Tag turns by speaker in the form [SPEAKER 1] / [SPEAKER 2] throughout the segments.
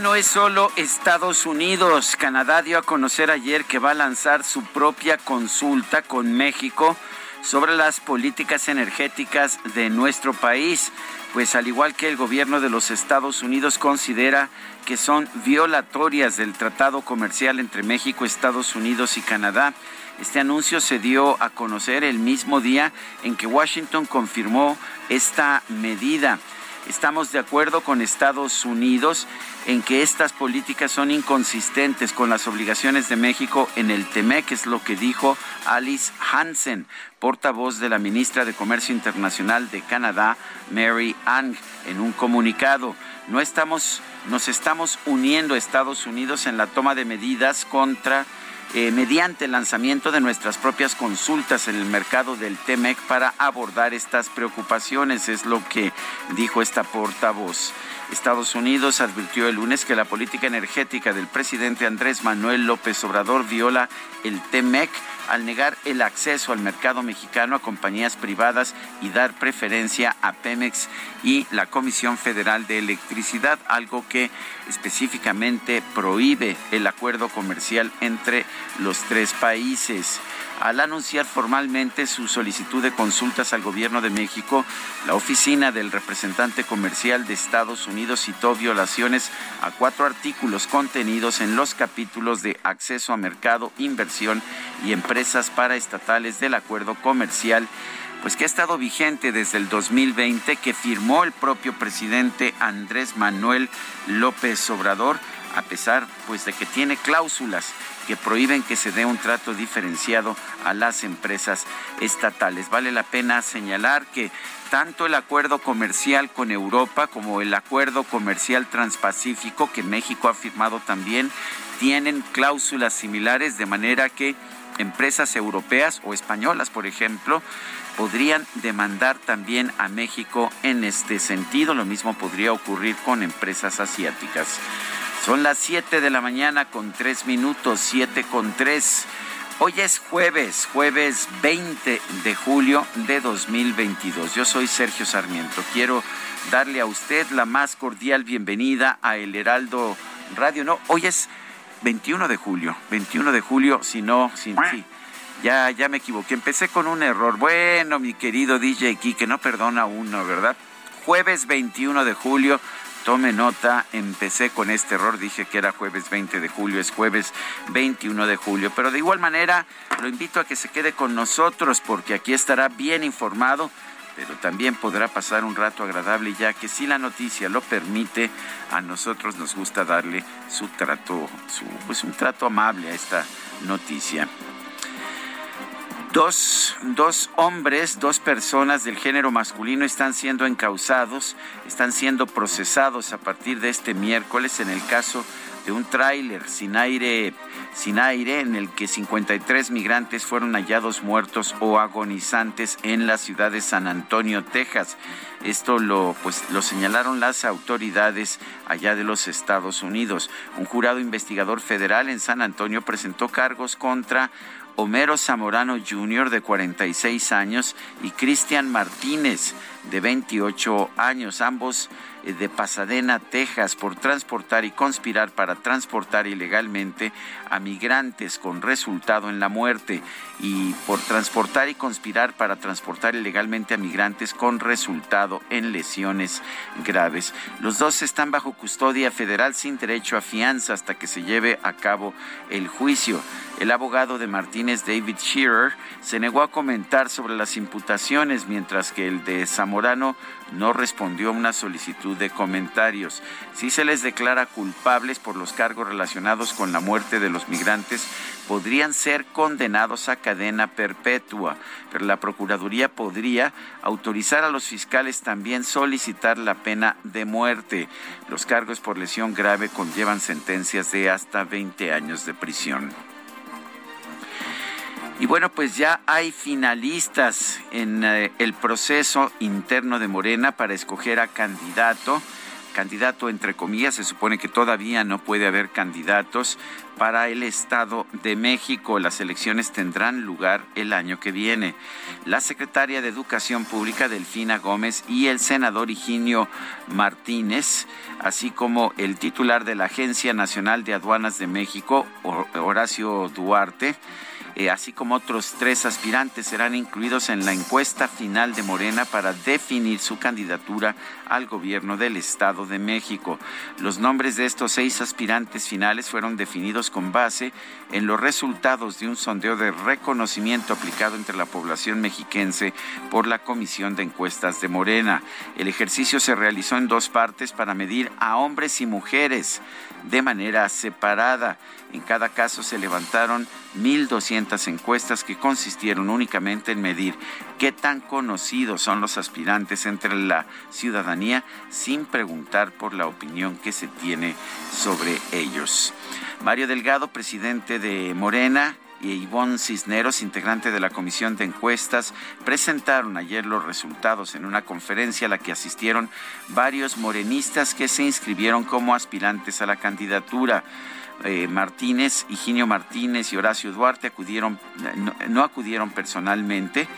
[SPEAKER 1] No es solo Estados Unidos. Canadá dio a conocer ayer que va a lanzar su propia consulta con México sobre las políticas energéticas de nuestro país, pues al igual que el gobierno de los Estados Unidos considera que son violatorias del tratado comercial entre México, Estados Unidos y Canadá. Este anuncio se dio a conocer el mismo día en que Washington confirmó esta medida. Estamos de acuerdo con Estados Unidos en que estas políticas son inconsistentes con las obligaciones de México en el TEMEC, es lo que dijo Alice Hansen, portavoz de la ministra de Comercio Internacional de Canadá, Mary Ang, en un comunicado. No estamos, nos estamos uniendo a Estados Unidos en la toma de medidas contra eh, mediante el lanzamiento de nuestras propias consultas en el mercado del TEMEC para abordar estas preocupaciones, es lo que dijo esta portavoz. Estados Unidos advirtió el lunes que la política energética del presidente Andrés Manuel López Obrador viola el TEMEC al negar el acceso al mercado mexicano a compañías privadas y dar preferencia a Pemex y la Comisión Federal de Electricidad, algo que específicamente prohíbe el acuerdo comercial entre los tres países. Al anunciar formalmente su solicitud de consultas al gobierno de México, la oficina del representante comercial de Estados Unidos citó violaciones a cuatro artículos contenidos en los capítulos de acceso a mercado, inversión y empresas paraestatales del acuerdo comercial pues que ha estado vigente desde el 2020, que firmó el propio presidente Andrés Manuel López Obrador, a pesar pues de que tiene cláusulas que prohíben que se dé un trato diferenciado a las empresas estatales. Vale la pena señalar que tanto el acuerdo comercial con Europa como el acuerdo comercial transpacífico que México ha firmado también tienen cláusulas similares de manera que empresas europeas o españolas, por ejemplo, podrían demandar también a México en este sentido. Lo mismo podría ocurrir con empresas asiáticas. Son las 7 de la mañana con 3 minutos, 7 con 3. Hoy es jueves, jueves 20 de julio de 2022. Yo soy Sergio Sarmiento. Quiero darle a usted la más cordial bienvenida a El Heraldo Radio. No, hoy es 21 de julio. 21 de julio, si no, si, sí. Ya, ya me equivoqué. Empecé con un error. Bueno, mi querido DJ que no perdona uno, ¿verdad? Jueves 21 de julio. Tome nota, empecé con este error, dije que era jueves 20 de julio, es jueves 21 de julio. Pero de igual manera, lo invito a que se quede con nosotros porque aquí estará bien informado pero también podrá pasar un rato agradable ya que si la noticia lo permite, a nosotros nos gusta darle su trato, su, pues un trato amable a esta noticia. Dos, dos, hombres, dos personas del género masculino están siendo encausados, están siendo procesados a partir de este miércoles en el caso de un tráiler sin aire, sin aire en el que 53 migrantes fueron hallados muertos o agonizantes en la ciudad de San Antonio, Texas. Esto lo, pues, lo señalaron las autoridades allá de los Estados Unidos. Un jurado investigador federal en San Antonio presentó cargos contra Homero Zamorano Jr., de 46 años, y Cristian Martínez, de 28 años. Ambos de Pasadena, Texas, por transportar y conspirar para transportar ilegalmente a migrantes con resultado en la muerte y por transportar y conspirar para transportar ilegalmente a migrantes con resultado en lesiones graves. Los dos están bajo custodia federal sin derecho a fianza hasta que se lleve a cabo el juicio. El abogado de Martínez, David Shearer, se negó a comentar sobre las imputaciones, mientras que el de Zamorano no respondió a una solicitud de comentarios. Si se les declara culpables por los cargos relacionados con la muerte de los migrantes, podrían ser condenados a cadena perpetua, pero la Procuraduría podría autorizar a los fiscales también solicitar la pena de muerte. Los cargos por lesión grave conllevan sentencias de hasta 20 años de prisión. Y bueno, pues ya hay finalistas en eh, el proceso interno de Morena para escoger a candidato. Candidato entre comillas, se supone que todavía no puede haber candidatos para el Estado de México. Las elecciones tendrán lugar el año que viene. La secretaria de Educación Pública, Delfina Gómez, y el senador Higinio Martínez, así como el titular de la Agencia Nacional de Aduanas de México, Horacio Duarte, eh, así como otros tres aspirantes serán incluidos en la encuesta final de Morena para definir su candidatura al gobierno del Estado de México. Los nombres de estos seis aspirantes finales fueron definidos con base en los resultados de un sondeo de reconocimiento aplicado entre la población mexiquense por la Comisión de Encuestas de Morena. El ejercicio se realizó en dos partes para medir a hombres y mujeres de manera separada. En cada caso se levantaron 1.200 encuestas que consistieron únicamente en medir qué tan conocidos son los aspirantes entre la ciudadanía sin preguntar por la opinión que se tiene sobre ellos. Mario Delgado, presidente de Morena, y Ivonne Cisneros, integrante de la Comisión de Encuestas, presentaron ayer los resultados en una conferencia a la que asistieron varios morenistas que se inscribieron como aspirantes a la candidatura. Eh, Martínez, Higinio Martínez y Horacio Duarte acudieron, no, acudieron personalmente.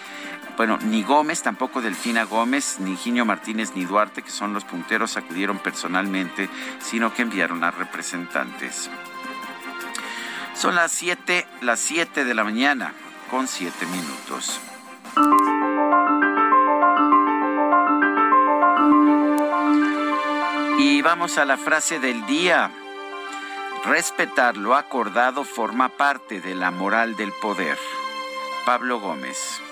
[SPEAKER 1] Bueno, ni Gómez, tampoco Delfina Gómez, ni Higinio Martínez, ni Duarte, que son los punteros, acudieron personalmente, sino que enviaron a representantes. Son las 7, las 7 de la mañana, con 7 minutos. Y vamos a la frase del día. Respetar lo acordado forma parte de la moral del poder. Pablo Gómez.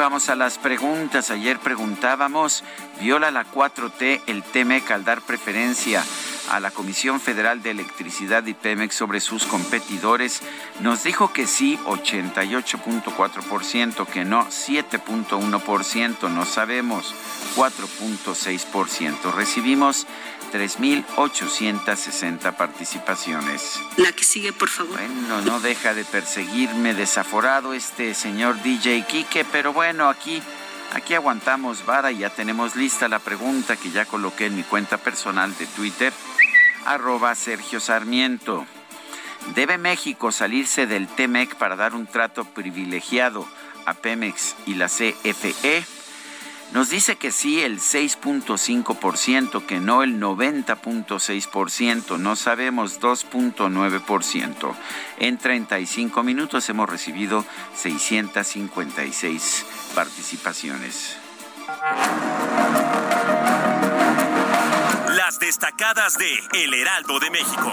[SPEAKER 1] Vamos a las preguntas. Ayer preguntábamos, ¿viola la 4T el TEMEC al dar preferencia a la Comisión Federal de Electricidad y Pemex sobre sus competidores, nos dijo que sí 88.4%, que no 7.1%, no sabemos 4.6%. Recibimos 3.860 participaciones.
[SPEAKER 2] La que sigue, por favor.
[SPEAKER 1] Bueno, no deja de perseguirme desaforado este señor DJ Quique, pero bueno, aquí... Aquí aguantamos vara y ya tenemos lista la pregunta que ya coloqué en mi cuenta personal de Twitter arroba Sergio Sarmiento. ¿Debe México salirse del TEMEC para dar un trato privilegiado a Pemex y la CFE? Nos dice que sí el 6.5%, que no el 90.6%, no sabemos 2.9%. En 35 minutos hemos recibido 656 participaciones
[SPEAKER 3] destacadas de El Heraldo de México.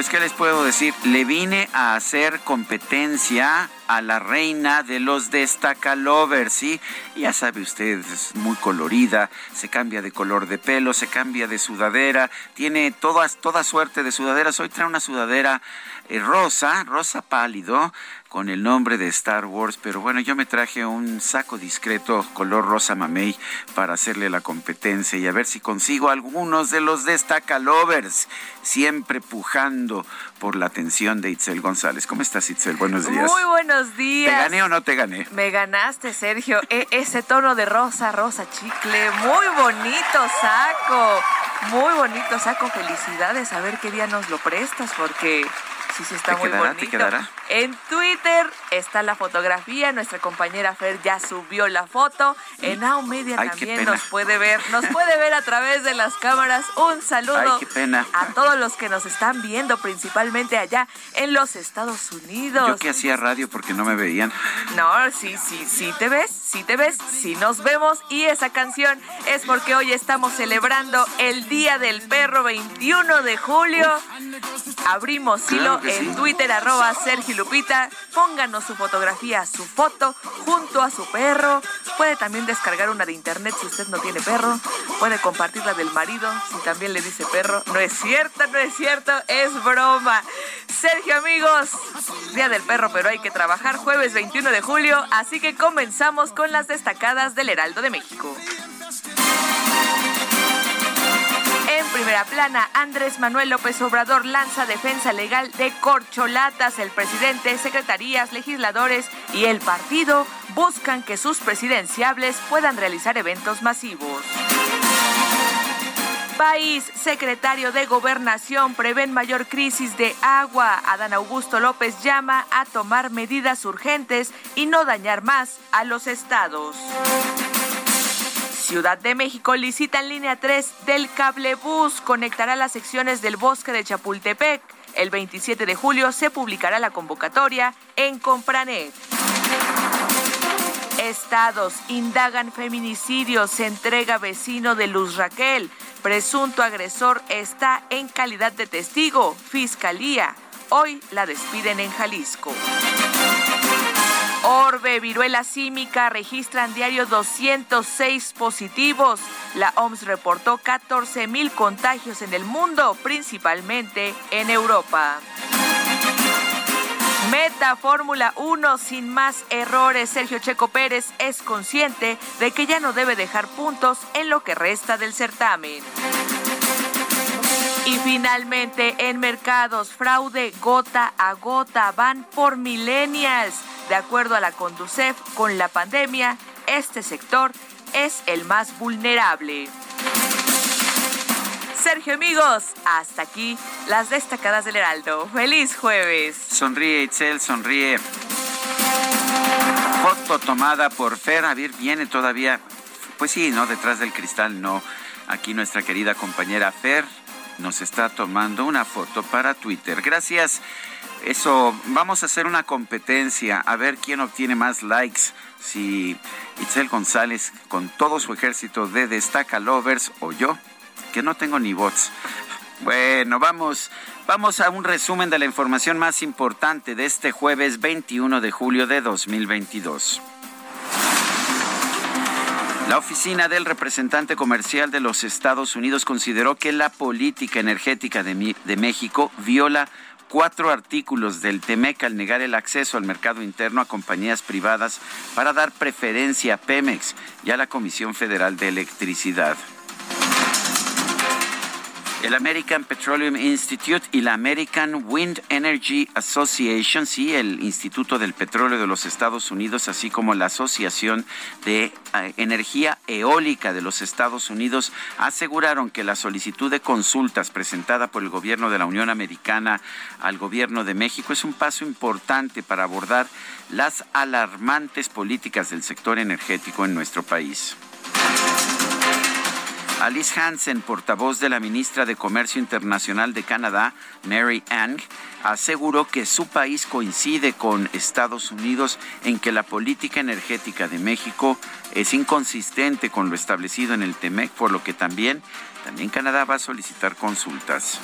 [SPEAKER 1] Pues qué les puedo decir. Le vine a hacer competencia a la reina de los destacalovers, ¿sí? Ya sabe usted, es muy colorida, se cambia de color de pelo, se cambia de sudadera, tiene todas, toda suerte de sudaderas. Hoy trae una sudadera eh, rosa, rosa pálido, con el nombre de Star Wars, pero bueno, yo me traje un saco discreto color rosa mamey para hacerle la competencia y a ver si consigo algunos de los destacalovers, siempre pujando por la atención de Itzel González. ¿Cómo estás, Itzel? Buenos días.
[SPEAKER 4] Muy buenos
[SPEAKER 2] buenos días.
[SPEAKER 1] ¿Te gané o no te gané?
[SPEAKER 2] Me ganaste, Sergio. E ese tono de rosa, rosa chicle. Muy bonito saco. Muy bonito saco. Felicidades. A ver qué día nos lo prestas porque sí, sí está muy bonito. En Twitter está la fotografía. Nuestra compañera Fer ya subió la foto. En Now Media también nos puede ver. Nos puede ver a través de las cámaras. Un saludo a todos los que nos están viendo, principalmente allá en los Estados Unidos.
[SPEAKER 1] Yo que hacía radio porque no me veían.
[SPEAKER 2] No, sí, sí, sí te ves, sí te ves, sí nos vemos. Y esa canción es porque hoy estamos celebrando el Día del Perro 21 de julio. Abrimos hilo en Twitter, arroba Sergio Lupita. Pónganos su fotografía, su foto, junto a su perro. Puede también descargar una de internet si usted no tiene perro. Puede compartirla del marido si también le dice perro. No es cierto, no es cierto, es broma. Sergio, amigos, Día del Perro, pero hay que trabajar jueves 21 de julio. Así que comenzamos con las destacadas del Heraldo de México. Primera plana, Andrés Manuel López Obrador lanza defensa legal de corcholatas. El presidente, secretarías, legisladores y el partido buscan que sus presidenciables puedan realizar eventos masivos. País, secretario de Gobernación, prevén mayor crisis de agua. Adán Augusto López llama a tomar medidas urgentes y no dañar más a los estados. Ciudad de México licita en línea 3 del cablebús. Conectará las secciones del bosque de Chapultepec. El 27 de julio se publicará la convocatoria en Compranet. Estados indagan feminicidios. Se entrega vecino de Luz Raquel. Presunto agresor está en calidad de testigo. Fiscalía. Hoy la despiden en Jalisco. Orbe, viruela símica, registran diario 206 positivos. La OMS reportó 14 mil contagios en el mundo, principalmente en Europa. Meta Fórmula 1 sin más errores. Sergio Checo Pérez es consciente de que ya no debe dejar puntos en lo que resta del certamen. Y finalmente, en mercados, fraude gota a gota van por millennials. De acuerdo a la Conducef, con la pandemia, este sector es el más vulnerable. Sergio, amigos, hasta aquí las destacadas del Heraldo. ¡Feliz jueves!
[SPEAKER 1] Sonríe, Itzel, sonríe. Foto tomada por Fer. A ver, viene todavía. Pues sí, ¿no? Detrás del cristal, no. Aquí nuestra querida compañera Fer nos está tomando una foto para Twitter. Gracias. Eso, vamos a hacer una competencia, a ver quién obtiene más likes, si Itzel González con todo su ejército de Destaca Lovers o yo, que no tengo ni bots. Bueno, vamos, vamos a un resumen de la información más importante de este jueves 21 de julio de 2022. La oficina del representante comercial de los Estados Unidos consideró que la política energética de, México viola cuatro artículos del TEMEC al negar el acceso al mercado interno a compañías privadas para dar preferencia a Pemex y a la Comisión Federal de Electricidad. El American Petroleum Institute y la American Wind Energy Association, sí, el Instituto del Petróleo de los Estados Unidos, así como la Asociación de eh, Energía Eólica de los Estados Unidos, aseguraron que la solicitud de consultas presentada por el gobierno de la Unión Americana al gobierno de México es un paso importante para abordar las alarmantes políticas del sector energético en nuestro país. Alice Hansen, portavoz de la ministra de Comercio Internacional de Canadá, Mary Ang, aseguró que su país coincide con Estados Unidos en que la política energética de México es inconsistente con lo establecido en el TEMEC, por lo que también, también Canadá va a solicitar consultas.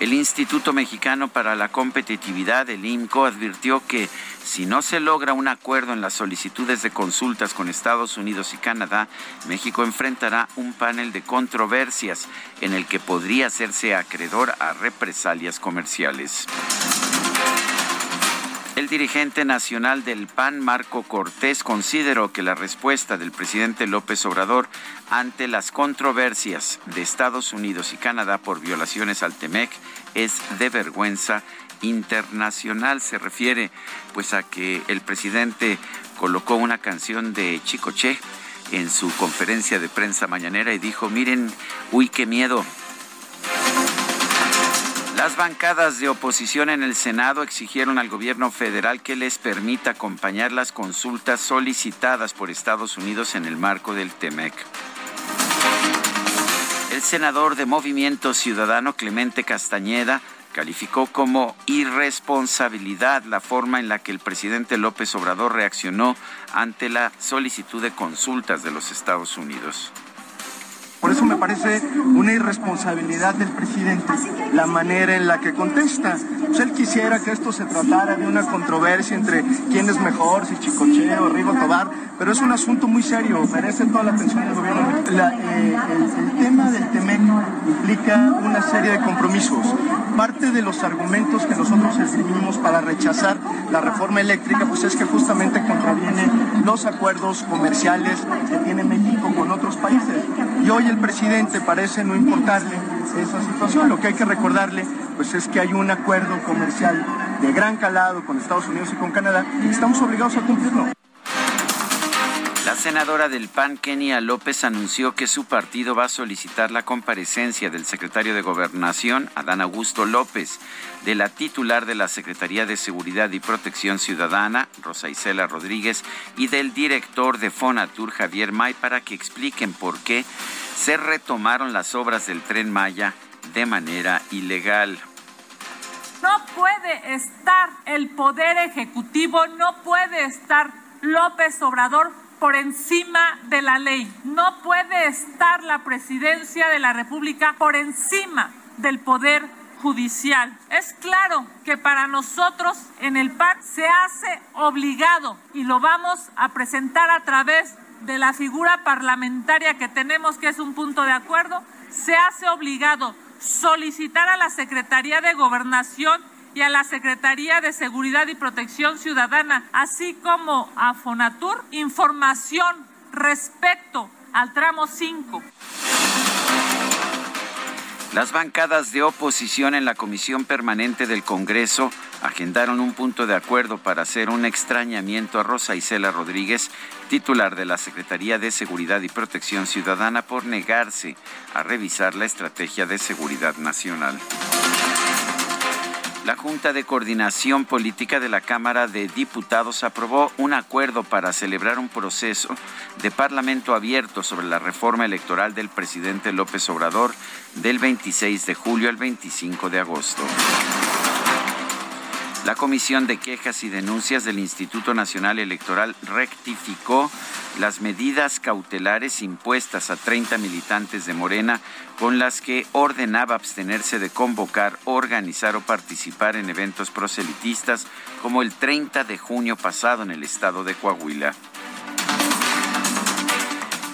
[SPEAKER 1] El Instituto Mexicano para la Competitividad, el IMCO, advirtió que si no se logra un acuerdo en las solicitudes de consultas con Estados Unidos y Canadá, México enfrentará un panel de controversias en el que podría hacerse acreedor a represalias comerciales. El dirigente nacional del PAN, Marco Cortés, consideró que la respuesta del presidente López Obrador ante las controversias de Estados Unidos y Canadá por violaciones al TEMEC es de vergüenza internacional. Se refiere pues a que el presidente colocó una canción de Chicoche en su conferencia de prensa mañanera y dijo, miren, uy, qué miedo. Las bancadas de oposición en el Senado exigieron al gobierno federal que les permita acompañar las consultas solicitadas por Estados Unidos en el marco del TEMEC. El senador de Movimiento Ciudadano Clemente Castañeda calificó como irresponsabilidad la forma en la que el presidente López Obrador reaccionó ante la solicitud de consultas de los Estados Unidos.
[SPEAKER 4] Por eso me parece una irresponsabilidad del presidente la manera en la que contesta. Pues él quisiera que esto se tratara de una controversia entre quién es mejor, si Chicoche o Rigo Tobar, pero es un asunto muy serio, merece toda la atención del gobierno. Eh, el, tema del TEMEC implica una serie de compromisos. Parte de los argumentos que nosotros escribimos para rechazar la reforma eléctrica, pues es que justamente contraviene los acuerdos comerciales que tiene México con otros países. Y hoy presidente parece no importarle esa situación. Lo que hay que recordarle pues es que hay un acuerdo comercial de gran calado con Estados Unidos y con Canadá y estamos obligados a cumplirlo.
[SPEAKER 1] La senadora del PAN, Kenia López, anunció que su partido va a solicitar la comparecencia del secretario de Gobernación, Adán Augusto López, de la titular de la Secretaría de Seguridad y Protección Ciudadana, Rosa Isela Rodríguez, y del director de Fonatur, Javier May, para que expliquen por qué se retomaron las obras del tren Maya de manera ilegal.
[SPEAKER 5] No puede estar el Poder Ejecutivo, no puede estar López Obrador por encima de la ley. No puede estar la presidencia de la República por encima del poder judicial. Es claro que para nosotros en el PAN se hace obligado y lo vamos a presentar a través de la figura parlamentaria que tenemos, que es un punto de acuerdo, se hace obligado solicitar a la Secretaría de Gobernación y a la Secretaría de Seguridad y Protección Ciudadana, así como a Fonatur, información respecto al tramo 5.
[SPEAKER 1] Las bancadas de oposición en la Comisión Permanente del Congreso agendaron un punto de acuerdo para hacer un extrañamiento a Rosa Isela Rodríguez, titular de la Secretaría de Seguridad y Protección Ciudadana, por negarse a revisar la estrategia de seguridad nacional. La Junta de Coordinación Política de la Cámara de Diputados aprobó un acuerdo para celebrar un proceso de parlamento abierto sobre la reforma electoral del presidente López Obrador del 26 de julio al 25 de agosto. La Comisión de Quejas y Denuncias del Instituto Nacional Electoral rectificó las medidas cautelares impuestas a 30 militantes de Morena con las que ordenaba abstenerse de convocar, organizar o participar en eventos proselitistas como el 30 de junio pasado en el estado de Coahuila.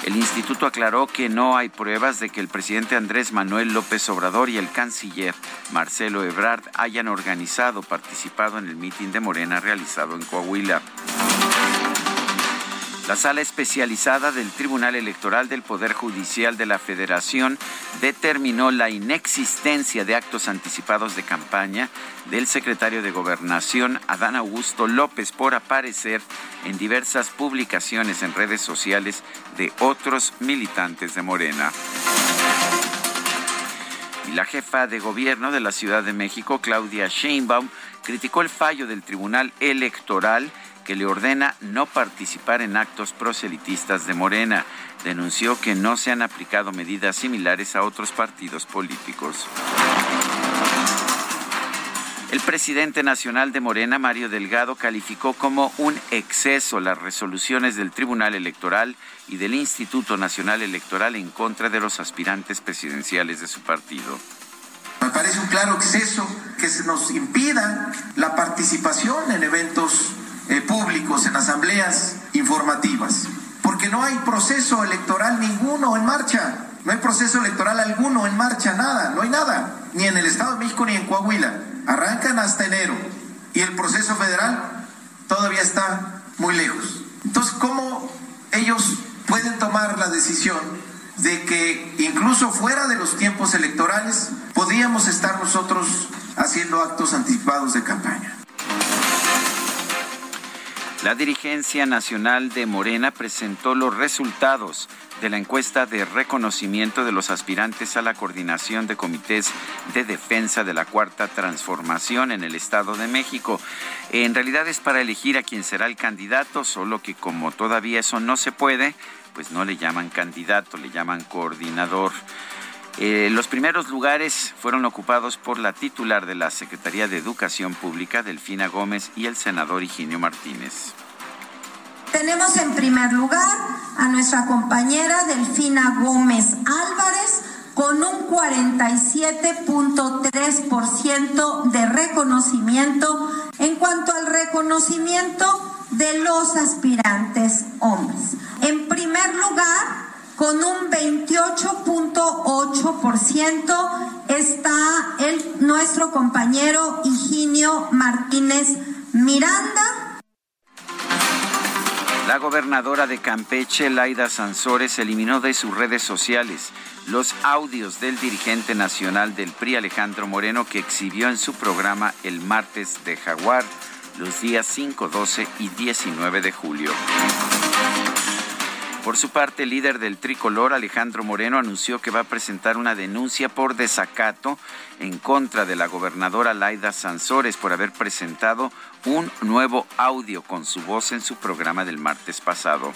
[SPEAKER 1] El instituto aclaró que no hay pruebas de que el presidente Andrés Manuel López Obrador y el canciller Marcelo Ebrard hayan organizado participado en el mitin de Morena realizado en Coahuila. La sala especializada del Tribunal Electoral del Poder Judicial de la Federación determinó la inexistencia de actos anticipados de campaña del secretario de Gobernación, Adán Augusto López, por aparecer en diversas publicaciones en redes sociales de otros militantes de Morena. Y la jefa de gobierno de la Ciudad de México, Claudia Sheinbaum, criticó el fallo del Tribunal Electoral que le ordena no participar en actos proselitistas de Morena. Denunció que no se han aplicado medidas similares a otros partidos políticos. El presidente nacional de Morena, Mario Delgado, calificó como un exceso las resoluciones del Tribunal Electoral y del Instituto Nacional Electoral en contra de los aspirantes presidenciales de su partido.
[SPEAKER 6] Me parece un claro exceso que se nos impida la participación en eventos públicos, en asambleas informativas, porque no hay proceso electoral ninguno en marcha, no hay proceso electoral alguno en marcha, nada, no hay nada, ni en el Estado de México ni en Coahuila. Arrancan hasta enero y el proceso federal todavía está muy lejos. Entonces, ¿cómo ellos pueden tomar la decisión de que incluso fuera de los tiempos electorales podríamos estar nosotros haciendo actos anticipados de campaña?
[SPEAKER 1] La dirigencia nacional de Morena presentó los resultados de la encuesta de reconocimiento de los aspirantes a la coordinación de comités de defensa de la Cuarta Transformación en el Estado de México. En realidad es para elegir a quién será el candidato, solo que como todavía eso no se puede, pues no le llaman candidato, le llaman coordinador. Eh, los primeros lugares fueron ocupados por la titular de la Secretaría de Educación Pública, Delfina Gómez, y el senador Higinio Martínez.
[SPEAKER 7] Tenemos en primer lugar a nuestra compañera Delfina Gómez Álvarez con un 47.3% de reconocimiento en cuanto al reconocimiento de los aspirantes hombres. En primer lugar, con un 28.8% está el, nuestro compañero Higinio Martínez Miranda.
[SPEAKER 1] La gobernadora de Campeche, Laida Sansores, eliminó de sus redes sociales los audios del dirigente nacional del PRI, Alejandro Moreno, que exhibió en su programa el martes de Jaguar los días 5, 12 y 19 de julio. Por su parte, el líder del tricolor, Alejandro Moreno, anunció que va a presentar una denuncia por desacato en contra de la gobernadora Laida Sansores por haber presentado un nuevo audio con su voz en su programa del martes pasado.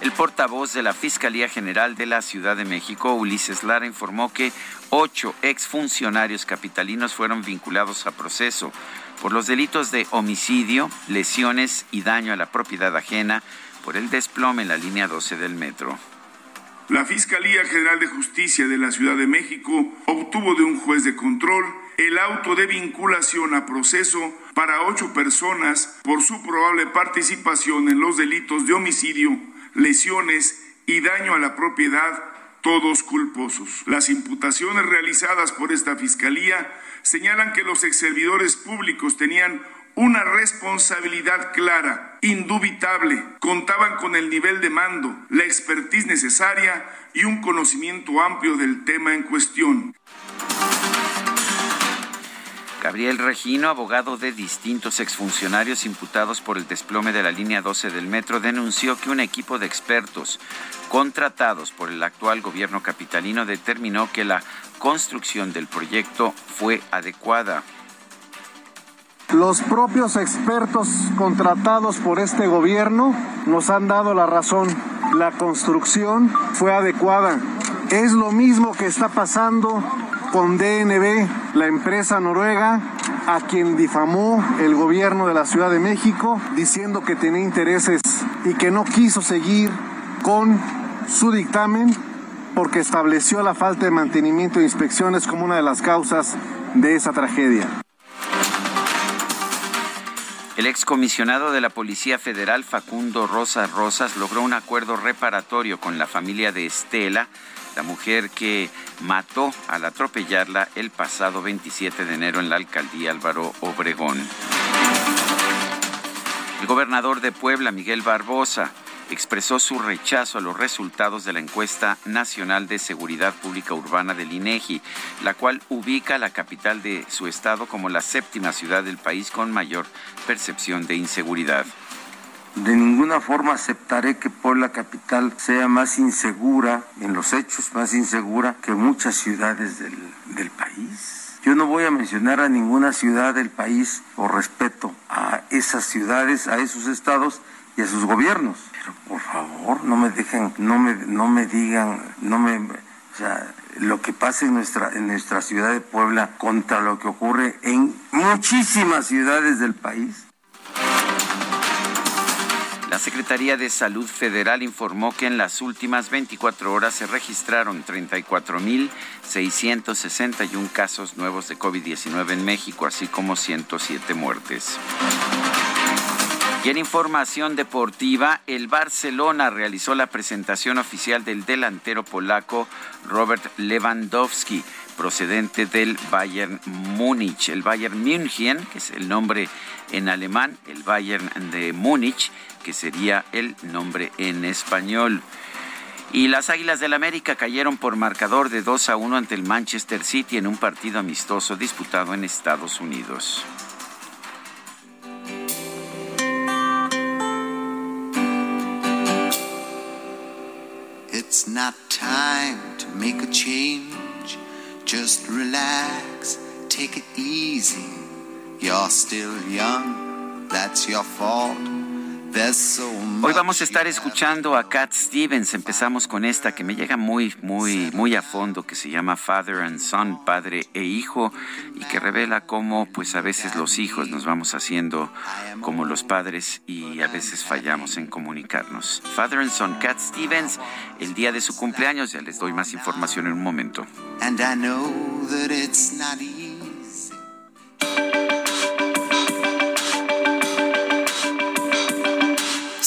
[SPEAKER 1] El portavoz de la Fiscalía General de la Ciudad de México, Ulises Lara, informó que ocho exfuncionarios capitalinos fueron vinculados a proceso por los delitos de homicidio, lesiones y daño a la propiedad ajena por el desplome en la línea 12 del metro.
[SPEAKER 8] La Fiscalía General de Justicia de la Ciudad de México obtuvo de un juez de control el auto de vinculación a proceso para ocho personas por su probable participación en los delitos de homicidio, lesiones y daño a la propiedad, todos culposos. Las imputaciones realizadas por esta Fiscalía señalan que los exservidores públicos tenían una responsabilidad clara, indubitable, contaban con el nivel de mando, la expertise necesaria y un conocimiento amplio del tema en cuestión.
[SPEAKER 1] Gabriel Regino, abogado de distintos exfuncionarios imputados por el desplome de la línea 12 del metro, denunció que un equipo de expertos contratados por el actual gobierno capitalino determinó que la construcción del proyecto fue adecuada.
[SPEAKER 9] Los propios expertos contratados por este gobierno nos han dado la razón. La construcción fue adecuada. Es lo mismo que está pasando con DNB, la empresa noruega, a quien difamó el gobierno de la Ciudad de México, diciendo que tenía intereses y que no quiso seguir con su dictamen porque estableció la falta de mantenimiento e inspecciones como una de las causas de esa tragedia.
[SPEAKER 1] El excomisionado de la Policía Federal, Facundo Rosas Rosas, logró un acuerdo reparatorio con la familia de Estela, la mujer que mató al atropellarla el pasado 27 de enero en la alcaldía Álvaro Obregón. El gobernador de Puebla, Miguel Barbosa, expresó su rechazo a los resultados de la encuesta nacional de seguridad pública urbana del INEGI, la cual ubica la capital de su estado como la séptima ciudad del país con mayor percepción de inseguridad.
[SPEAKER 10] De ninguna forma aceptaré que Puebla capital sea más insegura, en los hechos más insegura que muchas ciudades del, del país. Yo no voy a mencionar a ninguna ciudad del país por respeto a esas ciudades, a esos estados y a sus gobiernos. Pero por favor, no me dejen, no me, no me digan, no me, o sea, lo que pasa en nuestra, en nuestra ciudad de Puebla contra lo que ocurre en muchísimas ciudades del país.
[SPEAKER 1] La Secretaría de Salud Federal informó que en las últimas 24 horas se registraron 34.661 casos nuevos de COVID-19 en México, así como 107 muertes. Y en información deportiva, el Barcelona realizó la presentación oficial del delantero polaco Robert Lewandowski, procedente del Bayern Múnich. El Bayern München, que es el nombre en alemán, el Bayern de Múnich, que sería el nombre en español. Y las Águilas del América cayeron por marcador de 2 a 1 ante el Manchester City en un partido amistoso disputado en Estados Unidos. It's not time to make a change. Just relax, take it easy. You're still young, that's your fault. Hoy vamos a estar escuchando a Cat Stevens. Empezamos con esta que me llega muy, muy, muy a fondo, que se llama Father and Son, padre e hijo, y que revela cómo, pues a veces los hijos nos vamos haciendo como los padres y a veces fallamos en comunicarnos. Father and Son, Cat Stevens, el día de su cumpleaños, ya les doy más información en un momento. And I know that it's not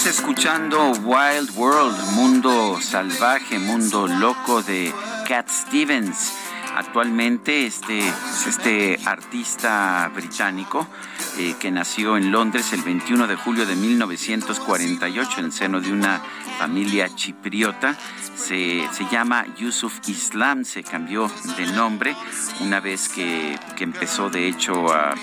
[SPEAKER 1] Estamos escuchando Wild World, mundo salvaje, mundo loco de Cat Stevens. Actualmente este, este artista británico eh, que nació en Londres el 21 de julio de 1948 en el seno de una familia chipriota, se, se, llama Yusuf Islam, se cambió de nombre una vez que, que empezó de hecho a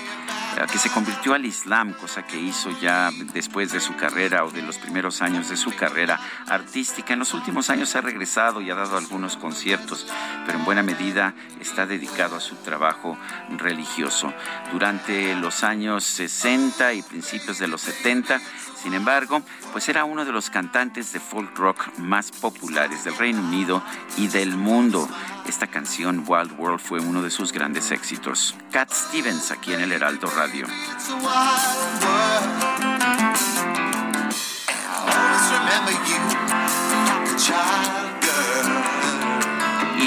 [SPEAKER 1] que se convirtió al Islam, cosa que hizo ya después de su carrera o de los primeros años de su carrera artística. En los últimos años ha regresado y ha dado algunos conciertos, pero en buena medida está dedicado a su trabajo religioso. Durante los años 60 y principios de los 70, sin embargo, pues era uno de los cantantes de folk rock más populares del Reino Unido y del mundo. Esta canción, Wild World, fue uno de sus grandes éxitos. Cat Stevens, aquí en el Heraldo Radio.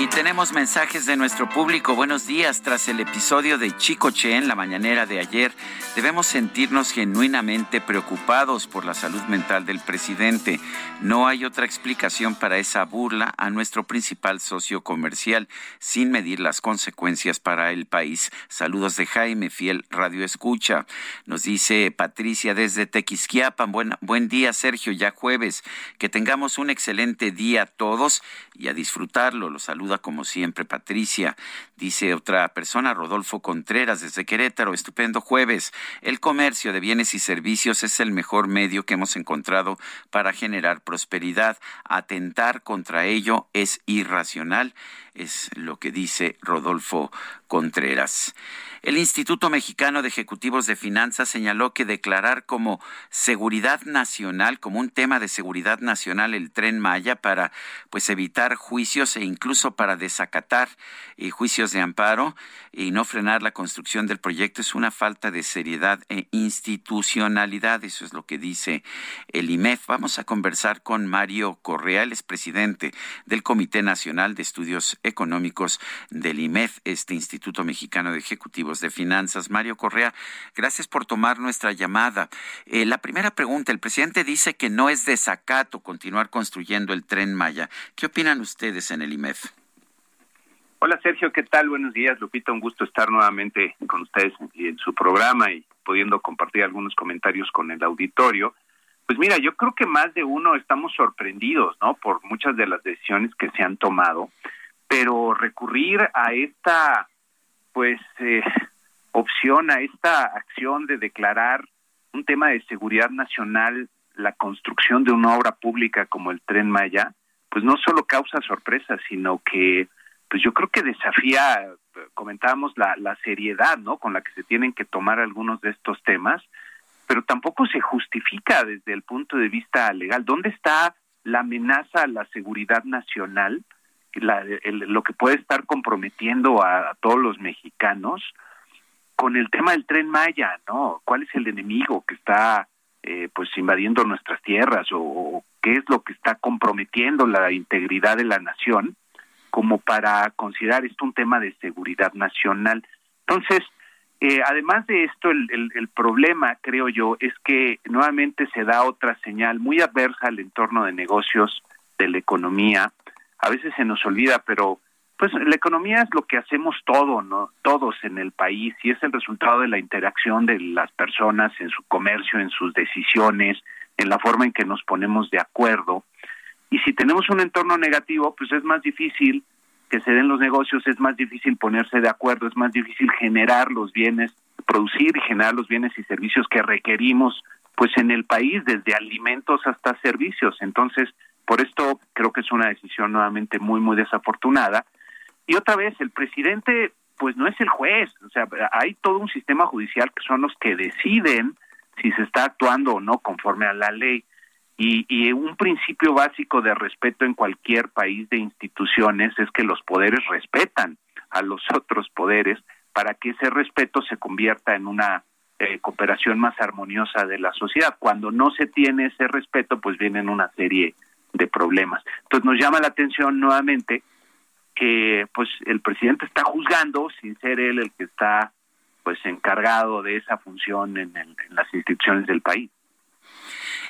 [SPEAKER 1] Y tenemos mensajes de nuestro público. Buenos días. Tras el episodio de Chicoche en la mañanera de ayer, debemos sentirnos genuinamente preocupados por la salud mental del presidente. No hay otra explicación para esa burla a nuestro principal socio comercial, sin medir las consecuencias para el país. Saludos de Jaime, fiel Radio Escucha. Nos dice Patricia desde Tequisquiapan. Buen, buen día, Sergio, ya jueves. Que tengamos un excelente día todos y a disfrutarlo. Los como siempre Patricia. Dice otra persona, Rodolfo Contreras desde Querétaro. Estupendo jueves. El comercio de bienes y servicios es el mejor medio que hemos encontrado para generar prosperidad. Atentar contra ello es irracional, es lo que dice Rodolfo Contreras. El Instituto Mexicano de Ejecutivos de Finanzas señaló que declarar como seguridad nacional, como un tema de seguridad nacional el tren Maya para pues evitar juicios e incluso para desacatar eh, juicios de amparo y no frenar la construcción del proyecto es una falta de seriedad e institucionalidad. Eso es lo que dice el IMEF. Vamos a conversar con Mario Correa, el presidente del Comité Nacional de Estudios Económicos del IMEF, este Instituto Mexicano de Ejecutivos de Finanzas. Mario Correa, gracias por tomar nuestra llamada. Eh, la primera pregunta, el presidente dice que no es desacato continuar construyendo el tren Maya. ¿Qué opinan ustedes en el IMEF?
[SPEAKER 11] Hola Sergio, ¿qué tal? Buenos días, Lupita. Un gusto estar nuevamente con ustedes en su programa y pudiendo compartir algunos comentarios con el auditorio. Pues mira, yo creo que más de uno estamos sorprendidos, ¿no? Por muchas de las decisiones que se han tomado, pero recurrir a esta, pues, eh, opción, a esta acción de declarar un tema de seguridad nacional la construcción de una obra pública como el Tren Maya, pues no solo causa sorpresa, sino que, pues yo creo que desafía, comentábamos, la, la seriedad, ¿no? Con la que se tienen que tomar algunos de estos temas, pero tampoco se justifica desde el punto de vista legal. ¿Dónde está la amenaza a la seguridad nacional, la, lo que puede estar comprometiendo a, todos los mexicanos con el tema del tren Maya, ¿no? ¿Cuál es el enemigo que está eh, pues invadiendo nuestras tierras o, qué es lo que está comprometiendo la integridad de la nación como para considerar esto un tema de seguridad nacional. Entonces, eh, además de esto, el, el, problema, creo yo, es que nuevamente se da otra señal muy adversa al entorno de negocios, de la economía. A veces se nos olvida, pero pues la economía es lo que hacemos todo, ¿no? Todos en el país y es el resultado de la interacción de las personas en su comercio, en sus decisiones, en la forma en que nos ponemos de acuerdo. Y si tenemos un entorno negativo, pues es más difícil que se den los negocios, es más difícil ponerse de acuerdo, es más difícil generar los bienes, producir y generar los bienes y servicios que requerimos pues en el país, desde alimentos hasta servicios. Entonces, por esto creo que es una decisión nuevamente muy, muy desafortunada y otra vez, el presidente pues no es el juez, o sea, hay todo un sistema judicial que son los que deciden si se está actuando o no conforme a la ley. Y, y, un principio básico de respeto en cualquier país de instituciones es que los poderes respetan a los otros poderes para que ese respeto se convierta en una eh, cooperación más armoniosa de la sociedad. Cuando no se tiene ese respeto, pues vienen una serie problemas. Entonces nos llama la atención nuevamente que pues el presidente está juzgando sin ser él el que está pues encargado de esa función en, las instituciones del país.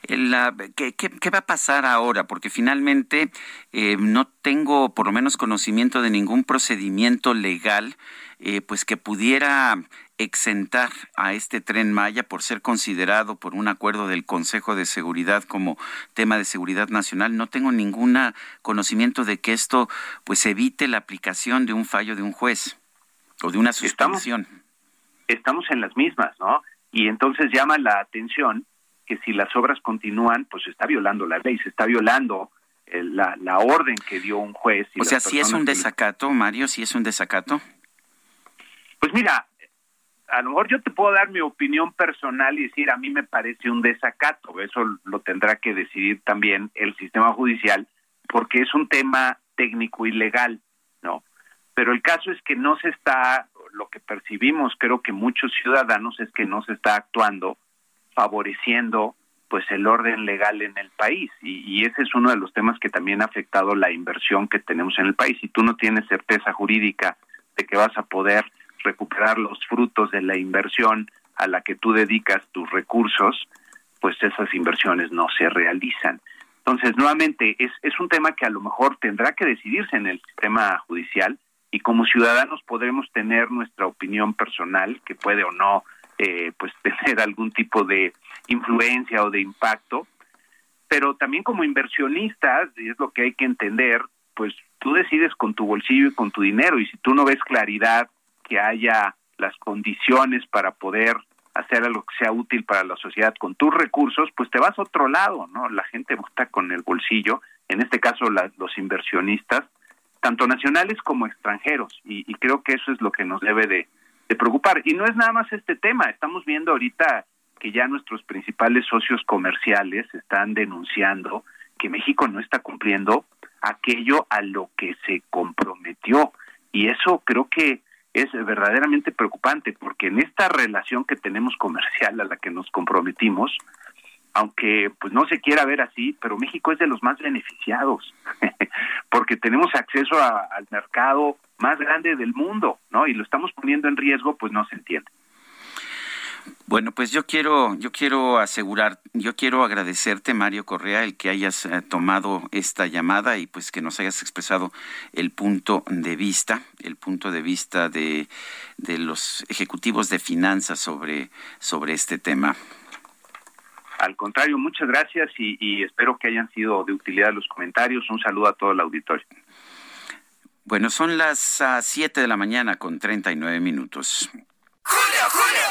[SPEAKER 1] La, ¿qué, qué, va a pasar ahora? Porque finalmente eh, no tengo por lo menos conocimiento de ningún procedimiento legal eh, pues que pudiera exentar a este tren Maya por ser considerado por un acuerdo del Consejo de Seguridad como tema de seguridad nacional. No tengo ningún conocimiento de que esto pues evite la aplicación de un fallo de un juez o de una suspensión.
[SPEAKER 11] Estamos, en las mismas, ¿no? Y entonces llama la atención que si las obras continúan, pues se está violando la ley, se está violando eh, la, la orden que dio un juez.
[SPEAKER 1] o sea, si es un desacato, Mario, si es un desacato.
[SPEAKER 11] Pues mira, a lo mejor yo te puedo dar mi opinión personal y decir, a mí me parece un desacato, eso lo tendrá que decidir también el sistema judicial, porque es un tema técnico y legal, ¿no? Pero el caso es que no se está, lo que percibimos, creo que muchos ciudadanos, es que no se está actuando favoreciendo pues el orden legal en el país y, y, ese es uno de los temas que también ha afectado la inversión que tenemos en el país. Si tú no tienes certeza jurídica de que vas a poder recuperar los frutos de la inversión a la que tú dedicas tus recursos, pues esas inversiones no se realizan. Entonces, nuevamente, es, es un tema que a lo mejor tendrá que decidirse en el sistema judicial y como ciudadanos podremos tener nuestra opinión personal, que puede o no eh, pues tener algún tipo de influencia o de impacto, pero también como inversionistas, y es lo que hay que entender, pues tú decides con tu bolsillo y con tu dinero, y si tú no ves claridad que haya las condiciones para poder hacer algo que sea útil para la sociedad con tus recursos, pues te vas a otro lado, ¿no? La gente está con el bolsillo, en este caso los inversionistas, tanto nacionales como extranjeros, y, creo que eso es lo que nos debe de, de preocupar. Y no es nada más este tema, estamos viendo ahorita que ya nuestros principales socios comerciales están denunciando que México no está cumpliendo aquello a lo que se comprometió. Y eso creo que es verdaderamente preocupante porque en esta relación que tenemos comercial a la que nos comprometimos, aunque pues no se quiera ver así, pero México es de los más beneficiados porque tenemos acceso al mercado más grande del mundo, ¿no? Y lo estamos poniendo en riesgo, pues no se entiende.
[SPEAKER 1] Bueno, pues yo quiero, yo quiero asegurar, yo quiero agradecerte, Mario Correa, el que hayas eh, tomado esta llamada y pues que nos hayas expresado el punto de vista, el punto de vista de, de los ejecutivos de finanzas sobre, sobre este tema.
[SPEAKER 11] Al contrario, muchas gracias y, y espero que hayan sido de utilidad los comentarios. Un saludo a todo el auditorio.
[SPEAKER 1] Bueno, son las 7 ah, de la mañana con 39 minutos.
[SPEAKER 12] ¡Julio, Julio!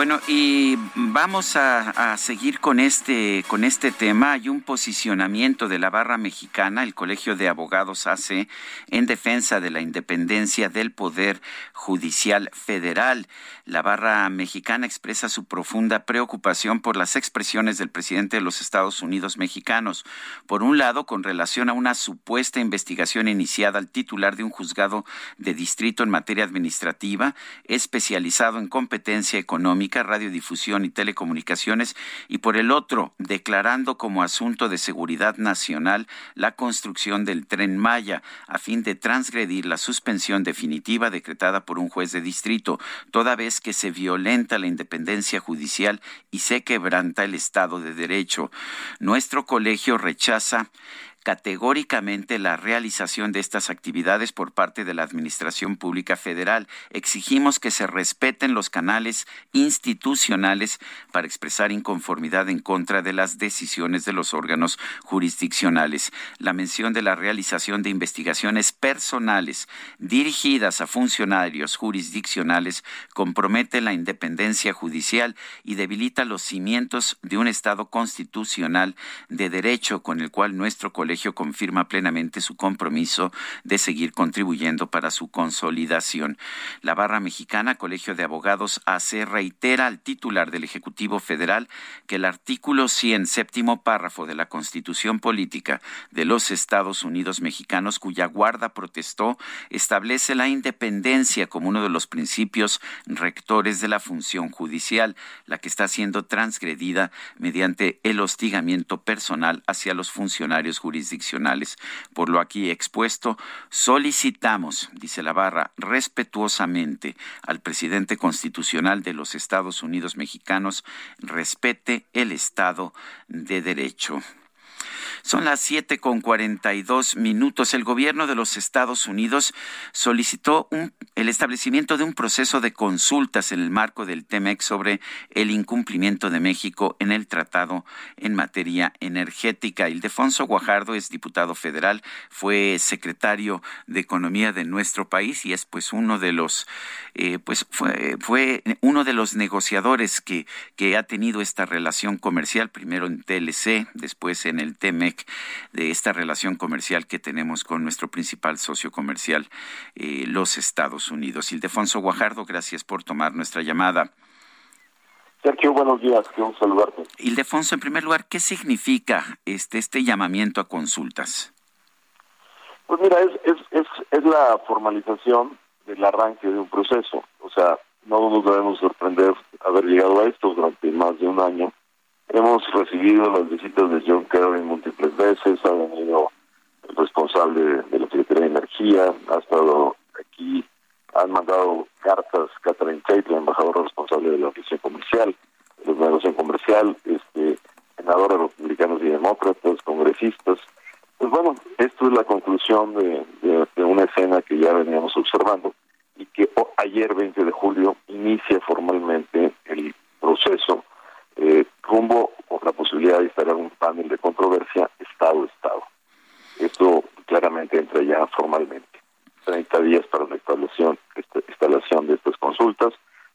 [SPEAKER 1] Bueno, y vamos a, seguir con este, con este tema. Hay un posicionamiento de la barra mexicana, el Colegio de Abogados hace en defensa de la independencia del Poder Judicial Federal. La barra mexicana expresa su profunda preocupación por las expresiones del presidente de los Estados Unidos mexicanos. Por un lado, con relación a una supuesta investigación iniciada al titular de un juzgado de distrito en materia administrativa, especializado en competencia económica, radiodifusión y telecomunicaciones, y por el otro, declarando como asunto de seguridad nacional la construcción del tren Maya, a fin de transgredir la suspensión definitiva decretada por un juez de distrito, toda vez que se violenta la independencia judicial y se quebranta el Estado de Derecho. Nuestro colegio rechaza categóricamente la realización de estas actividades por parte de la Administración Pública Federal. Exigimos que se respeten los canales institucionales para expresar inconformidad en contra de las decisiones de los órganos jurisdiccionales. La mención de la realización de investigaciones personales dirigidas a funcionarios jurisdiccionales compromete la independencia judicial y debilita los cimientos de un Estado constitucional de derecho con el cual nuestro colegio colegio confirma plenamente su compromiso de seguir contribuyendo para su consolidación. La barra mexicana Colegio de Abogados AC reitera al titular del Ejecutivo Federal que el artículo 100, séptimo párrafo de la Constitución Política de los Estados Unidos Mexicanos, cuya guarda protestó, establece la independencia como uno de los principios rectores de la función judicial, la que está siendo transgredida mediante el hostigamiento personal hacia los funcionarios jurisdiccionales jurisdiccionales. Por lo aquí expuesto, solicitamos, dice la barra, respetuosamente al presidente constitucional de los Estados Unidos mexicanos, respete el Estado de Derecho. Son las siete con cuarenta y dos minutos. El gobierno de los Estados Unidos solicitó el establecimiento de un proceso de consultas en el marco del TEMEC sobre el incumplimiento de México en el tratado en materia energética. Ildefonso Guajardo es diputado federal, fue secretario de Economía de nuestro país y es pues uno de los eh, pues fue, fue uno de los negociadores que, que ha tenido esta relación comercial, primero en TLC, después en el TEMEC de esta relación comercial que tenemos con nuestro principal socio comercial, eh, los Estados Unidos. Ildefonso Guajardo, gracias por tomar nuestra llamada.
[SPEAKER 13] Sergio, buenos días, quiero saludarte.
[SPEAKER 1] Ildefonso, en primer lugar, ¿qué significa este, este llamamiento a consultas?
[SPEAKER 13] Pues mira, es, es, es, es la formalización del arranque de un proceso. O sea, no nos debemos sorprender haber llegado a esto durante más de un año Hemos recibido las visitas de John Kerry múltiples veces, ha venido el responsable de la Secretaría de Energía, ha estado aquí, han mandado cartas Catherine Tate, la embajadora responsable de la oficina comercial, de la negociación comercial, este, senadores republicanos y demócratas, congresistas. Pues bueno, esto es la conclusión de, de una escena que ya veníamos observando y que ayer, 20 de julio, inicia formalmente el proceso eh, rumbo o la posibilidad de instalar un panel de controversia Estado-Estado. Esto claramente entra ya formalmente. 30 días para la instalación, instalación de estas consultas,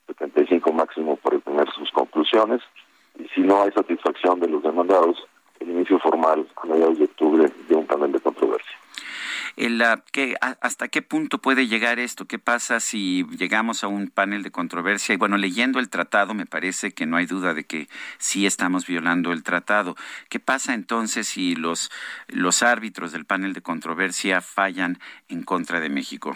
[SPEAKER 13] 75 máximo para tener sus conclusiones, y si no hay satisfacción de los demandados, el inicio formal a mediados de octubre de un panel de controversia.
[SPEAKER 1] El, ¿qué, ¿Hasta qué punto puede llegar esto? ¿Qué pasa si llegamos a un panel de controversia? Y bueno, leyendo el tratado, me parece que no hay duda de que sí estamos violando el tratado. ¿Qué pasa entonces si los, árbitros del panel de controversia fallan en contra de México?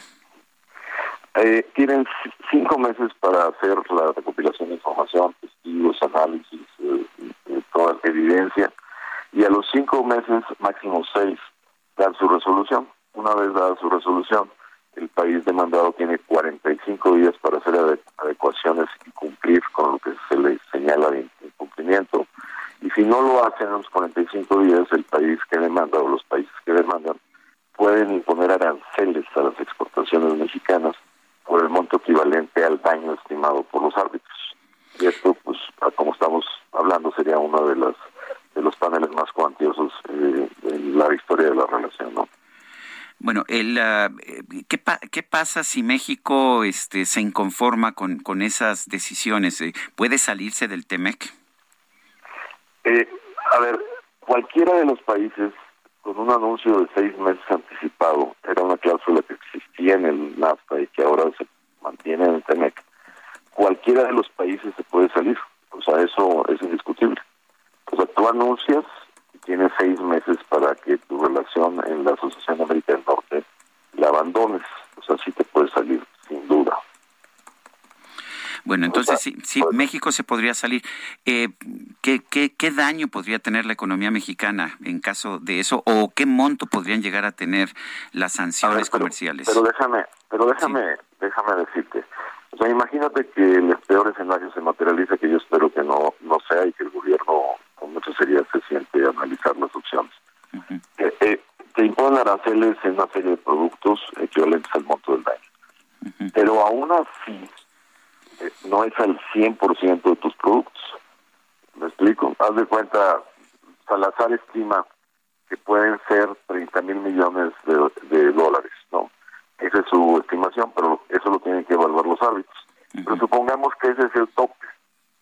[SPEAKER 13] Eh, tienen cinco meses para hacer la recopilación de información, testigos, análisis, eh, eh, toda evidencia, y a los cinco meses, máximo seis, dan su resolución. Una vez dada su resolución, el país demandado tiene 45 días para hacer adecuaciones y cumplir con lo que se le señala de incumplimiento. Y si no lo hacen en los 45 días, el país que demanda o los países que demandan pueden imponer aranceles a las exportaciones mexicanas por el monto equivalente al daño estimado por los árbitros. Y esto, pues, como estamos hablando, sería uno de los de los paneles más cuantiosos eh, en la historia de la relación, ¿no?
[SPEAKER 1] Bueno, el, ah, ¿qué, ¿qué, pasa si México este, se inconforma con, con esas decisiones? Eh, ¿Puede salirse del TEMEC?
[SPEAKER 13] Eh, a ver, cualquiera de los países con un anuncio de seis meses anticipado, era una cláusula que existía en el NAFTA y que ahora se mantiene en el TEMEC, cualquiera de los países se puede salir. O sea, eso es indiscutible. O sea, tú anuncias tienes seis meses para que tu relación en la Asociación América del Norte la abandones. O sea, sí te puedes salir, sin duda.
[SPEAKER 1] Bueno, entonces sí, sí, México se podría salir. Eh, ¿qué, qué, qué daño podría tener la economía mexicana en caso de eso? ¿O qué monto podrían llegar a tener las sanciones comerciales?
[SPEAKER 13] Pero déjame, pero déjame, déjame decirte. O sea, imagínate que el peor escenario se materializa, que yo espero que no, no sea, y que el gobierno con mucha seriedad se siente a analizar las opciones. Eh, eh, te imponen aranceles en una serie de productos equivalentes al monto del daño. Pero aún así, eh, no es al 100% de tus productos. ¿Me explico? Haz de cuenta, Salazar estima que pueden ser 30 mil millones de, dólares, ¿no? Esa es su estimación, pero eso lo tienen que evaluar los árbitros. Pero supongamos que ese es el tope.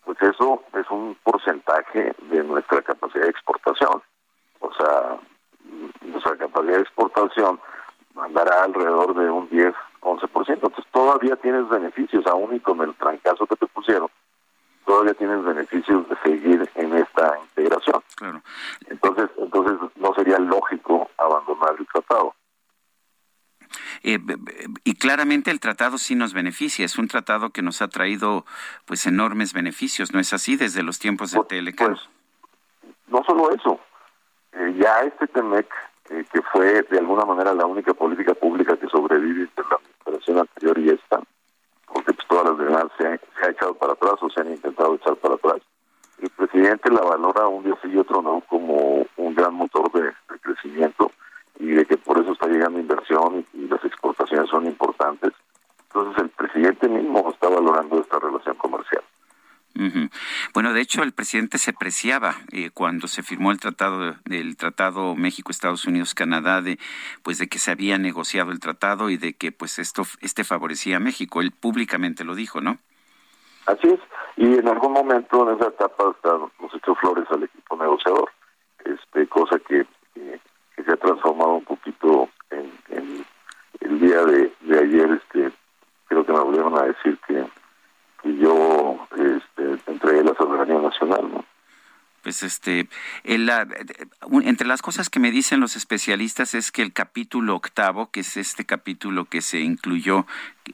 [SPEAKER 13] Pues eso es un porcentaje de nuestra capacidad de exportación. O sea, nuestra capacidad de exportación andará alrededor de un 10, 11%. Entonces todavía tienes beneficios, aún y con el trancazo que te pusieron, todavía tienes beneficios de seguir en esta integración. Entonces, entonces no sería lógico abandonar el tratado.
[SPEAKER 1] Eh, y claramente el tratado sí nos beneficia, es un tratado que nos ha traído pues enormes beneficios, ¿no es así? Desde los tiempos de
[SPEAKER 13] pues, pues, no solo eso, eh, ya este TEMEC, eh, que fue de alguna manera la única política pública que sobrevive entre la administración anterior y esta, porque pues, todas las demás se han, se echado para atrás o se han intentado echar para atrás. El presidente la valora un día sí y otro no como un gran motor de crecimiento y de que por eso está llegando inversión y, las exportaciones son importantes. Entonces el presidente mismo está valorando esta relación comercial.
[SPEAKER 1] Bueno, de hecho, el presidente se preciaba eh, cuando se firmó el tratado del tratado México, Estados Unidos, Canadá, de pues de que se había negociado el tratado y de que pues esto este favorecía a México. Él públicamente lo dijo, ¿no?
[SPEAKER 13] Así es. Y en algún momento en esa etapa hasta nos echó flores al equipo negociador, este cosa que que se ha transformado un poquito en, el día de, ayer, este creo que me volvieron a decir que, yo este, entregué la soberanía nacional, ¿no?
[SPEAKER 1] Pues este, entre las cosas que me dicen los especialistas es que el capítulo octavo, que es este capítulo que se incluyó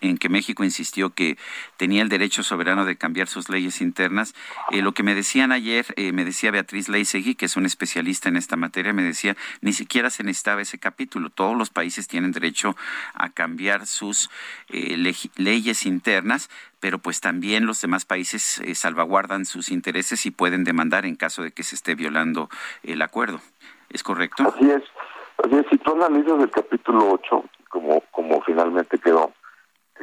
[SPEAKER 1] en que México insistió que tenía el derecho soberano de cambiar sus leyes internas. Eh, lo que me decían ayer, eh, me decía Beatriz Leisegui, que es una especialista en esta materia, me decía, ni siquiera se necesitaba ese capítulo. Todos los países tienen derecho a cambiar sus eh, leyes internas, pero pues también los demás países salvaguardan sus intereses y pueden demandar en caso de que se esté violando el acuerdo. ¿Es correcto?
[SPEAKER 13] Así es. Así es. Si tú analizas el capítulo 8, como, como finalmente quedó,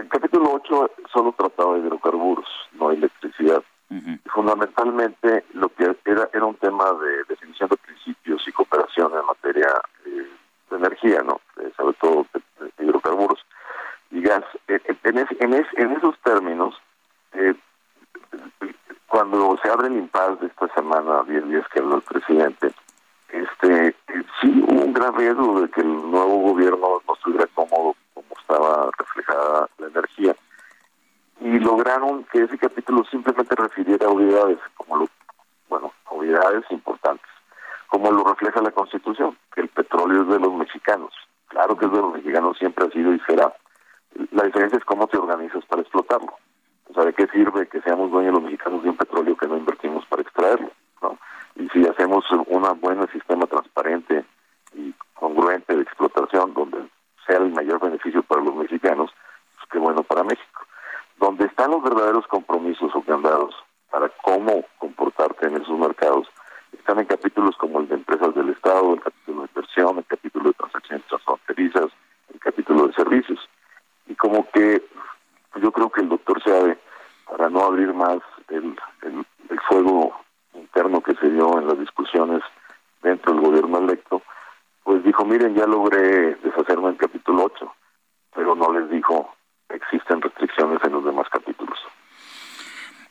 [SPEAKER 13] el capítulo 8 solo trataba de hidrocarburos, no electricidad. Uh. Fundamentalmente, lo que era era un tema de definición de principios y cooperación en materia eh, de energía, ¿no? Eh, sobre todo de, hidrocarburos y gas. Eh, en, es, en, esos términos, cuando se abre el impas de esta semana, 10 días que habló el presidente, este sí hubo un gran riesgo de que el nuevo gobierno no estuviera cómodo estaba reflejada la energía. Y lograron que ese capítulo simplemente refiriera a obviedades, como lo, bueno, obviedades importantes, como lo refleja la Constitución, que el petróleo es de los mexicanos. Claro que es de los mexicanos, siempre ha sido y será. La diferencia es cómo te organizas para explotarlo. O sea, ¿de qué sirve que seamos dueños los mexicanos de un petróleo que no invertimos para extraerlo? ¿no? Y si hacemos un buen sistema transparente y congruente de explotación, donde sea el mayor beneficio para los mexicanos, pues qué bueno para México. Donde están los verdaderos compromisos o candados para cómo comportarte en esos mercados, están en capítulos como el de empresas del Estado, el capítulo de inversión, el capítulo de transacciones transfronterizas, el capítulo de servicios. Y como que pues yo creo que el doctor sabe, para no abrir más el, el fuego interno que se dio en las discusiones dentro del gobierno electo, pues dijo, miren, ya logré deshacerme del capítulo 8, pero no les dijo, existen restricciones en los demás.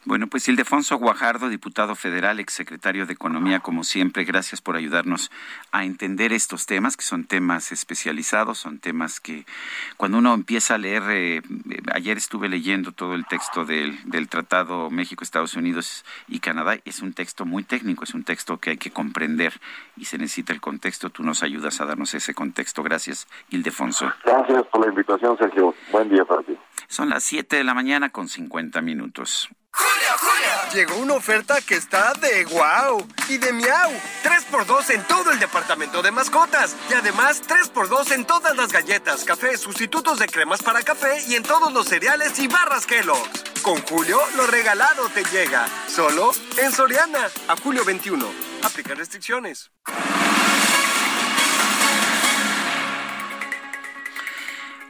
[SPEAKER 1] Bueno, pues Ildefonso Guajardo, diputado federal, exsecretario de Economía, como siempre, gracias por ayudarnos a entender estos temas, que son temas especializados, son temas que cuando uno empieza a leer, eh, ayer estuve leyendo todo el texto del, del Tratado México, Estados Unidos y Canadá, es un texto muy técnico, es un texto que hay que comprender y se necesita el contexto. Tú nos ayudas a darnos ese contexto. Gracias, Ildefonso.
[SPEAKER 13] Gracias por la invitación, Sergio. Buen día para ti.
[SPEAKER 1] Son las 7 de la mañana con 50 minutos.
[SPEAKER 14] Llegó una oferta que está de wow y de miau. 3x2 en todo el departamento de mascotas. Y además 3x2 en todas las galletas, café, sustitutos de cremas para café y en todos los cereales y barras Kellogg's. Con Julio, lo regalado te llega. Solo en Soriana. A julio 21. Aplica restricciones.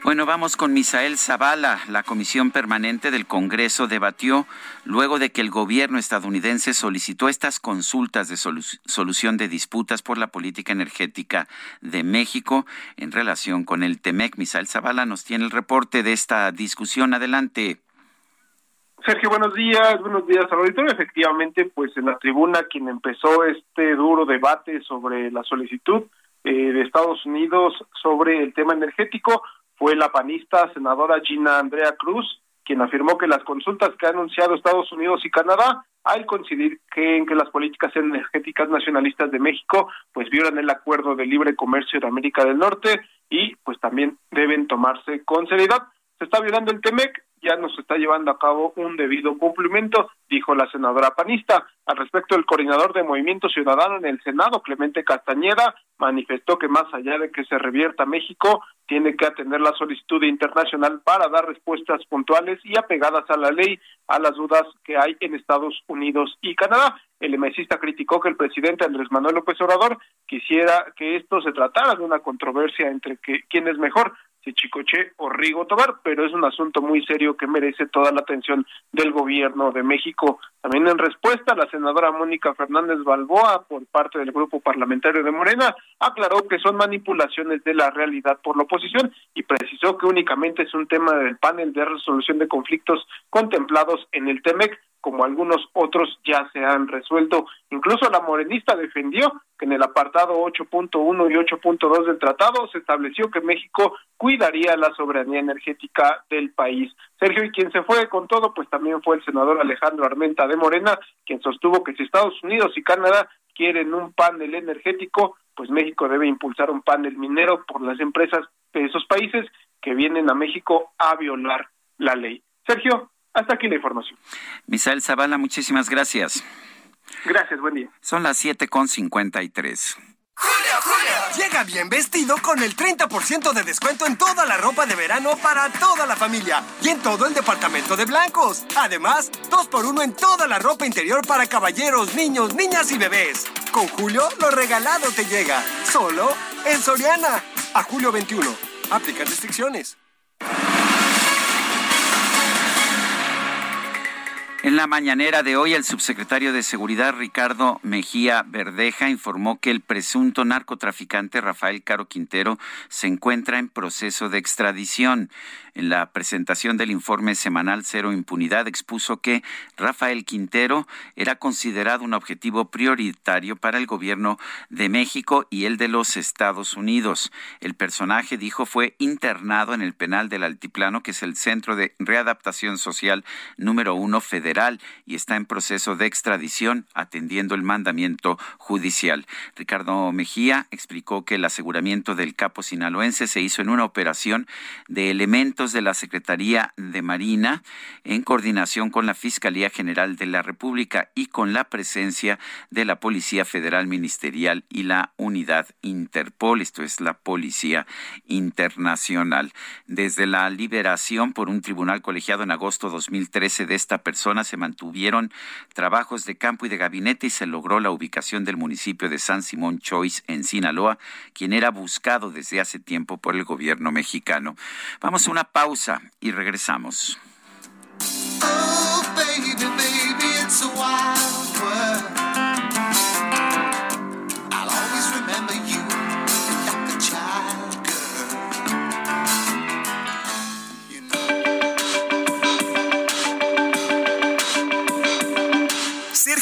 [SPEAKER 1] Bueno, vamos con Misael Zavala. La Comisión Permanente del Congreso debatió luego de que el gobierno estadounidense solicitó estas consultas de solución de disputas por la política energética de México en relación con el TEMEC. Misael Zavala nos tiene el reporte de esta discusión. Adelante.
[SPEAKER 15] Sergio, buenos días, buenos días al auditorio. Efectivamente, pues en la tribuna quien empezó este duro debate sobre la solicitud eh, de Estados Unidos sobre el tema energético fue la panista senadora Gina Andrea Cruz, quien afirmó que las consultas que ha anunciado Estados Unidos y Canadá, al coincidir que en que las políticas energéticas nacionalistas de México, pues violan el acuerdo de libre comercio de América del Norte y pues también deben tomarse con seriedad. Se está violando el TEMEC, ya no se está llevando a cabo un debido cumplimiento, dijo la senadora panista. Al respecto, el coordinador de Movimiento Ciudadano en el Senado, Clemente Castañeda, manifestó que más allá de que se revierta México, tiene que atender la solicitud internacional para dar respuestas puntuales y apegadas a la ley a las dudas que hay en Estados Unidos y Canadá. El emesista criticó que el presidente Andrés Manuel López Obrador quisiera que esto se tratara de una controversia entre que, quién es mejor, Chicoche o Rigo Tobar, pero es un asunto muy serio que merece toda la atención del gobierno de México. También en respuesta, la senadora Mónica Fernández Balboa, por parte del grupo parlamentario de Morena, aclaró que son manipulaciones de la realidad por la oposición y precisó que únicamente es un tema del panel de resolución de conflictos contemplados en el TEMEC como algunos otros ya se han resuelto. Incluso la morenista defendió que en el apartado 8.1 y 8.2 del tratado se estableció que México cuidaría la soberanía energética del país. Sergio, y quien se fue con todo, pues también fue el senador Alejandro Armenta de Morena, quien sostuvo que si Estados Unidos y Canadá quieren un panel energético, pues México debe impulsar un panel minero por las empresas de esos países que vienen a México a violar la ley. Sergio, hasta aquí la información.
[SPEAKER 1] Misael Zavala, muchísimas gracias.
[SPEAKER 15] Gracias, buen día.
[SPEAKER 1] Son las 7 con 53.
[SPEAKER 14] ¡Julio, Julio! Llega bien vestido con el 30% de descuento en toda la ropa de verano para toda la familia y en todo el departamento de blancos. Además, 2 por 1 en toda la ropa interior para caballeros, niños, niñas y bebés. Con Julio, lo regalado te llega. Solo en Soriana. A julio 21. Aplican restricciones.
[SPEAKER 1] En la mañanera de hoy, el subsecretario de Seguridad Ricardo Mejía Verdeja informó que el presunto narcotraficante Rafael Caro Quintero se encuentra en proceso de extradición. En la presentación del informe semanal Cero Impunidad expuso que Rafael Quintero era considerado un objetivo prioritario para el gobierno de México y el de los Estados Unidos. El personaje, dijo, fue internado en el penal del Altiplano, que es el Centro de Readaptación Social número uno federal y está en proceso de extradición atendiendo el mandamiento judicial. Ricardo Mejía explicó que el aseguramiento del capo sinaloense se hizo en una operación de elementos de la Secretaría de Marina en coordinación con la Fiscalía General de la República y con la presencia de la Policía Federal Ministerial y la Unidad Interpol, esto es la Policía Internacional. Desde la liberación por un tribunal colegiado en agosto 2013 de esta persona, se mantuvieron trabajos de campo y de gabinete y se logró la ubicación del municipio de San Simón Choice en Sinaloa, quien era buscado desde hace tiempo por el gobierno mexicano. Vamos a una pausa y regresamos. Oh, baby, baby, it's a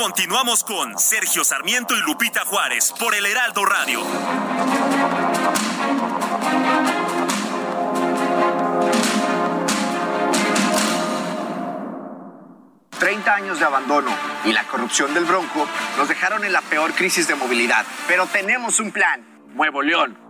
[SPEAKER 3] Continuamos con Sergio Sarmiento y Lupita Juárez por el Heraldo Radio.
[SPEAKER 16] Treinta años de abandono y la corrupción del Bronco nos dejaron en la peor crisis de movilidad. Pero tenemos un plan. Nuevo León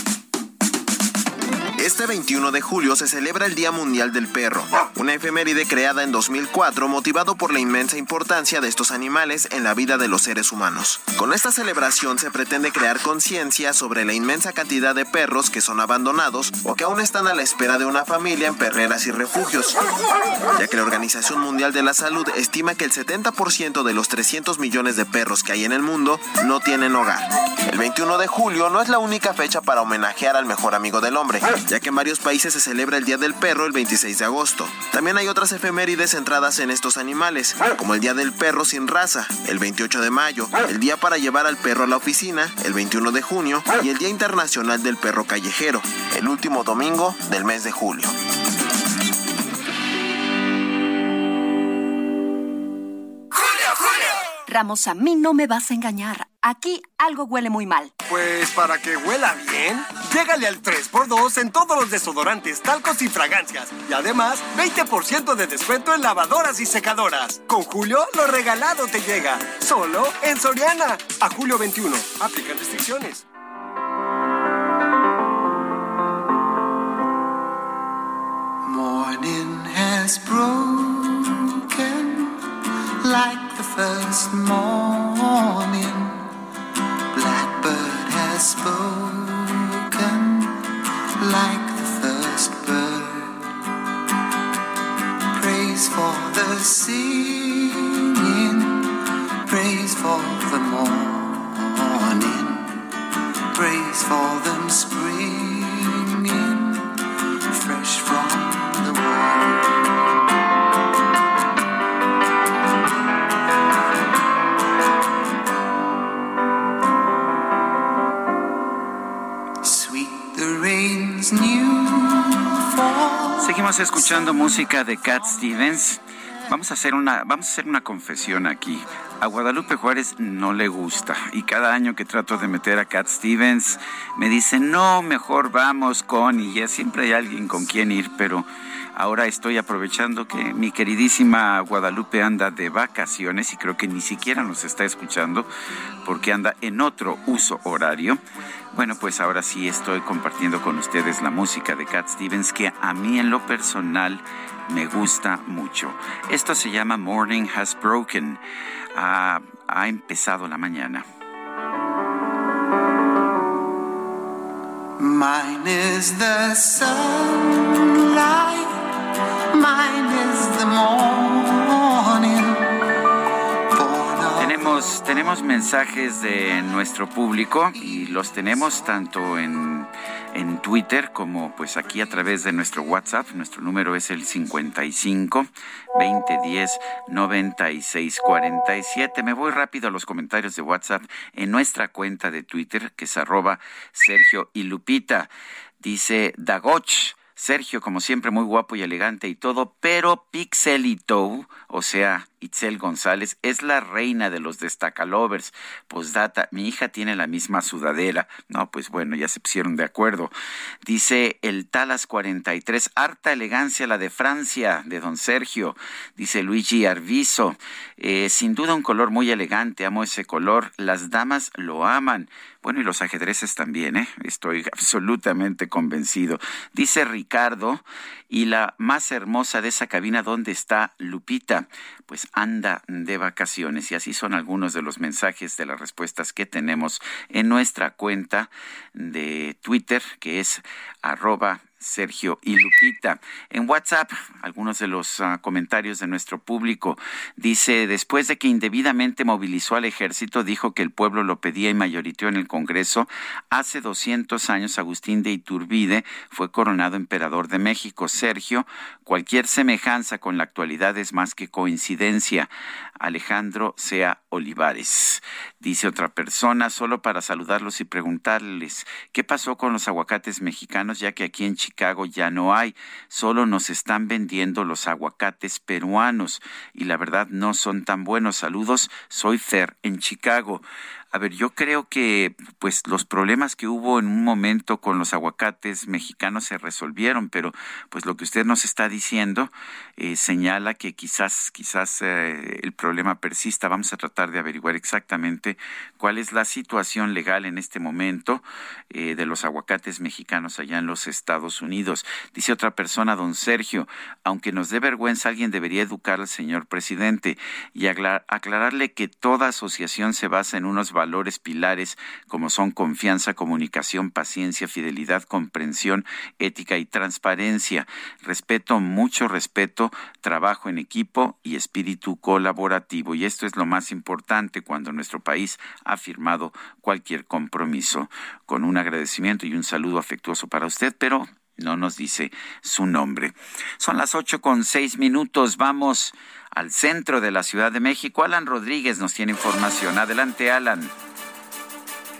[SPEAKER 17] Este 21 de julio se celebra el Día Mundial del Perro, una efeméride creada en 2004 motivado por la inmensa importancia de estos animales en la vida de los seres humanos. Con esta celebración se pretende crear conciencia sobre la inmensa cantidad de perros que son abandonados o que aún están a la espera de una familia en perreras y refugios, ya que la Organización Mundial de la Salud estima que el 70% de los 300 millones de perros que hay en el mundo no tienen hogar. El 21 de julio no es la única fecha para homenajear al mejor amigo del hombre, ya que en varios países se celebra el Día del Perro el 26 de agosto. También hay otras efemérides centradas en estos animales, como el Día del Perro sin raza, el 28 de mayo, el Día para llevar al perro a la oficina, el 21 de junio, y el Día Internacional del Perro Callejero, el último domingo del mes de julio.
[SPEAKER 18] Ramos, a mí no me vas a engañar. Aquí algo huele muy mal.
[SPEAKER 14] Pues para que huela bien, llégale al 3x2 en todos los desodorantes, talcos y fragancias. Y además, 20% de descuento en lavadoras y secadoras. Con Julio, lo regalado te llega. Solo en Soriana. A julio 21. Aplican restricciones.
[SPEAKER 19] Morning has broken like the first morning. Spoken like the first bird. Praise for the singing, praise for the morning, praise for them springing
[SPEAKER 1] Seguimos escuchando música de Cat Stevens. Vamos a hacer una, vamos a hacer una confesión aquí. A Guadalupe Juárez no le gusta y cada año que trato de meter a Cat Stevens me dice, no, mejor vamos con y ya siempre hay alguien con quien ir, pero ahora estoy aprovechando que mi queridísima Guadalupe anda de vacaciones y creo que ni siquiera nos está escuchando porque anda en otro uso horario. Bueno, pues ahora sí estoy compartiendo con ustedes la música de Cat Stevens que a mí en lo personal me gusta mucho. Esto se llama Morning Has Broken ha, empezado la mañana.
[SPEAKER 19] Mine is the sunlight, mine is the.
[SPEAKER 1] Tenemos, mensajes de nuestro público y los tenemos tanto en en Twitter como pues aquí a través de nuestro WhatsApp. Nuestro número es el 55 2010 96 47. Me voy rápido a los comentarios de WhatsApp en nuestra cuenta de Twitter que es arroba Sergio y Lupita. Dice Dagoch. Sergio, como siempre, muy guapo y elegante y todo, pero Pixelito, o sea, Itzel González, es la reina de los destacalovers. Postdata, mi hija tiene la misma sudadera. No, pues bueno, ya se pusieron de acuerdo. Dice el Talas 43, harta elegancia la de Francia, de don Sergio. Dice Luigi Arviso, eh, sin duda un color muy elegante, amo ese color. Las damas lo aman. Bueno, y los ajedrezes también, ¿eh? Estoy absolutamente convencido. Dice Ricardo, y la más hermosa de esa cabina, ¿dónde está Lupita? Pues anda de vacaciones. Y así son algunos de los mensajes de las respuestas que tenemos en nuestra cuenta de Twitter, que es arroba Sergio y Lupita. En WhatsApp, algunos de los uh, comentarios de nuestro público. Dice, después de que indebidamente movilizó al ejército, dijo que el pueblo lo pedía y mayoriteó en el Congreso. Hace 200 años, Agustín de Iturbide fue coronado emperador de México. Sergio, cualquier semejanza con la actualidad es más que coincidencia. Alejandro Sea Olivares. Dice otra persona, solo para saludarlos y preguntarles, ¿qué pasó con los aguacates mexicanos? Ya que aquí en Chicago ya no hay, solo nos están vendiendo los aguacates peruanos y la verdad no son tan buenos. Saludos, soy Fer en Chicago. A ver, yo creo que pues los problemas que hubo en un momento con los aguacates mexicanos se resolvieron, pero pues lo que usted nos está diciendo eh, señala que quizás quizás eh, el problema persista. Vamos a tratar de averiguar exactamente cuál es la situación legal en este momento eh, de los aguacates mexicanos allá en los Estados Unidos. Dice otra persona, don Sergio, aunque nos dé vergüenza, alguien debería educar al señor presidente y aclararle que toda asociación se basa en unos valores pilares como son confianza, comunicación, paciencia, fidelidad, comprensión, ética y transparencia. Respeto, mucho respeto, trabajo en equipo y espíritu colaborativo. Y esto es lo más importante cuando nuestro país ha firmado cualquier compromiso. Con un agradecimiento y un saludo afectuoso para usted, pero no nos dice su nombre. Son las ocho con seis minutos. Vamos al centro de la Ciudad de México. Alan Rodríguez nos tiene información. Adelante, Alan.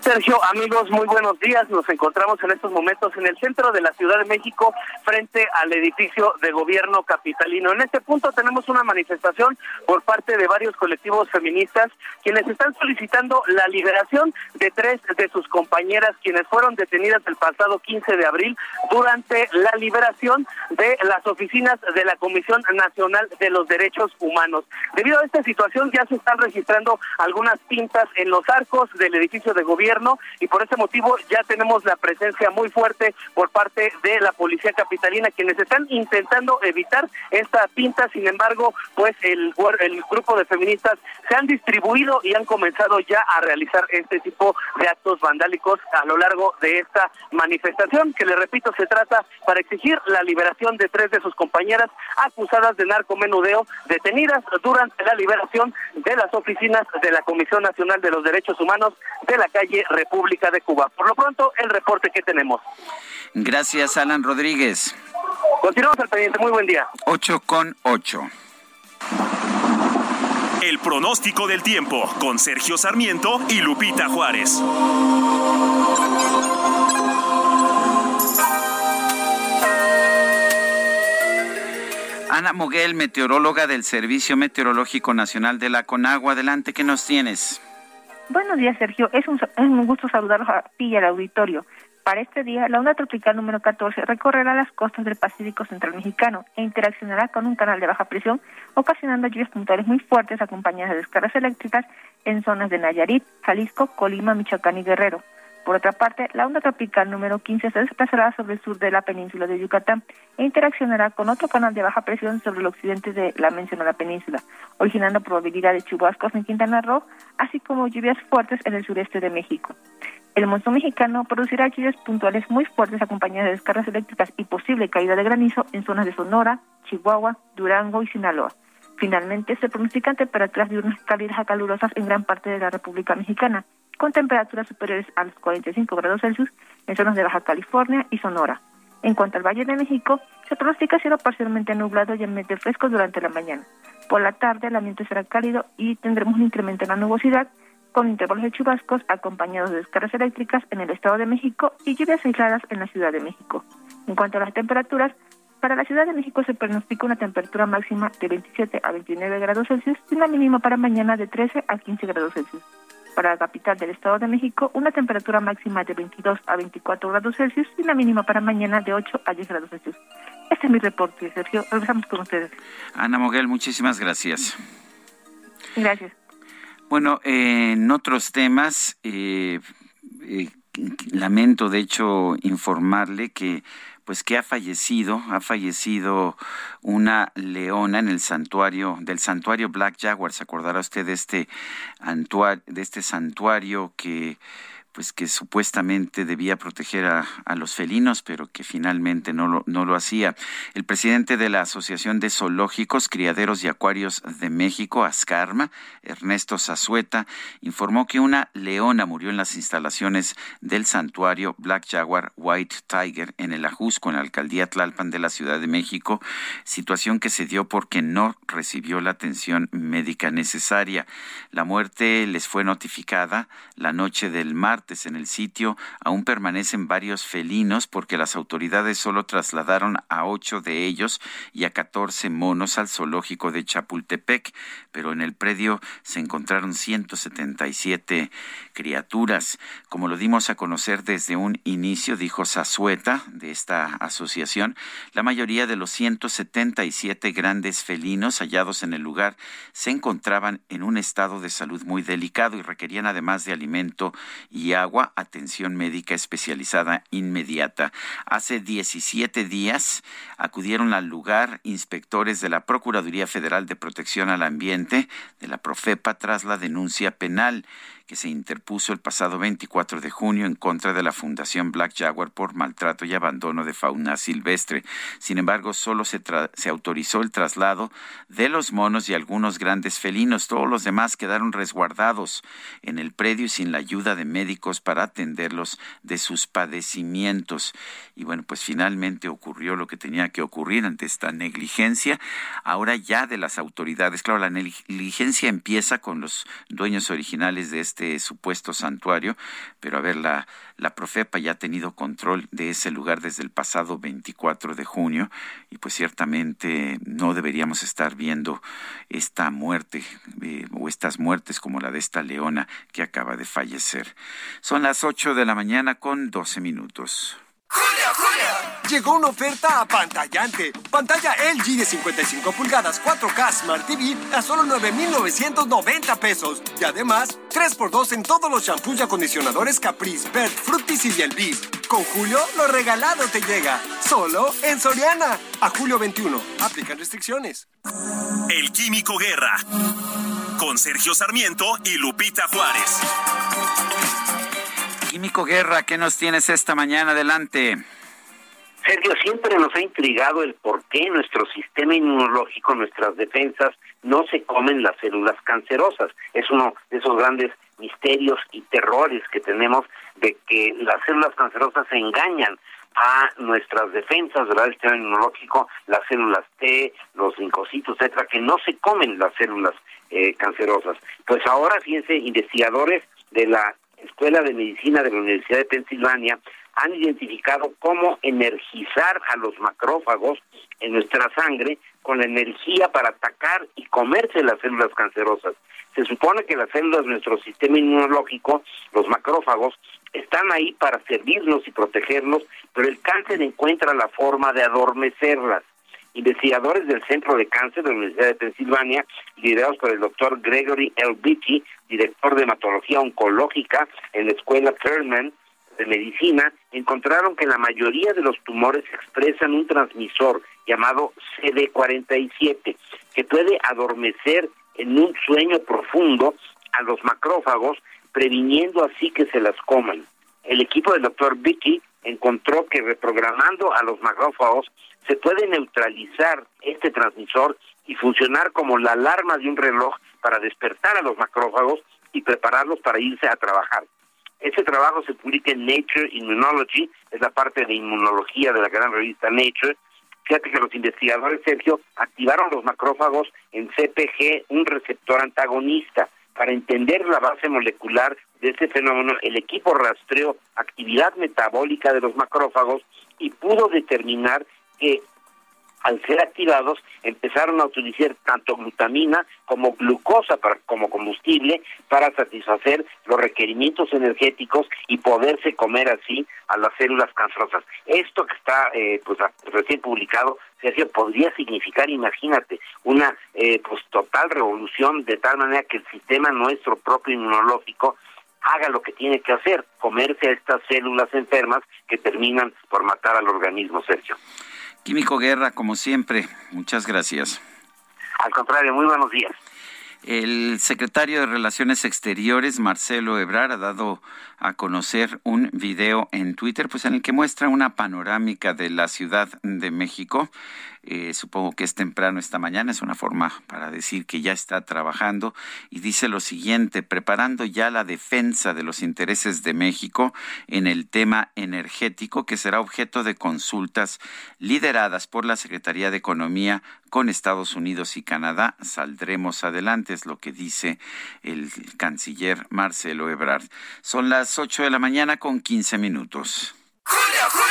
[SPEAKER 20] Sergio, amigos, muy buenos días. Nos encontramos en estos momentos en el centro de la Ciudad de México, frente al edificio de gobierno capitalino. En este punto tenemos una manifestación por parte de varios colectivos feministas, quienes están solicitando la liberación de tres de sus compañeras, quienes fueron detenidas el pasado 15 de abril durante la liberación de las oficinas de la Comisión Nacional de los Derechos Humanos. Debido a esta situación, ya se están registrando algunas pintas en los arcos del edificio de gobierno y por ese motivo ya tenemos la presencia muy fuerte por parte de la policía capitalina quienes están intentando evitar esta pinta, sin embargo, pues el, el grupo de feministas se han distribuido y han comenzado ya a realizar este tipo de actos vandálicos a lo largo de esta manifestación que le repito se trata para exigir la liberación de tres de sus compañeras acusadas de narcomenudeo detenidas durante la liberación de las oficinas de la Comisión Nacional de los Derechos Humanos de la calle República de Cuba. Por lo pronto, el reporte que tenemos.
[SPEAKER 1] Gracias, Alan Rodríguez.
[SPEAKER 20] Continuamos al pendiente. Muy buen día.
[SPEAKER 1] 8 con 8.
[SPEAKER 3] El pronóstico del tiempo con Sergio Sarmiento y Lupita Juárez.
[SPEAKER 1] Ana Moguel, meteoróloga del Servicio Meteorológico Nacional de la Conagua. Adelante, ¿qué nos tienes?
[SPEAKER 21] Buenos días, Sergio. Es un, es un gusto saludarlos a ti y al auditorio. Para este día, la onda tropical número 14 recorrerá las costas del Pacífico Central Mexicano e interaccionará con un canal de baja presión, ocasionando lluvias puntuales muy fuertes acompañadas de descargas eléctricas en zonas de Nayarit, Jalisco, Colima, Michoacán y Guerrero. Por otra parte, la onda tropical número 15 se desplazará sobre el sur de la península de Yucatán e interaccionará con otro canal de baja presión sobre el occidente de la mencionada península, originando probabilidad de chubascos en Quintana Roo, así como lluvias fuertes en el sureste de México. El monzón mexicano producirá lluvias puntuales muy fuertes acompañadas de descargas eléctricas y posible caída de granizo en zonas de Sonora, Chihuahua, Durango y Sinaloa. Finalmente, se pronostican temperaturas diurnas cálidas calurosas en gran parte de la República Mexicana, con temperaturas superiores a los 45 grados Celsius en zonas de Baja California y Sonora. En cuanto al Valle de México, se pronostica cielo parcialmente nublado y ambiente fresco durante la mañana. Por la tarde, el ambiente será cálido y tendremos un incremento en la nubosidad, con intervalos de chubascos acompañados de descargas eléctricas en el Estado de México y lluvias aisladas en la Ciudad de México. En cuanto a las temperaturas, para la Ciudad de México se pronostica una temperatura máxima de 27 a 29 grados Celsius y una mínima para mañana de 13 a 15 grados Celsius. Para la capital del Estado de México, una temperatura máxima de 22 a 24 grados Celsius y una mínima para mañana de 8 a 10 grados Celsius. Este es mi reporte, Sergio. Regresamos con ustedes.
[SPEAKER 1] Ana Moguel, muchísimas gracias.
[SPEAKER 21] Gracias.
[SPEAKER 1] Bueno, en otros temas, eh, eh, lamento de hecho informarle que pues que ha fallecido, ha fallecido una leona en el santuario del santuario Black Jaguar. ¿Se acordará usted de este de este santuario que pues que supuestamente debía proteger a, los felinos, pero que finalmente no lo, no lo hacía. El presidente de la Asociación de Zoológicos, Criaderos y Acuarios de México, Ascarma, Ernesto Zazueta, informó que una leona murió en las instalaciones del santuario Black Jaguar White Tiger en el Ajusco, en la alcaldía Tlalpan de la Ciudad de México, situación que se dio porque no recibió la atención médica necesaria. La muerte les fue notificada la noche del martes en el sitio aún permanecen varios felinos porque las autoridades solo trasladaron a ocho de ellos y a catorce monos al zoológico de Chapultepec, pero en el predio se encontraron 177 criaturas. Como lo dimos a conocer desde un inicio, dijo Zazueta de esta asociación, la mayoría de los 177 grandes felinos hallados en el lugar se encontraban en un estado de salud muy delicado y requerían además de alimento y agua, atención médica especializada inmediata. Hace 17 días acudieron al lugar inspectores de la Procuraduría Federal de Protección al Ambiente, de la Profepa, tras la denuncia penal que se interpuso el pasado 24 de junio en contra de la Fundación Black Jaguar por maltrato y abandono de fauna silvestre. Sin embargo, solo se, se autorizó el traslado de los monos y algunos grandes felinos. Todos los demás quedaron resguardados en el predio y sin la ayuda de médicos para atenderlos de sus padecimientos. Y bueno, pues finalmente ocurrió lo que tenía que ocurrir ante esta negligencia. Ahora ya de las autoridades, claro, la negligencia empieza con los dueños originales de este este supuesto santuario, pero a ver, la, la Profepa ya ha tenido control de ese lugar desde el pasado 24 de junio y pues ciertamente no deberíamos estar viendo esta muerte eh, o estas muertes como la de esta leona que acaba de fallecer. Son las 8 de la mañana con 12 minutos.
[SPEAKER 14] Llegó una oferta apantallante. Pantalla LG de 55 pulgadas 4K Smart TV a solo 9,990 pesos. Y además, 3x2 en todos los shampoos y acondicionadores Caprice, Bert, Fructis y Elvis. Con Julio, lo regalado te llega. Solo en Soriana. A julio 21. Aplican restricciones.
[SPEAKER 3] El Químico Guerra. Con Sergio Sarmiento y Lupita Juárez.
[SPEAKER 1] Químico Guerra, ¿qué nos tienes esta mañana? Adelante.
[SPEAKER 22] Sergio, siempre nos ha intrigado el por qué nuestro sistema inmunológico, nuestras defensas, no se comen las células cancerosas. Es uno de esos grandes misterios y terrores que tenemos de que las células cancerosas engañan a nuestras defensas, ¿verdad? El sistema inmunológico, las células T, los linfocitos, etcétera, que no se comen las células eh, cancerosas. Pues ahora, fíjense, investigadores de la Escuela de Medicina de la Universidad de Pensilvania han identificado cómo energizar a los macrófagos en nuestra sangre con la energía para atacar y comerse las células cancerosas. Se supone que las células de nuestro sistema inmunológico, los macrófagos, están ahí para servirnos y protegernos, pero el cáncer encuentra la forma de adormecerlas. Investigadores del Centro de Cáncer de la Universidad de Pensilvania, liderados por el doctor Gregory L. Beatty, director de hematología oncológica en la Escuela Thurman de Medicina, encontraron que la mayoría de los tumores expresan un transmisor llamado CD47, que puede adormecer en un sueño profundo a los macrófagos, previniendo así que se las coman. El equipo del doctor Vicky encontró que reprogramando a los macrófagos se puede neutralizar este transmisor y funcionar como la alarma de un reloj para despertar a los macrófagos y prepararlos para irse a trabajar. Este trabajo se publica en Nature Immunology, es la parte de inmunología de la gran revista Nature. Fíjate que los investigadores, Sergio, activaron los macrófagos en CPG, un receptor antagonista. Para entender la base molecular de este fenómeno, el equipo rastreó actividad metabólica de los macrófagos y pudo determinar que al ser activados empezaron a utilizar tanto glutamina como glucosa para, como combustible para satisfacer los requerimientos energéticos y poderse comer así a las células cancerosas. Esto que está eh, pues recién publicado, Sergio, podría significar, imagínate, una eh, pues total revolución de tal manera que el sistema nuestro propio inmunológico haga lo que tiene que hacer, comerse a estas células enfermas que terminan por matar al organismo, Sergio.
[SPEAKER 1] Químico Guerra, como siempre, muchas gracias.
[SPEAKER 22] Al contrario, muy buenos días.
[SPEAKER 1] El secretario de Relaciones Exteriores, Marcelo Ebrar, ha dado a conocer un video en Twitter, pues en el que muestra una panorámica de la Ciudad de México. Eh, supongo que es temprano esta mañana, es una forma para decir que ya está trabajando y dice lo siguiente, preparando ya la defensa de los intereses de México en el tema energético que será objeto de consultas lideradas por la Secretaría de Economía con Estados Unidos y Canadá. Saldremos adelante, es lo que dice el canciller Marcelo Ebrard. Son las 8 de la mañana con 15 minutos.
[SPEAKER 23] ¡Julio, Julio!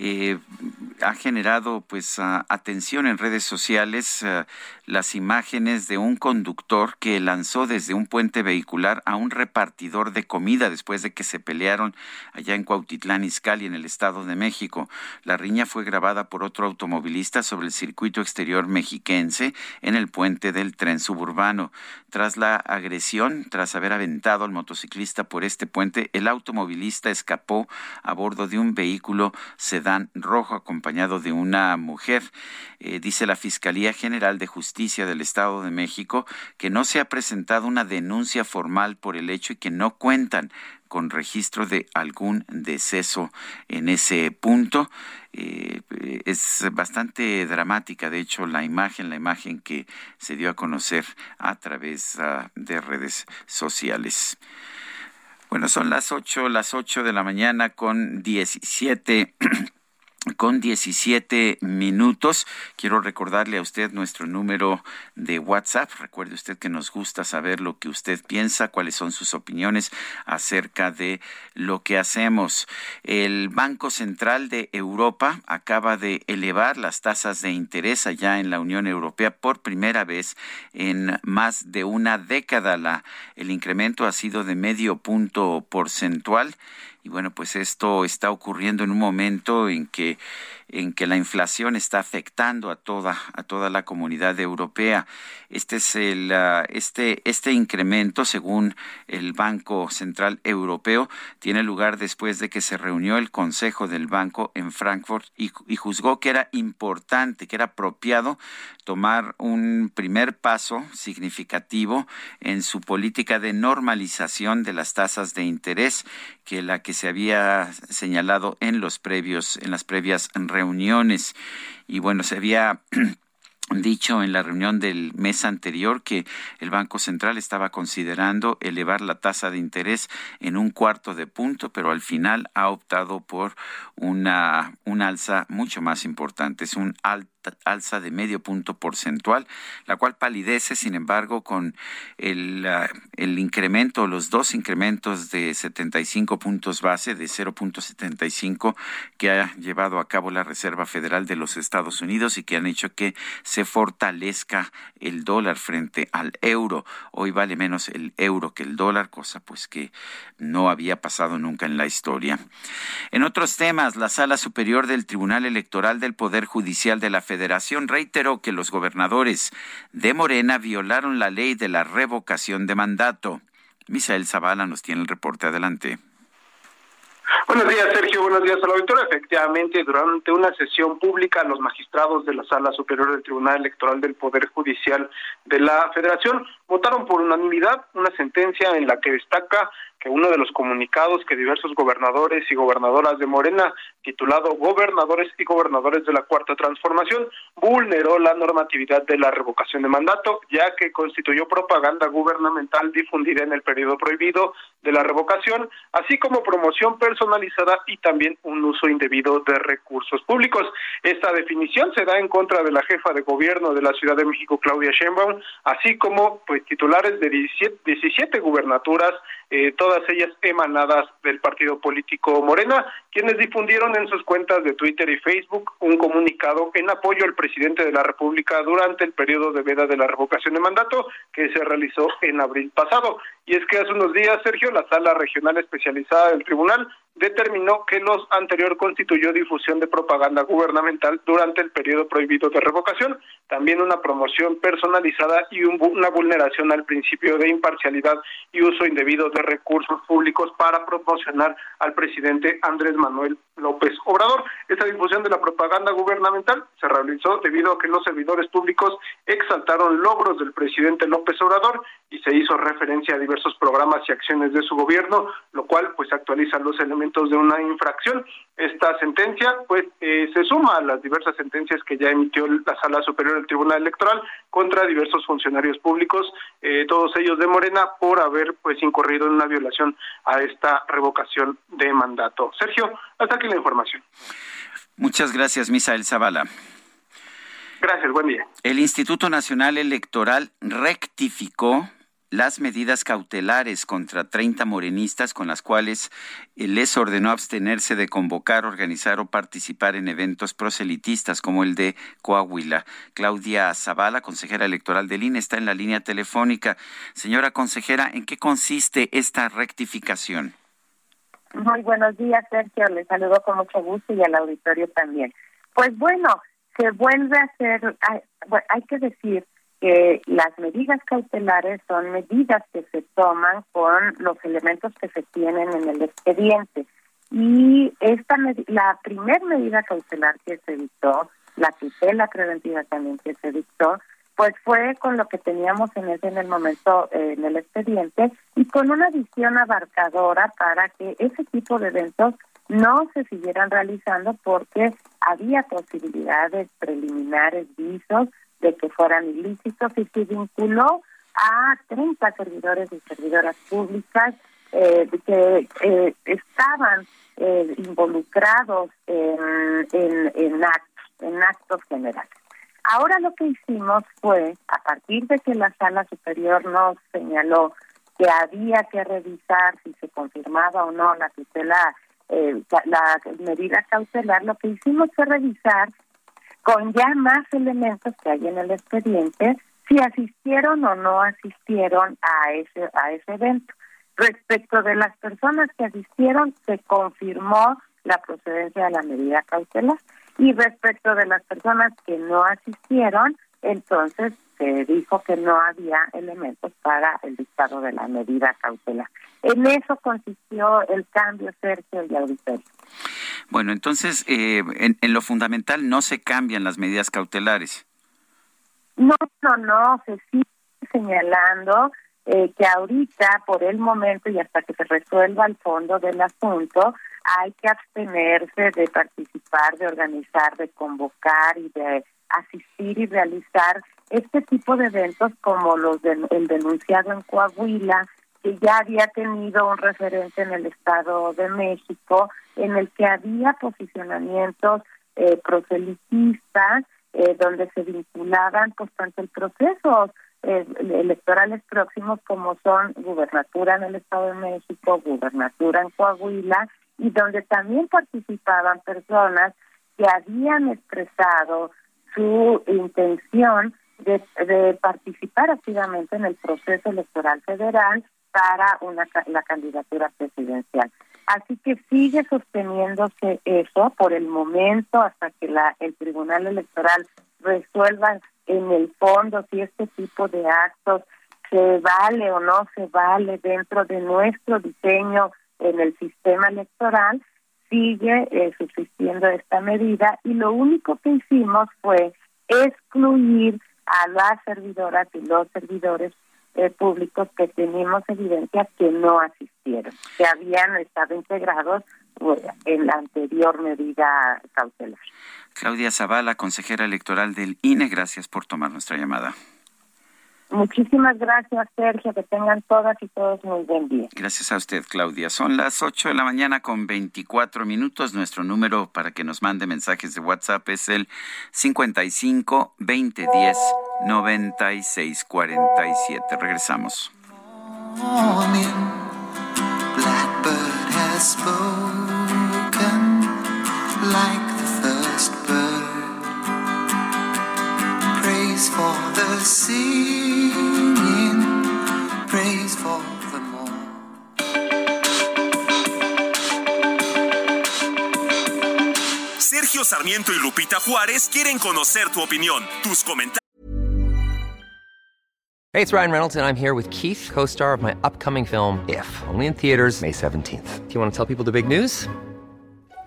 [SPEAKER 1] Eh, ha generado pues atención en redes sociales eh, las imágenes de un conductor que lanzó desde un puente vehicular a un repartidor de comida después de que se pelearon allá en Cuautitlán Izcalli en el Estado de México. La riña fue grabada por otro automovilista sobre el circuito exterior mexiquense en el puente del tren suburbano. Tras la agresión, tras haber aventado al motociclista por este puente, el automovilista escapó a bordo de un vehículo sedán rojo acompañado de una mujer. Eh, dice la Fiscalía General de Justicia del Estado de México que no se ha presentado una denuncia formal por el hecho y que no cuentan con registro de algún deceso en ese punto. Eh, es bastante dramática, de hecho, la imagen, la imagen que se dio a conocer a través ah, de redes sociales. Bueno, son las ocho, las ocho de la mañana con diecisiete con 17 minutos. Quiero recordarle a usted nuestro número de WhatsApp. Recuerde usted que nos gusta saber lo que usted piensa, cuáles son sus opiniones acerca de lo que hacemos. El Banco Central de Europa acaba de elevar las tasas de interés allá en la Unión Europea por primera vez en más de una década. El incremento ha sido de medio punto porcentual y bueno, pues esto está ocurriendo en un momento en que en que la inflación está afectando a toda a toda la comunidad europea. Este es el ah, este este incremento según el Banco Central Europeo tiene lugar después de que se reunió el Consejo del Banco en Frankfurt y, y juzgó que era importante, que era apropiado tomar un primer paso significativo en su política de normalización de las tasas de interés que la que se había señalado en los previos en las previas y bueno se había dicho en la reunión del mes anterior que el Banco Central estaba considerando elevar la tasa de interés en un cuarto de punto, pero al final ha optado por una, un alza mucho más importante. Es un alza de medio punto porcentual, la cual palidece, sin embargo, con el, el incremento, los dos incrementos de 75 puntos base, de 0.75, que ha llevado a cabo la Reserva Federal de los Estados Unidos y que han hecho que se fortalezca el dólar frente al euro. Hoy vale menos el euro que el dólar, cosa pues que no había pasado nunca en la historia. En otros temas, la Sala Superior del Tribunal Electoral del Poder Judicial de la Federación reiteró que los gobernadores de Morena violaron la ley de la revocación de mandato. Misael Zavala nos tiene el reporte adelante.
[SPEAKER 15] Buenos días, Sergio. Buenos días al auditorio. Efectivamente, durante una sesión pública, los magistrados de la Sala Superior del Tribunal Electoral del Poder Judicial de la Federación votaron por unanimidad una sentencia en la que destaca que uno de los comunicados que diversos gobernadores y gobernadoras de Morena, titulado Gobernadores y Gobernadores de la Cuarta Transformación, vulneró la normatividad de la revocación de mandato, ya que constituyó propaganda gubernamental difundida en el periodo prohibido de la revocación, así como promoción personalizada y también un uso indebido de recursos públicos. Esta definición se da en contra de la jefa de gobierno de la Ciudad de México, Claudia Sheinbaum, así como pues titulares de 17, 17 gubernaturas eh, todas ellas emanadas del partido político Morena, quienes difundieron en sus cuentas de Twitter y Facebook un comunicado en apoyo al presidente de la República durante el periodo de veda de la revocación de mandato que se realizó en abril pasado. Y es que hace unos días, Sergio, la sala regional especializada del tribunal determinó que los anterior constituyó difusión de propaganda gubernamental durante el periodo prohibido de revocación, también una promoción personalizada y una vulneración al principio de imparcialidad y uso indebido de recursos públicos para promocionar al presidente Andrés Manuel López Obrador. Esta difusión de la propaganda gubernamental se realizó debido a que los servidores públicos exaltaron logros del presidente López Obrador y se hizo referencia a diversos programas y acciones de su gobierno, lo cual pues actualiza los elementos de una infracción. Esta sentencia pues eh, se suma a las diversas sentencias que ya emitió la Sala Superior del Tribunal Electoral contra diversos funcionarios públicos, eh, todos ellos de Morena, por haber pues incurrido en una violación a esta revocación de mandato. Sergio, hasta aquí la información.
[SPEAKER 1] Muchas gracias, Misael Zavala.
[SPEAKER 15] Gracias, buen día.
[SPEAKER 1] El Instituto Nacional Electoral rectificó las medidas cautelares contra 30 morenistas con las cuales eh, les ordenó abstenerse de convocar, organizar o participar en eventos proselitistas como el de Coahuila. Claudia Zavala, consejera electoral del INE, está en la línea telefónica. Señora consejera, ¿en qué consiste esta rectificación?
[SPEAKER 24] Muy buenos días, Sergio. Les saludo con mucho gusto y al auditorio también. Pues bueno, se vuelve a hacer, hay que decir, que las medidas cautelares son medidas que se toman con los elementos que se tienen en el expediente. Y esta la primera medida cautelar que se dictó, la tutela preventiva también que se dictó, pues fue con lo que teníamos en ese en el momento eh, en el expediente y con una visión abarcadora para que ese tipo de eventos no se siguieran realizando porque había posibilidades preliminares, visos de que fueran ilícitos y se vinculó a 30 servidores y servidoras públicas eh, que eh, estaban eh, involucrados en, en, en, actos, en actos generales. Ahora lo que hicimos fue, a partir de que la sala superior nos señaló que había que revisar si se confirmaba o no la tutela, la medida cautelar, lo que hicimos fue revisar con ya más elementos que hay en el expediente, si asistieron o no asistieron a ese, a ese evento. Respecto de las personas que asistieron, se confirmó la procedencia de la medida cautelar. Y respecto de las personas que no asistieron, entonces se dijo que no había elementos para el dictado de la medida cautelar. En eso consistió el cambio, Sergio y Auditorio.
[SPEAKER 1] Bueno, entonces, eh, en, lo fundamental no se cambian las medidas cautelares.
[SPEAKER 24] No, no, no, se sigue señalando eh, que ahorita, por el momento y hasta que se resuelva el fondo del asunto, hay que abstenerse de participar, de organizar, de convocar y de asistir y realizar este tipo de eventos como los del denunciado en Coahuila, que ya había tenido un referente en el Estado de México, en el que había posicionamientos eh, proselitistas, eh, donde se vinculaban pues tanto el proceso eh, electorales próximos como son gubernatura en el Estado de México, gubernatura en Coahuila, y donde también participaban personas que habían expresado su intención de, de participar activamente en el proceso electoral federal para una, la candidatura presidencial. Así que sigue sosteniéndose eso por el momento hasta que la, el Tribunal Electoral resuelva en el fondo si este tipo de actos se vale o no se vale dentro de nuestro diseño en el sistema electoral, sigue eh, subsistiendo esta medida y lo único que hicimos fue excluir a las servidoras y los servidores eh, públicos que tenemos evidencia que no asistieron, que habían estado integrados en la anterior medida cautelar.
[SPEAKER 1] Claudia Zavala, consejera electoral del INE, gracias por tomar nuestra llamada.
[SPEAKER 24] Muchísimas gracias, Sergio. Que tengan todas y todos muy buen día.
[SPEAKER 1] Gracias a usted, Claudia. Son las 8 de la mañana con 24 minutos. Nuestro número para que nos mande mensajes de WhatsApp es el 55 2010 9647. Regresamos. Blackbird has spoken
[SPEAKER 3] Sergio Sarmiento y Lupita Juárez quieren conocer tu opinión, tus comentarios.
[SPEAKER 25] Hey, it's Ryan Reynolds and I'm here with Keith, co-star of my upcoming film If, only in theaters May 17th. Do you want to tell people the big news?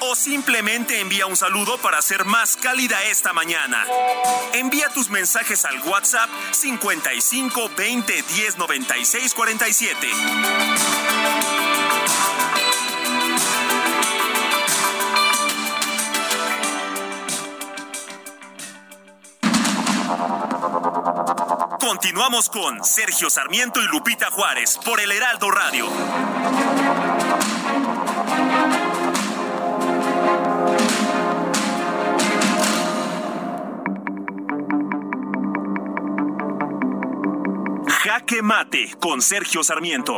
[SPEAKER 3] O simplemente envía un saludo para hacer más cálida esta mañana. Envía tus mensajes al WhatsApp 55 20 10 96 47. Continuamos con Sergio Sarmiento y Lupita Juárez por el Heraldo Radio. Jaque Mate con Sergio Sarmiento.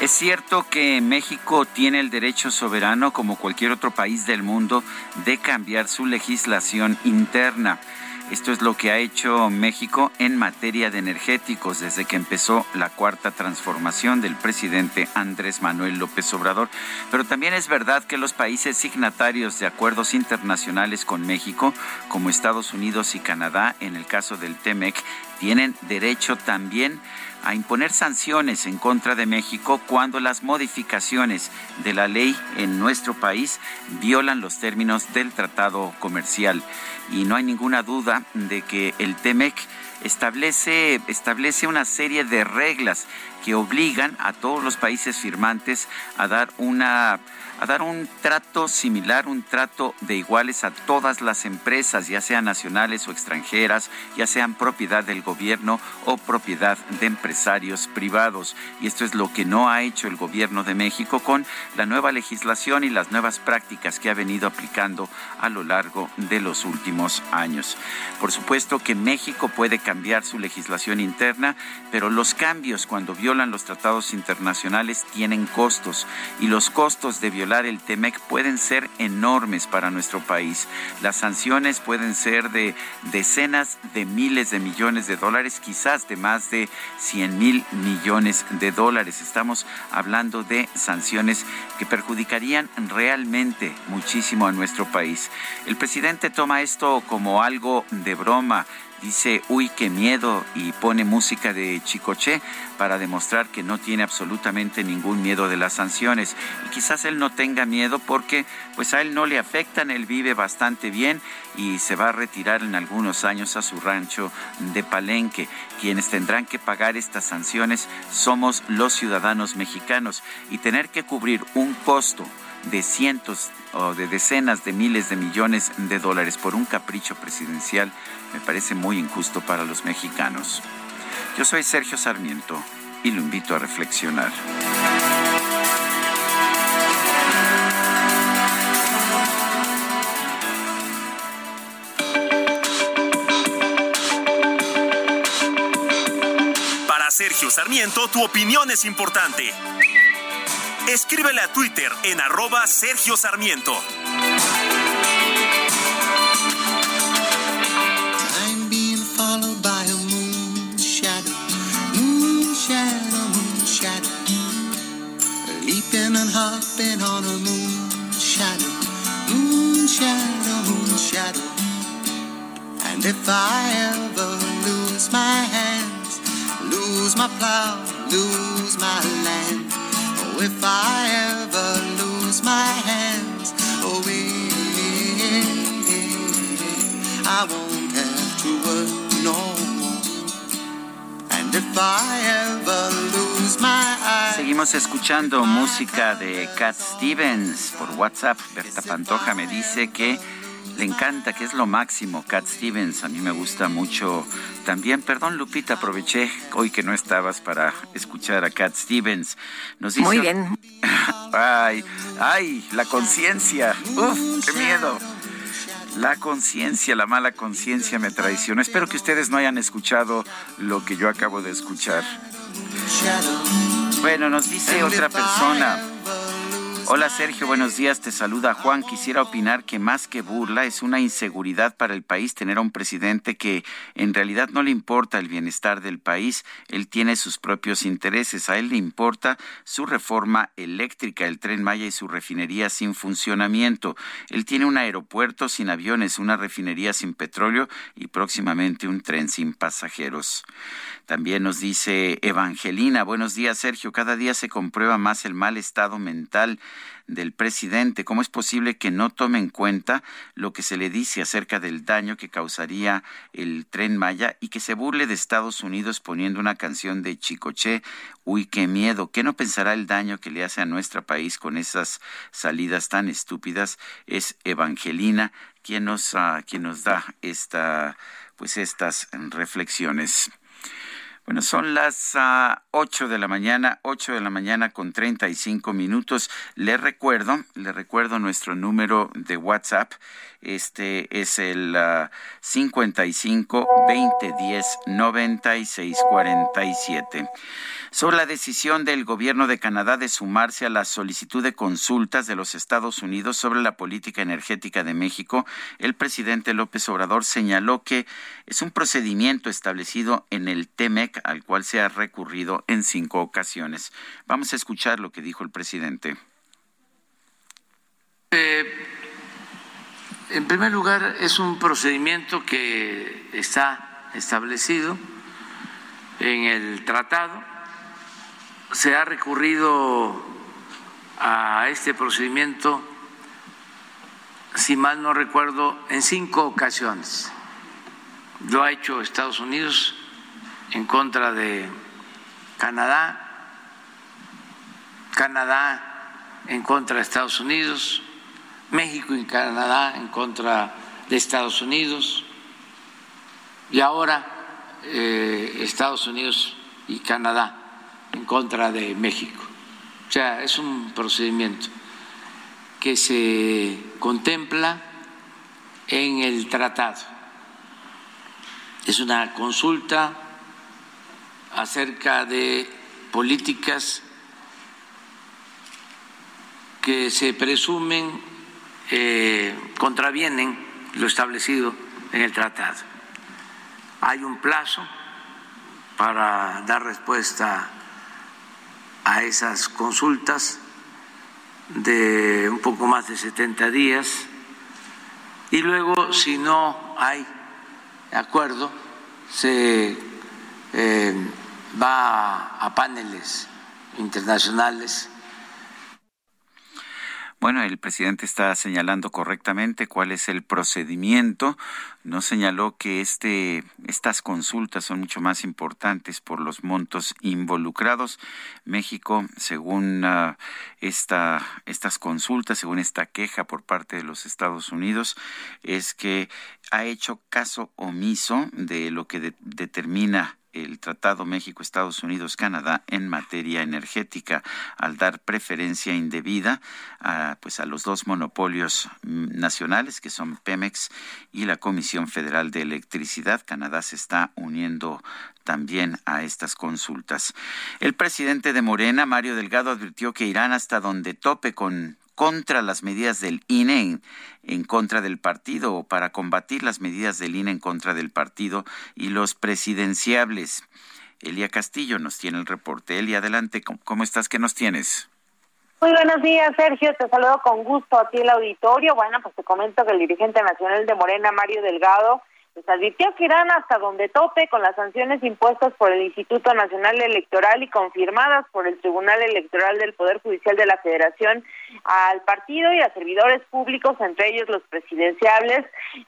[SPEAKER 1] Es cierto que México tiene el derecho soberano, como cualquier otro país del mundo, de cambiar su legislación interna. Esto es lo que ha hecho México en materia de energéticos desde que empezó la cuarta transformación del presidente Andrés Manuel López Obrador. Pero también es verdad que los países signatarios de acuerdos internacionales con México, como Estados Unidos y Canadá, en el caso del TEMEC, tienen derecho también imponer sanciones en contra de México cuando las modificaciones de la ley en nuestro país violan los términos del tratado comercial. Y no hay ninguna duda de que el TEMEC establece, establece una serie de reglas que obligan a todos los países firmantes a dar una a dar un trato similar, un trato de iguales a todas las empresas, ya sean nacionales o extranjeras, ya sean propiedad del gobierno o propiedad de empresarios privados. Y esto es lo que no ha hecho el gobierno de México con la nueva legislación y las nuevas prácticas que ha venido aplicando a lo largo de los últimos años. Por supuesto que México puede cambiar su legislación interna, pero los cambios cuando violan los tratados internacionales tienen costos y los costos de violación el TEMEC pueden ser enormes para nuestro país. Las sanciones pueden ser de decenas de miles de millones de dólares, quizás de más de 100 mil millones de dólares. Estamos hablando de sanciones que perjudicarían realmente muchísimo a nuestro país. El presidente toma esto como algo de broma dice, uy, qué miedo, y pone música de Chicoche para demostrar que no tiene absolutamente ningún miedo de las sanciones. Y quizás él no tenga miedo porque pues a él no le afectan, él vive bastante bien y se va a retirar en algunos años a su rancho de Palenque. Quienes tendrán que pagar estas sanciones somos los ciudadanos mexicanos y tener que cubrir un costo de cientos o de decenas de miles de millones de dólares por un capricho presidencial me parece muy injusto para los mexicanos. Yo soy Sergio Sarmiento y lo invito a reflexionar.
[SPEAKER 3] Para Sergio Sarmiento, tu opinión es importante. Escríbele a Twitter en arroba Sergio Sarmiento.
[SPEAKER 19] Shadow, shadow. And if I ever lose my hands, lose my plow, lose my land. Oh, if I ever lose my hands, oh, eh, I won't
[SPEAKER 1] Seguimos escuchando música de Cat Stevens por WhatsApp. Berta Pantoja me dice que le encanta, que es lo máximo, Cat Stevens. A mí me gusta mucho también. Perdón, Lupita, aproveché hoy que no estabas para escuchar a Cat Stevens. Nos dice,
[SPEAKER 26] Muy bien.
[SPEAKER 1] Ay, ay, la conciencia. Uf, qué miedo. La conciencia, la mala conciencia me traiciona. Espero que ustedes no hayan escuchado lo que yo acabo de escuchar. Bueno, nos dice otra persona. Hola Sergio, buenos días, te saluda Juan. Quisiera opinar que más que burla es una inseguridad para el país tener a un presidente que en realidad no le importa el bienestar del país, él tiene sus propios intereses, a él le importa su reforma eléctrica, el tren Maya y su refinería sin funcionamiento. Él tiene un aeropuerto sin aviones, una refinería sin petróleo y próximamente un tren sin pasajeros. También nos dice Evangelina, buenos días Sergio, cada día se comprueba más el mal estado mental del presidente. ¿Cómo es posible que no tome en cuenta lo que se le dice acerca del daño que causaría el tren Maya y que se burle de Estados Unidos poniendo una canción de Chicoche? Uy, qué miedo. ¿Qué no pensará el daño que le hace a nuestro país con esas salidas tan estúpidas? Es Evangelina quien nos, ah, quien nos da esta, pues estas reflexiones. Bueno, son las ah, 8 de la mañana, 8 de la mañana con 35 minutos. Le recuerdo, le recuerdo nuestro número de WhatsApp. Este es el ah, 55 2010 96 47 sobre la decisión del gobierno de Canadá de sumarse a la solicitud de consultas de los Estados Unidos sobre la política energética de México, el presidente López Obrador señaló que es un procedimiento establecido en el TEMEC al cual se ha recurrido en cinco ocasiones. Vamos a escuchar lo que dijo el presidente.
[SPEAKER 27] Eh, en primer lugar, es un procedimiento que está establecido en el tratado. Se ha recurrido a este procedimiento, si mal no recuerdo, en cinco ocasiones. lo ha hecho Estados Unidos en contra de Canadá, Canadá en contra de Estados Unidos, México y Canadá en contra de Estados Unidos y ahora eh, Estados Unidos y Canadá en contra de México. O sea, es un procedimiento que se contempla en el tratado. Es una consulta acerca de políticas que se presumen eh, contravienen lo establecido en el tratado. Hay un plazo para dar respuesta a esas consultas de un poco más de 70 días. Y luego si no hay acuerdo se eh, va a paneles internacionales
[SPEAKER 1] bueno, el presidente está señalando correctamente cuál es el procedimiento. No señaló que este, estas consultas son mucho más importantes por los montos involucrados. México, según uh, esta, estas consultas, según esta queja por parte de los Estados Unidos, es que ha hecho caso omiso de lo que determina el Tratado México-Estados Unidos-Canadá en materia energética al dar preferencia indebida a, pues a los dos monopolios nacionales que son Pemex y la Comisión Federal de Electricidad. Canadá se está uniendo también a estas consultas. El presidente de Morena, Mario Delgado, advirtió que irán hasta donde tope con contra las medidas del INE en, contra del partido o para combatir las medidas del INE en contra del partido y los presidenciables. Elia Castillo nos tiene el reporte. Elia, adelante. ¿Cómo, estás? ¿Qué nos tienes?
[SPEAKER 26] Muy buenos días, Sergio. Te saludo con gusto a ti el auditorio. Bueno, pues te comento que el dirigente nacional de Morena, Mario Delgado, pues advirtió que irán hasta donde tope con las sanciones impuestas por el Instituto Nacional Electoral y confirmadas por el Tribunal Electoral del Poder Judicial de la Federación al partido y a servidores públicos, entre ellos los presidenciables,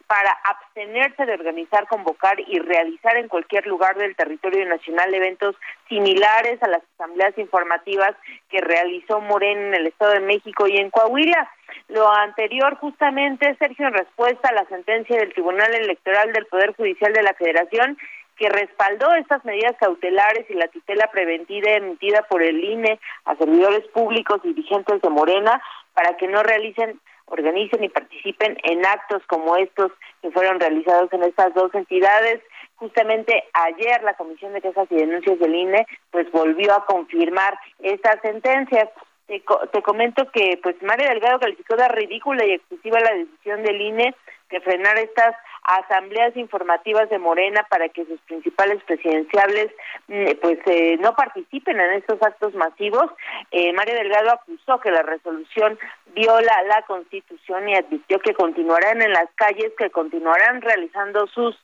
[SPEAKER 26] para abstenerse de organizar, convocar y realizar en cualquier lugar del territorio nacional eventos similares a las asambleas informativas que realizó Morena en el Estado de México y en Coahuila. Lo anterior, justamente, Sergio, en respuesta a la sentencia del Tribunal Electoral del Poder Judicial de la Federación, que respaldó estas medidas cautelares y la tutela preventiva emitida por el INE a servidores públicos y dirigentes de Morena para que no realicen, organicen y participen en actos como estos que fueron realizados en estas dos entidades. Justamente ayer la Comisión de Quejas y Denuncias del INE pues volvió a confirmar estas sentencias. Te, comento que pues María Delgado calificó de ridícula y excesiva la decisión del INE de frenar estas asambleas informativas de Morena para que sus principales presidenciables mm, pues eh, no participen en estos actos masivos. Eh, María Delgado acusó que la resolución viola la Constitución y advirtió que continuarán en las calles, que continuarán realizando sus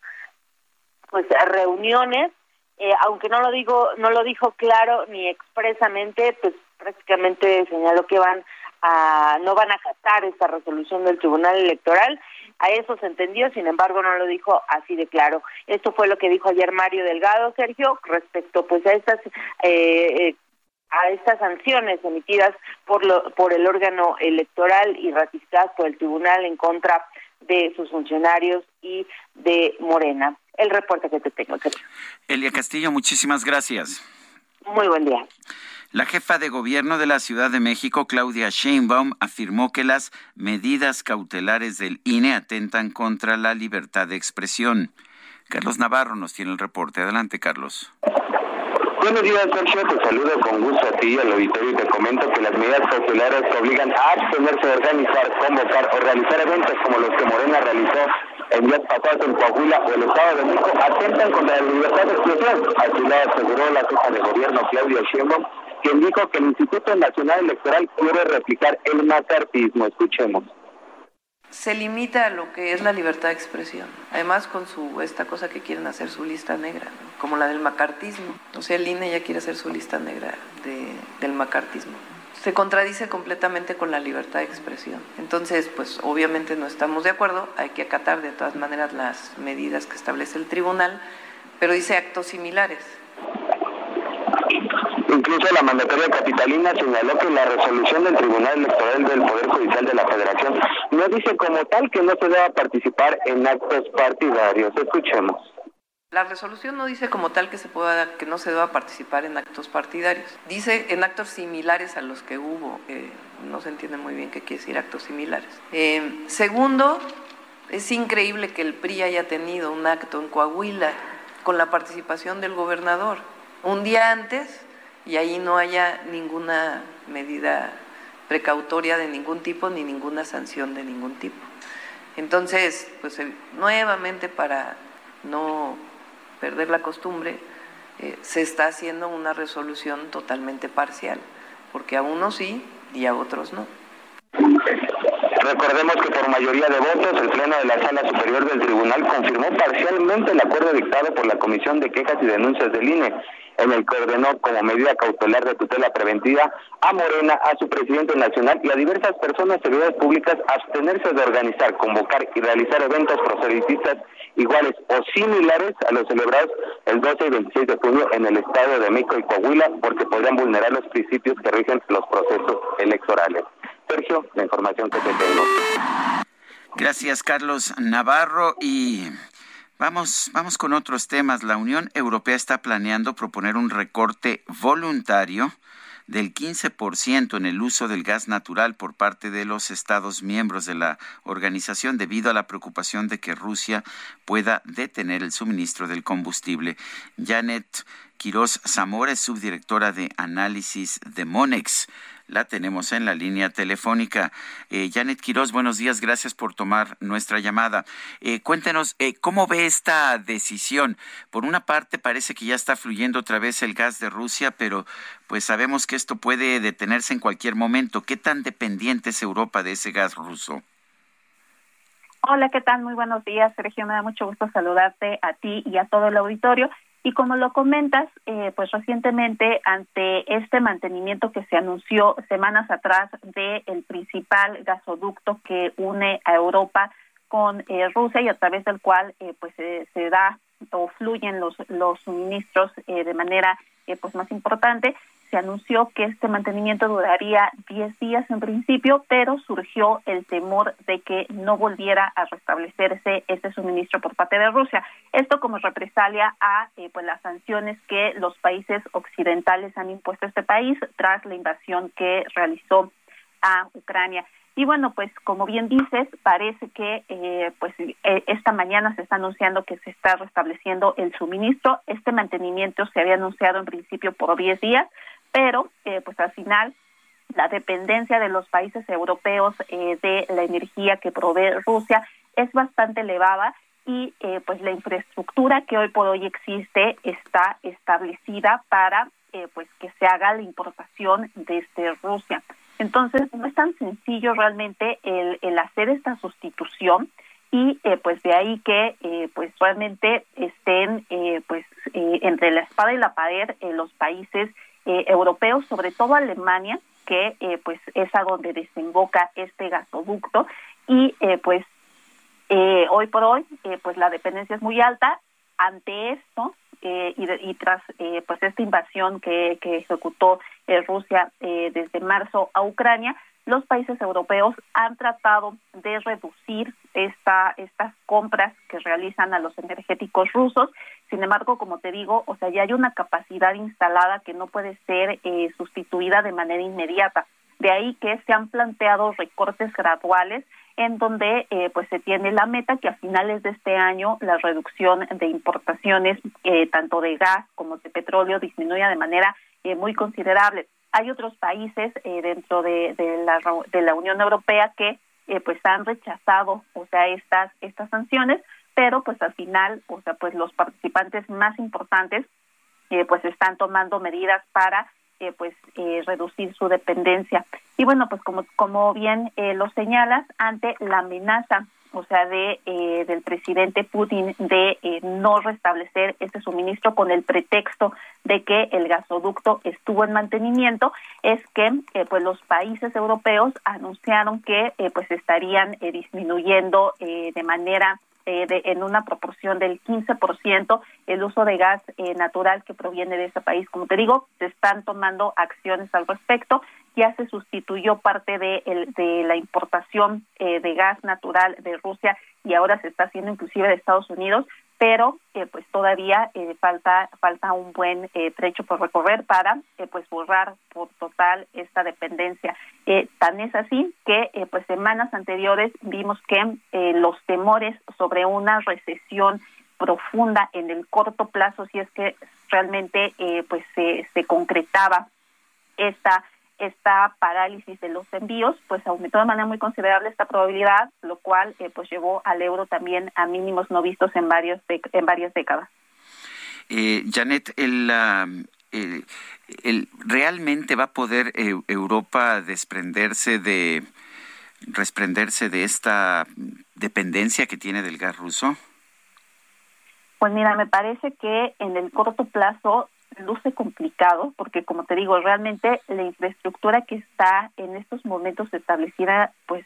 [SPEAKER 26] pues reuniones eh, aunque no lo digo no lo dijo claro ni expresamente pues prácticamente señaló que van a no van a acatar esta resolución del Tribunal Electoral. A eso se entendió, sin embargo, no lo dijo así de claro. Esto fue lo que dijo ayer Mario Delgado, Sergio, respecto pues a estas eh, eh, a estas sanciones emitidas por lo, por el órgano electoral y ratificadas por el tribunal en contra de sus funcionarios y de Morena. El reporte que te tengo. Sergio.
[SPEAKER 1] Elia Castillo, muchísimas gracias.
[SPEAKER 26] Muy buen día.
[SPEAKER 1] La jefa de gobierno de la Ciudad de México, Claudia Sheinbaum, afirmó que las medidas cautelares del INE atentan contra la libertad de expresión. Carlos Navarro nos tiene el reporte. Adelante, Carlos.
[SPEAKER 28] Buenos días, Sergio. Te saludo con gusto a ti y al auditorio y te comento que las medidas cautelares te obligan a abstenerse de organizar, convocar o realizar eventos como los que Morena realizó en pasados en Coahuila o el Estado de México atentan contra la libertad de expresión. Así lo aseguró la jefa de gobierno Claudia Sheinbaum quien dijo que el Instituto Nacional Electoral quiere replicar el macartismo. Escuchemos.
[SPEAKER 29] Se limita a lo que es la libertad de expresión. Además, con su esta cosa que quieren hacer su lista negra, como la del macartismo. O sea, el INE ya quiere hacer su lista negra de, del macartismo. Se contradice completamente con la libertad de expresión. Entonces, pues obviamente no estamos de acuerdo, hay que acatar de todas maneras las medidas que establece el tribunal, pero dice actos similares.
[SPEAKER 28] Incluso la mandataria capitalina señaló que la resolución del Tribunal Electoral del Poder Judicial de la Federación no dice como tal que no se deba participar en actos partidarios. Escuchemos.
[SPEAKER 29] La resolución no dice como tal que se pueda que no se deba participar en actos partidarios. Dice en actos similares a los que hubo. no se entiende muy bien qué quiere decir actos similares. Eh, segundo, es increíble que el PRI haya tenido un acto en Coahuila con la participación del gobernador un día antes y ahí no haya ninguna medida precautoria de ningún tipo ni ninguna sanción de ningún tipo. Entonces, pues eh, nuevamente para no perder la costumbre, eh, se está haciendo una resolución totalmente parcial, porque a unos sí y a otros no.
[SPEAKER 28] Recordemos que por mayoría de votos, el Pleno de la Sala Superior del Tribunal confirmó parcialmente el acuerdo dictado por la Comisión de Quejas y Denuncias del INE, en el que ordenó como medida cautelar de tutela preventiva a Morena, a su presidente nacional y a diversas personas servidores públicas abstenerse de organizar, convocar y realizar eventos proselitistas iguales o similares a los celebrados el 12 y 26 de junio en el Estado de México y Coahuila, porque podrían vulnerar los principios que rigen los procesos electorales. Sergio, la información que te tengo.
[SPEAKER 1] Gracias, Carlos Navarro. Y Vamos, vamos con otros temas. La Unión Europea está planeando proponer un recorte voluntario del 15% en el uso del gas natural por parte de los Estados miembros de la organización debido a la preocupación de que Rusia pueda detener el suministro del combustible. Janet Quiroz Zamora es subdirectora de análisis de Monex la tenemos en la línea telefónica. Eh, Janet Quiroz, buenos días, gracias por tomar nuestra llamada. Eh, cuéntenos, eh, ¿cómo ve esta decisión? Por una parte, parece que ya está fluyendo otra vez el gas de Rusia, pero pues sabemos que esto puede detenerse en cualquier momento. ¿Qué tan dependiente es Europa de ese gas ruso?
[SPEAKER 30] Hola, ¿qué tal? Muy buenos días, Sergio. Me da mucho gusto saludarte a ti y a todo el auditorio. Y como lo comentas, eh, pues recientemente ante este mantenimiento que se anunció semanas atrás del el principal gasoducto que une a Europa con eh, Rusia y a través del cual eh, pues se da o fluyen los los suministros de manera pues más importante se anunció que este mantenimiento duraría 10 días en principio, pero surgió el temor de que no volviera a restablecerse este suministro por parte de Rusia. Esto como represalia a eh, pues las sanciones que los países occidentales han impuesto a este país tras la invasión que realizó a Ucrania. Y bueno, pues como bien dices, parece que eh, pues eh, esta mañana se está anunciando que se está restableciendo el suministro. Este mantenimiento se había anunciado en principio por 10 días, pero eh, pues al final la dependencia de los países europeos eh, de la energía que provee Rusia es bastante elevada y eh, pues la infraestructura que hoy por hoy existe está establecida para pues que se haga la importación desde Rusia. Entonces no es tan sencillo realmente el, el hacer esta sustitución y pues de ahí que pues realmente estén pues entre la espada y la pared los países eh, europeos, sobre todo Alemania, que eh, pues es a donde desemboca este gasoducto. Y eh, pues hoy por hoy pues la dependencia es muy alta. Ante esto y, tras pues esta invasión que, que ejecutó Rusia desde marzo a Ucrania los países europeos han tratado de reducir esta, estas compras que realizan a los energéticos rusos. Sin embargo, como te digo, o sea, ya hay una capacidad instalada que no puede ser eh, sustituida de manera inmediata. De ahí que se han planteado recortes graduales en donde eh, pues se tiene la meta que a finales de este año la reducción de importaciones eh, tanto de gas como de petróleo disminuya de manera muy considerable. Hay otros países eh, dentro de, la, de la Unión Europea que eh, pues han rechazado, o sea, estas estas sanciones, pero pues al final, o sea, pues los participantes más importantes eh, pues están tomando medidas para pues reducir su dependencia. Y bueno, pues como como bien lo señalas, ante la amenaza o sea, de eh, del presidente Putin de eh, no restablecer ese suministro con el pretexto de que el gasoducto estuvo en mantenimiento, es que eh, pues los países europeos anunciaron que pues estarían disminuyendo de manera de, en una proporción del 15% el uso de gas natural que proviene de ese país. Como te digo, se están tomando acciones al respecto ya se sustituyó parte de, el, de la importación eh, de gas natural de Rusia y ahora se está haciendo inclusive de Estados Unidos, pero eh, pues todavía eh, falta falta un buen trecho por recorrer para pues borrar por total esta dependencia. tan es así que pues semanas anteriores vimos que los temores sobre una recesión profunda en el corto plazo, si es que realmente pues se, se concretaba esta esta parálisis de los envíos, pues aumentó de manera muy considerable esta probabilidad, lo cual eh, pues llevó al euro también a mínimos no vistos en varios en varias décadas.
[SPEAKER 1] Eh, Janet, el, el, realmente va a poder eh, Europa desprenderse de desprenderse de esta dependencia que tiene del gas ruso.
[SPEAKER 30] Pues mira, me parece que en el corto plazo luce complicado porque como te digo realmente la infraestructura que está en estos momentos establecida pues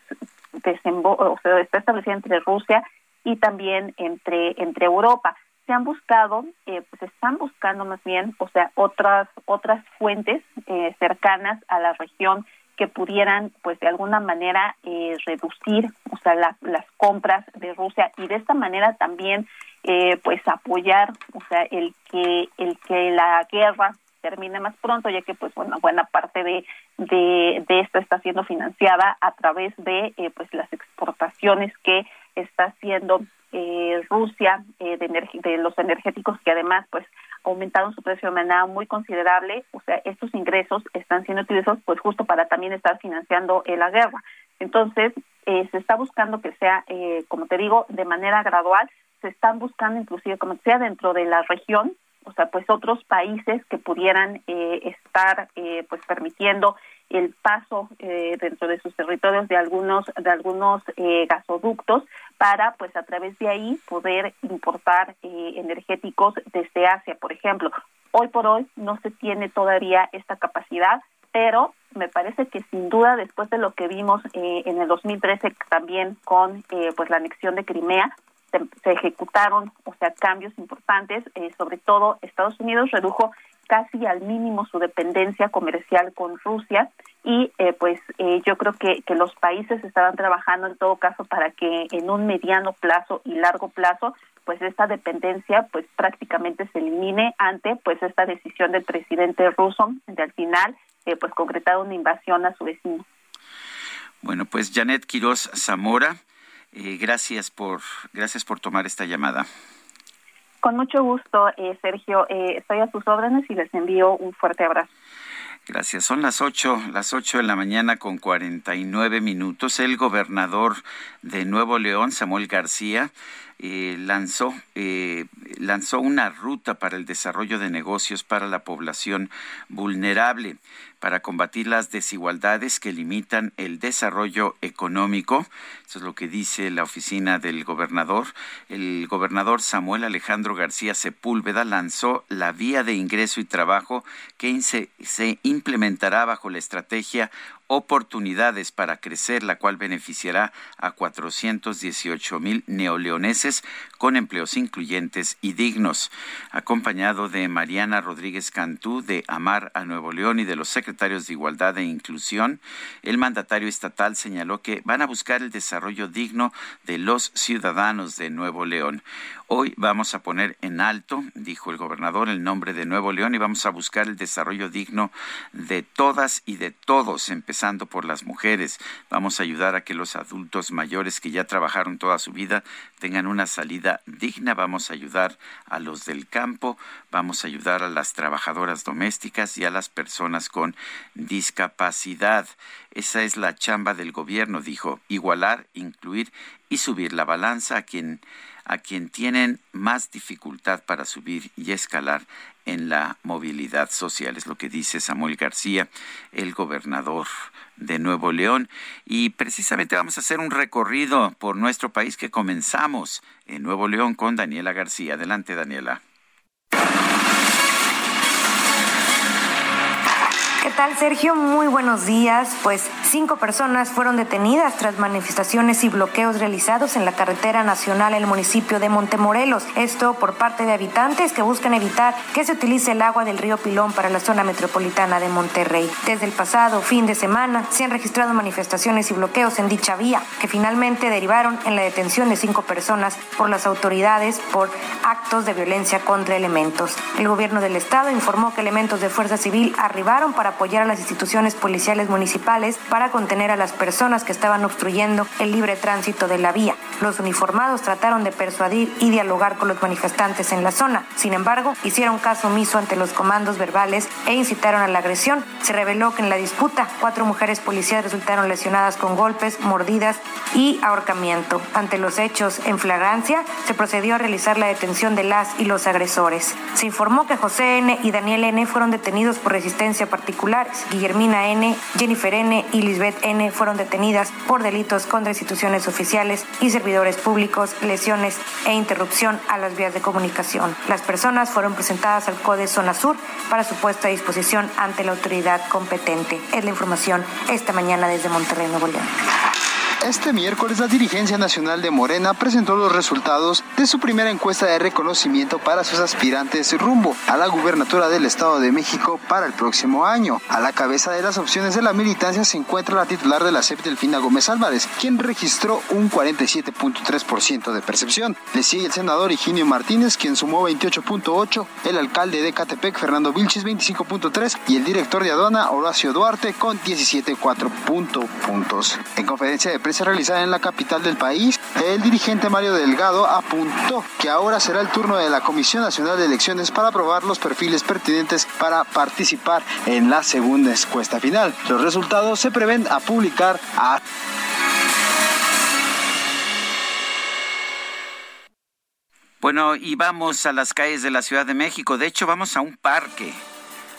[SPEAKER 30] o sea, está establecida entre Rusia y también entre entre Europa. Se han buscado eh, pues están buscando más bien o sea otras otras fuentes eh, cercanas a la región que pudieran pues de alguna manera eh, reducir o sea las compras de Rusia y de esta manera también eh, pues apoyar o sea el que el que la guerra termine más pronto ya que pues bueno buena parte de de, esto está siendo financiada a través de eh, pues las exportaciones que está haciendo eh, Rusia eh, de, de los energéticos que además pues aumentaron su precio de manera muy considerable, o sea, estos ingresos están siendo utilizados pues justo para también estar financiando eh, la guerra. Entonces, eh, se está buscando que sea, eh, como te digo, de manera gradual, se están buscando inclusive como sea dentro de la región, o sea, pues otros países que pudieran estar pues permitiendo el paso eh, dentro de sus territorios de algunos de algunos eh, gasoductos para pues a través de ahí poder importar eh, energéticos desde Asia por ejemplo. Hoy por hoy no se tiene todavía esta capacidad pero me parece que sin duda después de lo que vimos en el 2013 también con pues la anexión de Crimea se, ejecutaron o sea cambios importantes sobre todo Estados Unidos redujo casi al mínimo su dependencia comercial con Rusia y eh, pues eh, yo creo que, que los países estaban trabajando en todo caso para que en un mediano plazo y largo plazo pues esta dependencia pues prácticamente se elimine ante pues esta decisión del presidente ruso de al final eh, pues concretar una invasión a su vecino.
[SPEAKER 1] Bueno, pues Janet Quiroz Zamora, gracias por gracias por tomar esta llamada.
[SPEAKER 30] Con mucho gusto, eh, Sergio. Eh, estoy a sus órdenes y les envío un fuerte abrazo.
[SPEAKER 1] Gracias. Son las ocho, las ocho de la mañana con cuarenta y nueve minutos. El gobernador de Nuevo León, Samuel García, eh, lanzó, eh, lanzó una ruta para el desarrollo de negocios para la población vulnerable, para combatir las desigualdades que limitan el desarrollo económico. Eso es lo que dice la oficina del gobernador. El gobernador Samuel Alejandro García Sepúlveda lanzó la vía de ingreso y trabajo que se, se implementará bajo la estrategia oportunidades para crecer, la cual beneficiará a 418 mil neoleoneses con empleos incluyentes y dignos. Acompañado de Mariana Rodríguez Cantú de Amar a Nuevo León y de los secretarios de Igualdad e Inclusión, el mandatario estatal señaló que van a buscar el desarrollo digno de los ciudadanos de Nuevo León. Hoy vamos a poner en alto, dijo el gobernador, el nombre de Nuevo León y vamos a buscar el desarrollo digno de todas y de todos, empezando por las mujeres. Vamos a ayudar a que los adultos mayores que ya trabajaron toda su vida tengan una salida digna. Vamos a ayudar a los del campo, vamos a ayudar a las trabajadoras domésticas y a las personas con discapacidad. Esa es la chamba del gobierno, dijo, igualar, incluir y subir la balanza a quien a quien tienen más dificultad para subir y escalar en la movilidad social. Es lo que dice Samuel García, el gobernador de Nuevo León. Y precisamente vamos a hacer un recorrido por nuestro país que comenzamos en Nuevo León con Daniela García. Adelante, Daniela.
[SPEAKER 31] ¿Qué tal, Sergio? Muy buenos días. Pues cinco personas fueron detenidas tras manifestaciones y bloqueos realizados en la carretera nacional en el municipio de Montemorelos. Esto por parte de habitantes que buscan evitar que se utilice el agua del río Pilón para la zona metropolitana de Monterrey. Desde el pasado fin de semana se han registrado manifestaciones y bloqueos en dicha vía, que finalmente derivaron en la detención de cinco personas por las autoridades por actos de violencia contra elementos. El gobierno del estado informó que elementos de fuerza civil arribaron para apoyar a las instituciones policiales municipales para contener a las personas que estaban obstruyendo el libre tránsito de la vía. Los uniformados trataron de persuadir y dialogar con los manifestantes en la zona. Sin embargo, hicieron caso omiso ante los comandos verbales e incitaron a la agresión. Se reveló que en la disputa, cuatro mujeres policías resultaron lesionadas con golpes, mordidas y ahorcamiento. Ante los hechos en flagrancia, se procedió a realizar la detención de las y los agresores. Se informó que José N. y Daniel N. fueron detenidos por resistencia particular Guillermina N., Jennifer N. y Lisbeth N. fueron detenidas por delitos contra instituciones oficiales y servidores públicos, lesiones e interrupción a las vías de comunicación. Las personas fueron presentadas al CODE Zona Sur para su puesta a disposición ante la autoridad competente. Es la información esta mañana desde Monterrey, Nuevo León.
[SPEAKER 32] Este miércoles la dirigencia nacional de Morena presentó los resultados de su primera encuesta de reconocimiento para sus aspirantes rumbo a la gubernatura del Estado de México para el próximo año. A la cabeza de las opciones de la militancia se encuentra la titular de la CEP Delfina Gómez Álvarez, quien registró un 47.3% de percepción. Le sigue el senador Higinio Martínez, quien sumó 28.8%, el alcalde de Catepec Fernando Vilches 25.3% y el director de aduana Horacio Duarte con 17.4 puntos. En conferencia de prensa realizada en la capital del país, el dirigente Mario Delgado apuntó que ahora será el turno de la Comisión Nacional de Elecciones para aprobar los perfiles pertinentes para participar en la segunda encuesta final. Los resultados se prevén a publicar a
[SPEAKER 1] Bueno, y vamos a las calles de la Ciudad de México. De hecho, vamos a un parque,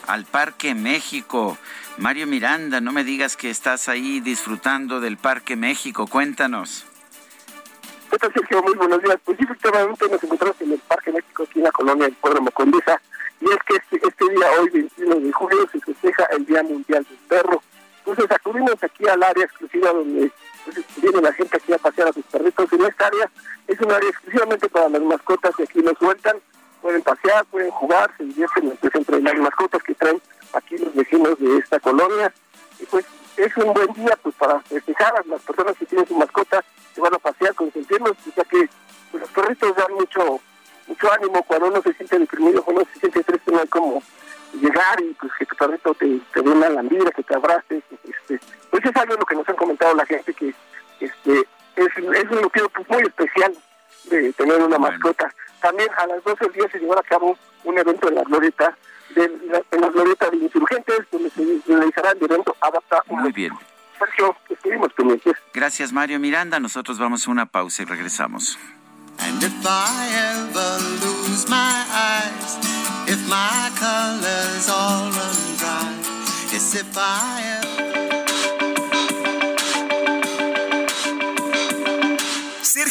[SPEAKER 1] al Parque México. Mario Miranda, no me digas que estás ahí disfrutando del Parque México, cuéntanos.
[SPEAKER 33] ¿Qué tal, Sergio? Muy buenos días. Pues sí, nos encontramos en el Parque México, aquí en la colonia del pueblo Mocondiza, y es que este, este, día, hoy, 21 de julio, se festeja el Día Mundial del Perro. Entonces acudimos aquí al área exclusiva donde pues, viene la gente aquí a pasear a sus perritos. En esta área es un área exclusivamente para las mascotas que aquí nos sueltan. Pueden pasear, pueden jugar, se divierten pues, entre las mascotas que traen aquí los vecinos de esta colonia. Y pues es un buen día pues para festejar a las personas que tienen su mascota, que van a pasear, consentirlos, ya que pues, los perritos dan mucho mucho ánimo cuando uno se siente deprimido, cuando uno se siente triste, no hay como llegar y pues que tu perrito te, te dé una lambida, que te abrace. Este, pues es algo lo que nos han comentado la gente, que este es, es un motivo pues, muy especial de tener una mascota. También a las 12 del día se llevará a cabo un evento en la glorieta de la, en la glorieta de insurgentes, donde se realizará el evento Adapta.
[SPEAKER 1] Muy bien.
[SPEAKER 33] Sergio, estuvimos pendientes.
[SPEAKER 1] Gracias, Mario Miranda. Nosotros vamos a una pausa y regresamos.
[SPEAKER 19] And if I ever lose my eyes, if my colors all run dry, yes, if I ever...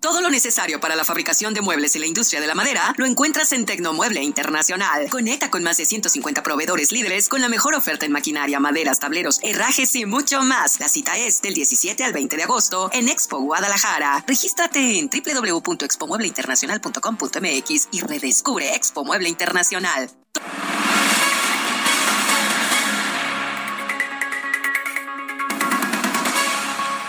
[SPEAKER 34] Todo lo necesario para la fabricación de muebles y la industria de la madera lo encuentras en Tecnomueble Internacional. Conecta con más de 150 proveedores líderes con la mejor oferta en maquinaria, maderas, tableros, herrajes y mucho más. La cita es del 17 al 20 de agosto en Expo Guadalajara. Regístrate en www.expomuebleinternacional.com.mx y redescubre Expo Mueble Internacional.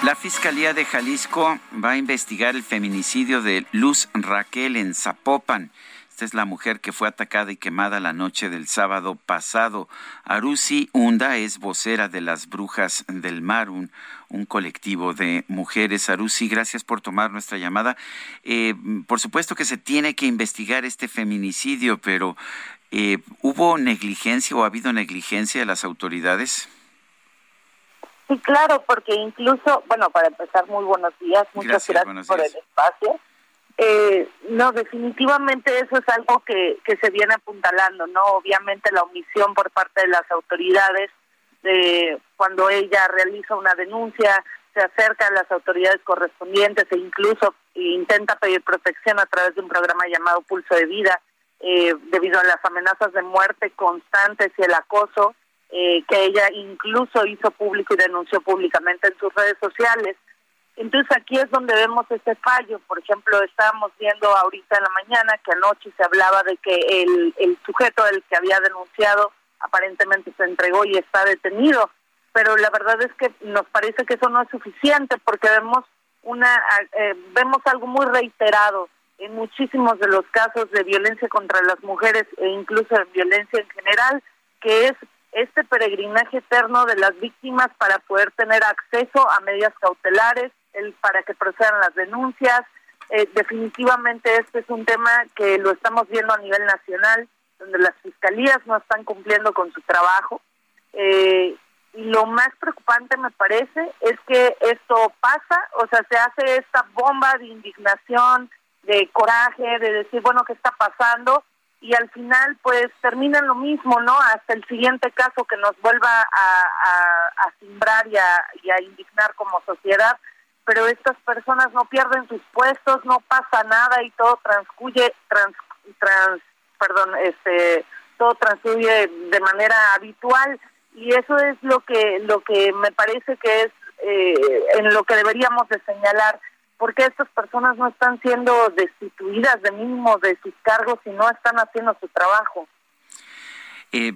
[SPEAKER 1] La Fiscalía de Jalisco va a investigar el feminicidio de Luz Raquel en Zapopan. Esta es la mujer que fue atacada y quemada la noche del sábado pasado. Arusi Hunda es vocera de las Brujas del Mar, un, colectivo de mujeres. Arusi, gracias por tomar nuestra llamada. Eh, por supuesto que se tiene que investigar este feminicidio, pero eh, ¿hubo negligencia o ha habido negligencia de las autoridades?
[SPEAKER 35] Sí, claro, porque incluso, bueno, para empezar, muy buenos días, muchas gracias, por el espacio. Eh, no, definitivamente eso es algo que, que se viene apuntalando, ¿no? Obviamente la omisión por parte de las autoridades, de cuando ella realiza una denuncia, se acerca a las autoridades correspondientes e incluso intenta pedir protección a través de un programa llamado Pulso de Vida, eh, debido a las amenazas de muerte constantes y el acoso eh, que ella incluso hizo público y denunció públicamente en sus redes sociales. Entonces aquí es donde vemos ese fallo. Por ejemplo, estábamos viendo ahorita en la mañana que anoche se hablaba de que el, el sujeto el que había denunciado aparentemente se entregó y está detenido. Pero la verdad es que nos parece que eso no es suficiente porque vemos una eh, vemos algo muy reiterado en muchísimos de los casos de violencia contra las mujeres e incluso de violencia en general, que es este peregrinaje eterno de las víctimas para poder tener acceso a medidas cautelares, el, para que procedan las denuncias. Eh, definitivamente este es un tema que lo estamos viendo a nivel nacional, donde las fiscalías no están cumpliendo con su trabajo. Eh, y lo más preocupante me parece es que esto pasa, o sea, se hace esta bomba de indignación, de coraje, de decir, bueno, ¿qué está pasando? Y al final pues termina lo mismo, ¿no? Hasta el siguiente caso que nos vuelva a, a, simbrar y a, indignar como sociedad, pero estas personas no pierden sus puestos, no pasa nada y todo transcurre, trans, trans, perdón, este, todo transcurre de manera habitual y eso es lo que lo que me parece que es eh, en lo que deberíamos de señalar ¿Por qué estas personas no están siendo destituidas de mínimo de sus cargos y no están haciendo su trabajo?
[SPEAKER 1] Eh,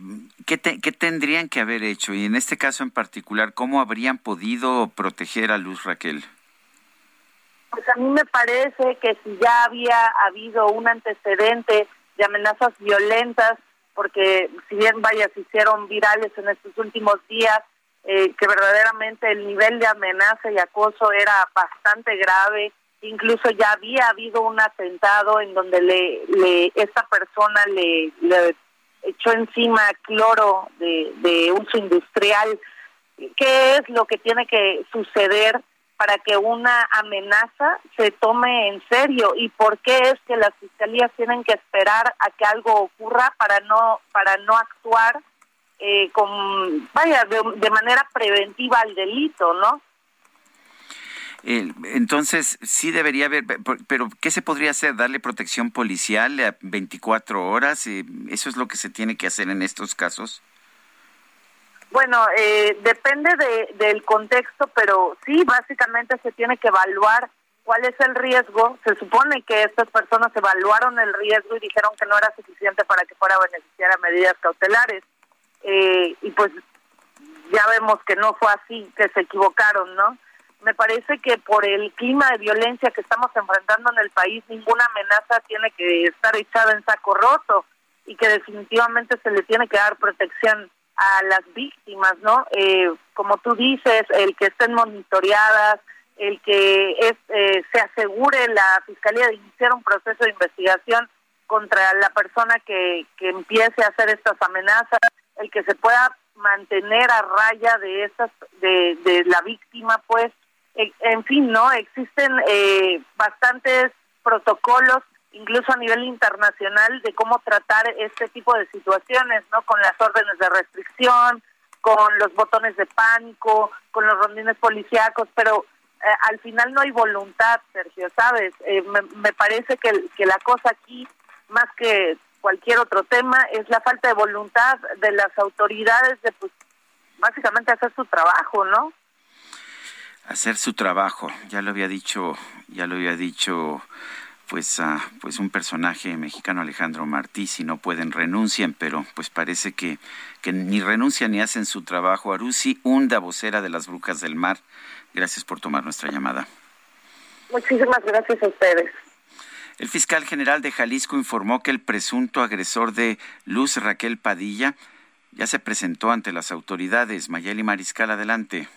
[SPEAKER 1] ¿qué, ¿Qué tendrían que haber hecho? Y en este caso en particular, ¿cómo habrían podido proteger a Luz Raquel?
[SPEAKER 35] Pues a mí me parece que si ya había habido un antecedente de amenazas violentas, porque si bien vaya, se hicieron virales en estos últimos días, eh, que verdaderamente el nivel de amenaza y acoso era bastante grave. Incluso ya había habido un atentado en donde le, le esta persona le, echó encima cloro de, de uso industrial. ¿Qué es lo que tiene que suceder para que una amenaza se tome en serio y por qué es que las fiscalías tienen que esperar a que algo ocurra para no para no actuar eh, con, vaya, de, manera preventiva al delito, ¿no?
[SPEAKER 1] entonces, sí debería haber, pero ¿qué se podría hacer? ¿Darle protección policial a 24 horas? Eh, ¿Eso es lo que se tiene que hacer en estos casos?
[SPEAKER 35] Bueno, eh, depende de, del contexto, pero sí, básicamente se tiene que evaluar cuál es el riesgo. Se supone que estas personas evaluaron el riesgo y dijeron que no era suficiente para que fuera a beneficiar a medidas cautelares eh, y pues ya vemos que no fue así, que se equivocaron, ¿no? Me parece que por el clima de violencia que estamos enfrentando en el país, ninguna amenaza tiene que estar echada en saco roto y que definitivamente se le tiene que dar protección a las víctimas, ¿no? Eh, como tú dices, el que estén monitoreadas, el que es, eh, se asegure la Fiscalía de iniciar un proceso de investigación contra la persona que, que empiece a hacer estas amenazas, el que se pueda mantener a raya de esas de, de la víctima pues en fin no existen eh, bastantes protocolos incluso a nivel internacional de cómo tratar este tipo de situaciones no con las órdenes de restricción con los botones de pánico con los rondines policíacos pero eh, al final no hay voluntad Sergio sabes eh, me, me parece que, que la cosa aquí más que cualquier otro tema, es la falta de voluntad de las autoridades de, pues, básicamente hacer su trabajo, ¿no?
[SPEAKER 1] Hacer su trabajo, ya lo había dicho, ya lo había dicho pues uh, pues un personaje mexicano Alejandro Martí si no pueden renuncian pero pues parece que, que ni renuncian ni hacen su trabajo Arusi Hunda vocera de las Brujas del Mar Gracias por tomar nuestra llamada.
[SPEAKER 35] Muchísimas gracias a ustedes.
[SPEAKER 1] El fiscal general de Jalisco informó que el presunto agresor de Luz Raquel Padilla ya se presentó ante las autoridades. Mayeli Mariscal, adelante.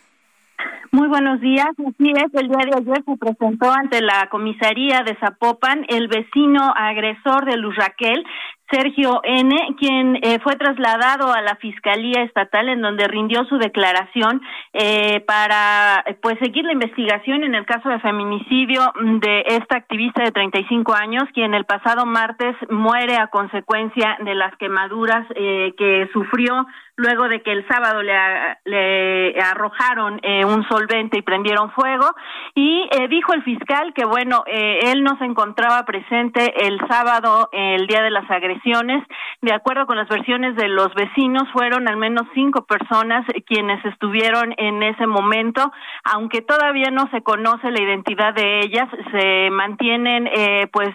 [SPEAKER 36] Muy buenos días. Así es, el día de ayer se presentó ante la comisaría de Zapopan el vecino agresor de Luz Raquel, Sergio N., quien eh, fue trasladado a la Fiscalía Estatal en donde rindió su declaración eh, para pues seguir la investigación en el caso de feminicidio de esta activista de 35 años, quien el pasado martes muere a consecuencia de las quemaduras eh, que sufrió luego de que el sábado le, arrojaron eh, un solvente y prendieron fuego. Y eh, dijo el fiscal que, bueno, eh, él no se encontraba presente el sábado, el día de las agresiones. De acuerdo con las versiones de los vecinos, fueron al menos cinco personas quienes estuvieron en ese momento. Aunque todavía no se conoce la identidad de ellas, se mantienen, pues,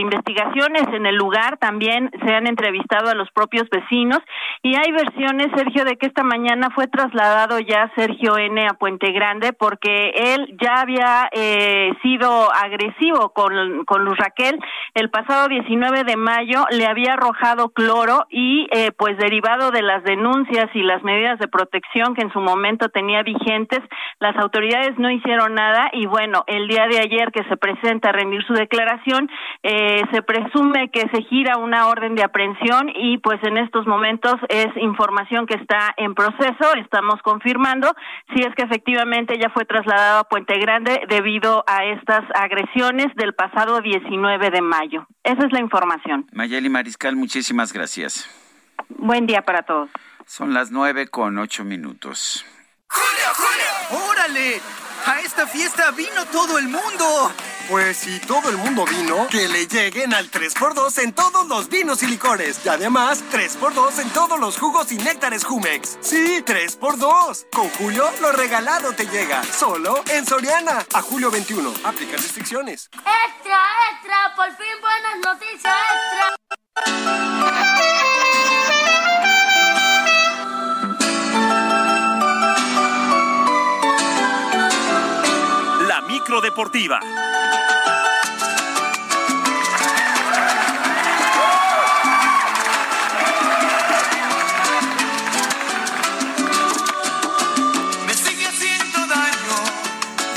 [SPEAKER 36] investigaciones en el lugar. También se han entrevistado a los propios vecinos y hay versiones Sergio, de que esta mañana fue trasladado ya Sergio N a Puente Grande porque él ya había eh, sido agresivo con, con Luz Raquel. El pasado 19 de mayo le había arrojado cloro y eh, pues derivado de las denuncias y las medidas de protección que en su momento tenía vigentes, las autoridades no hicieron nada y bueno, el día de ayer que se presenta a rendir su declaración, eh, se presume que se gira una orden de aprehensión y pues en estos momentos es información que está en proceso. Estamos confirmando si es que efectivamente ya fue trasladado a Puente Grande debido a estas agresiones del pasado 19 de mayo. Esa es la información.
[SPEAKER 1] Mayeli Mariscal, muchísimas gracias.
[SPEAKER 36] Buen día para todos.
[SPEAKER 1] Son las nueve con ocho minutos.
[SPEAKER 37] ¡Julio, Julio! ¡Órale! A esta fiesta vino todo el mundo.
[SPEAKER 14] Pues si todo el mundo vino, que le lleguen al 3x2 en todos los vinos y licores. Y además, 3x2 en todos los jugos y néctares Jumex. Sí, 3x2. Con Julio, lo regalado te llega. Solo en Soriana. A julio 21. Aplica restricciones.
[SPEAKER 38] Extra, extra. Por fin buenas noticias. Extra.
[SPEAKER 3] Micro deportiva.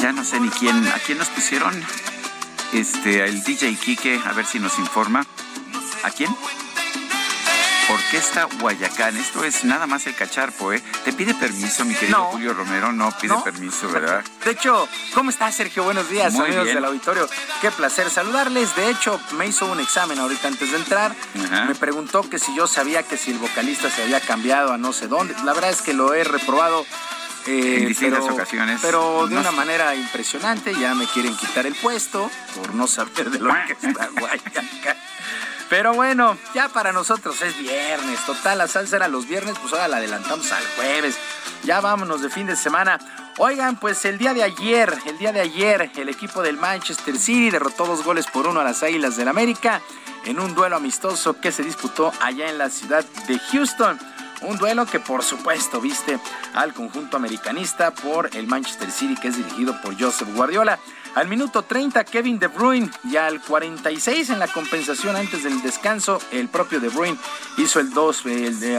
[SPEAKER 1] Ya no sé ni quién, a quién nos pusieron. Este, el DJ Kike, a ver si nos informa. ¿A quién? Orquesta Guayacán. Esto es nada más el cacharpo, ¿eh? ¿Te pide permiso, mi querido Julio Romero? No pide permiso, ¿verdad?
[SPEAKER 39] De hecho, ¿cómo estás, Sergio? Buenos días, amigos del auditorio. Qué placer saludarles. De hecho, me hizo un examen ahorita antes de entrar. Me preguntó que si yo sabía que si el vocalista se había cambiado a no sé dónde. La verdad es que lo he reprobado.
[SPEAKER 1] Eh, en distintas ocasiones.
[SPEAKER 39] Pero de una manera impresionante, ya me quieren quitar el puesto por no saber de lo que está Guayacán. Pero bueno, ya para nosotros es viernes. Total, la salsa era los viernes, pues ahora la adelantamos al jueves. Ya vámonos de fin de semana. Oigan, pues el día de ayer, el día de ayer, el equipo del Manchester City derrotó dos goles por uno a las Águilas del América en un duelo amistoso que se disputó allá en la ciudad de Houston. Un duelo que por supuesto viste al conjunto americanista por el Manchester City que es dirigido por Joseph Guardiola. Al minuto 30, Kevin De Bruyne. Y al 46, en la compensación antes del descanso, el propio De Bruyne hizo el 2,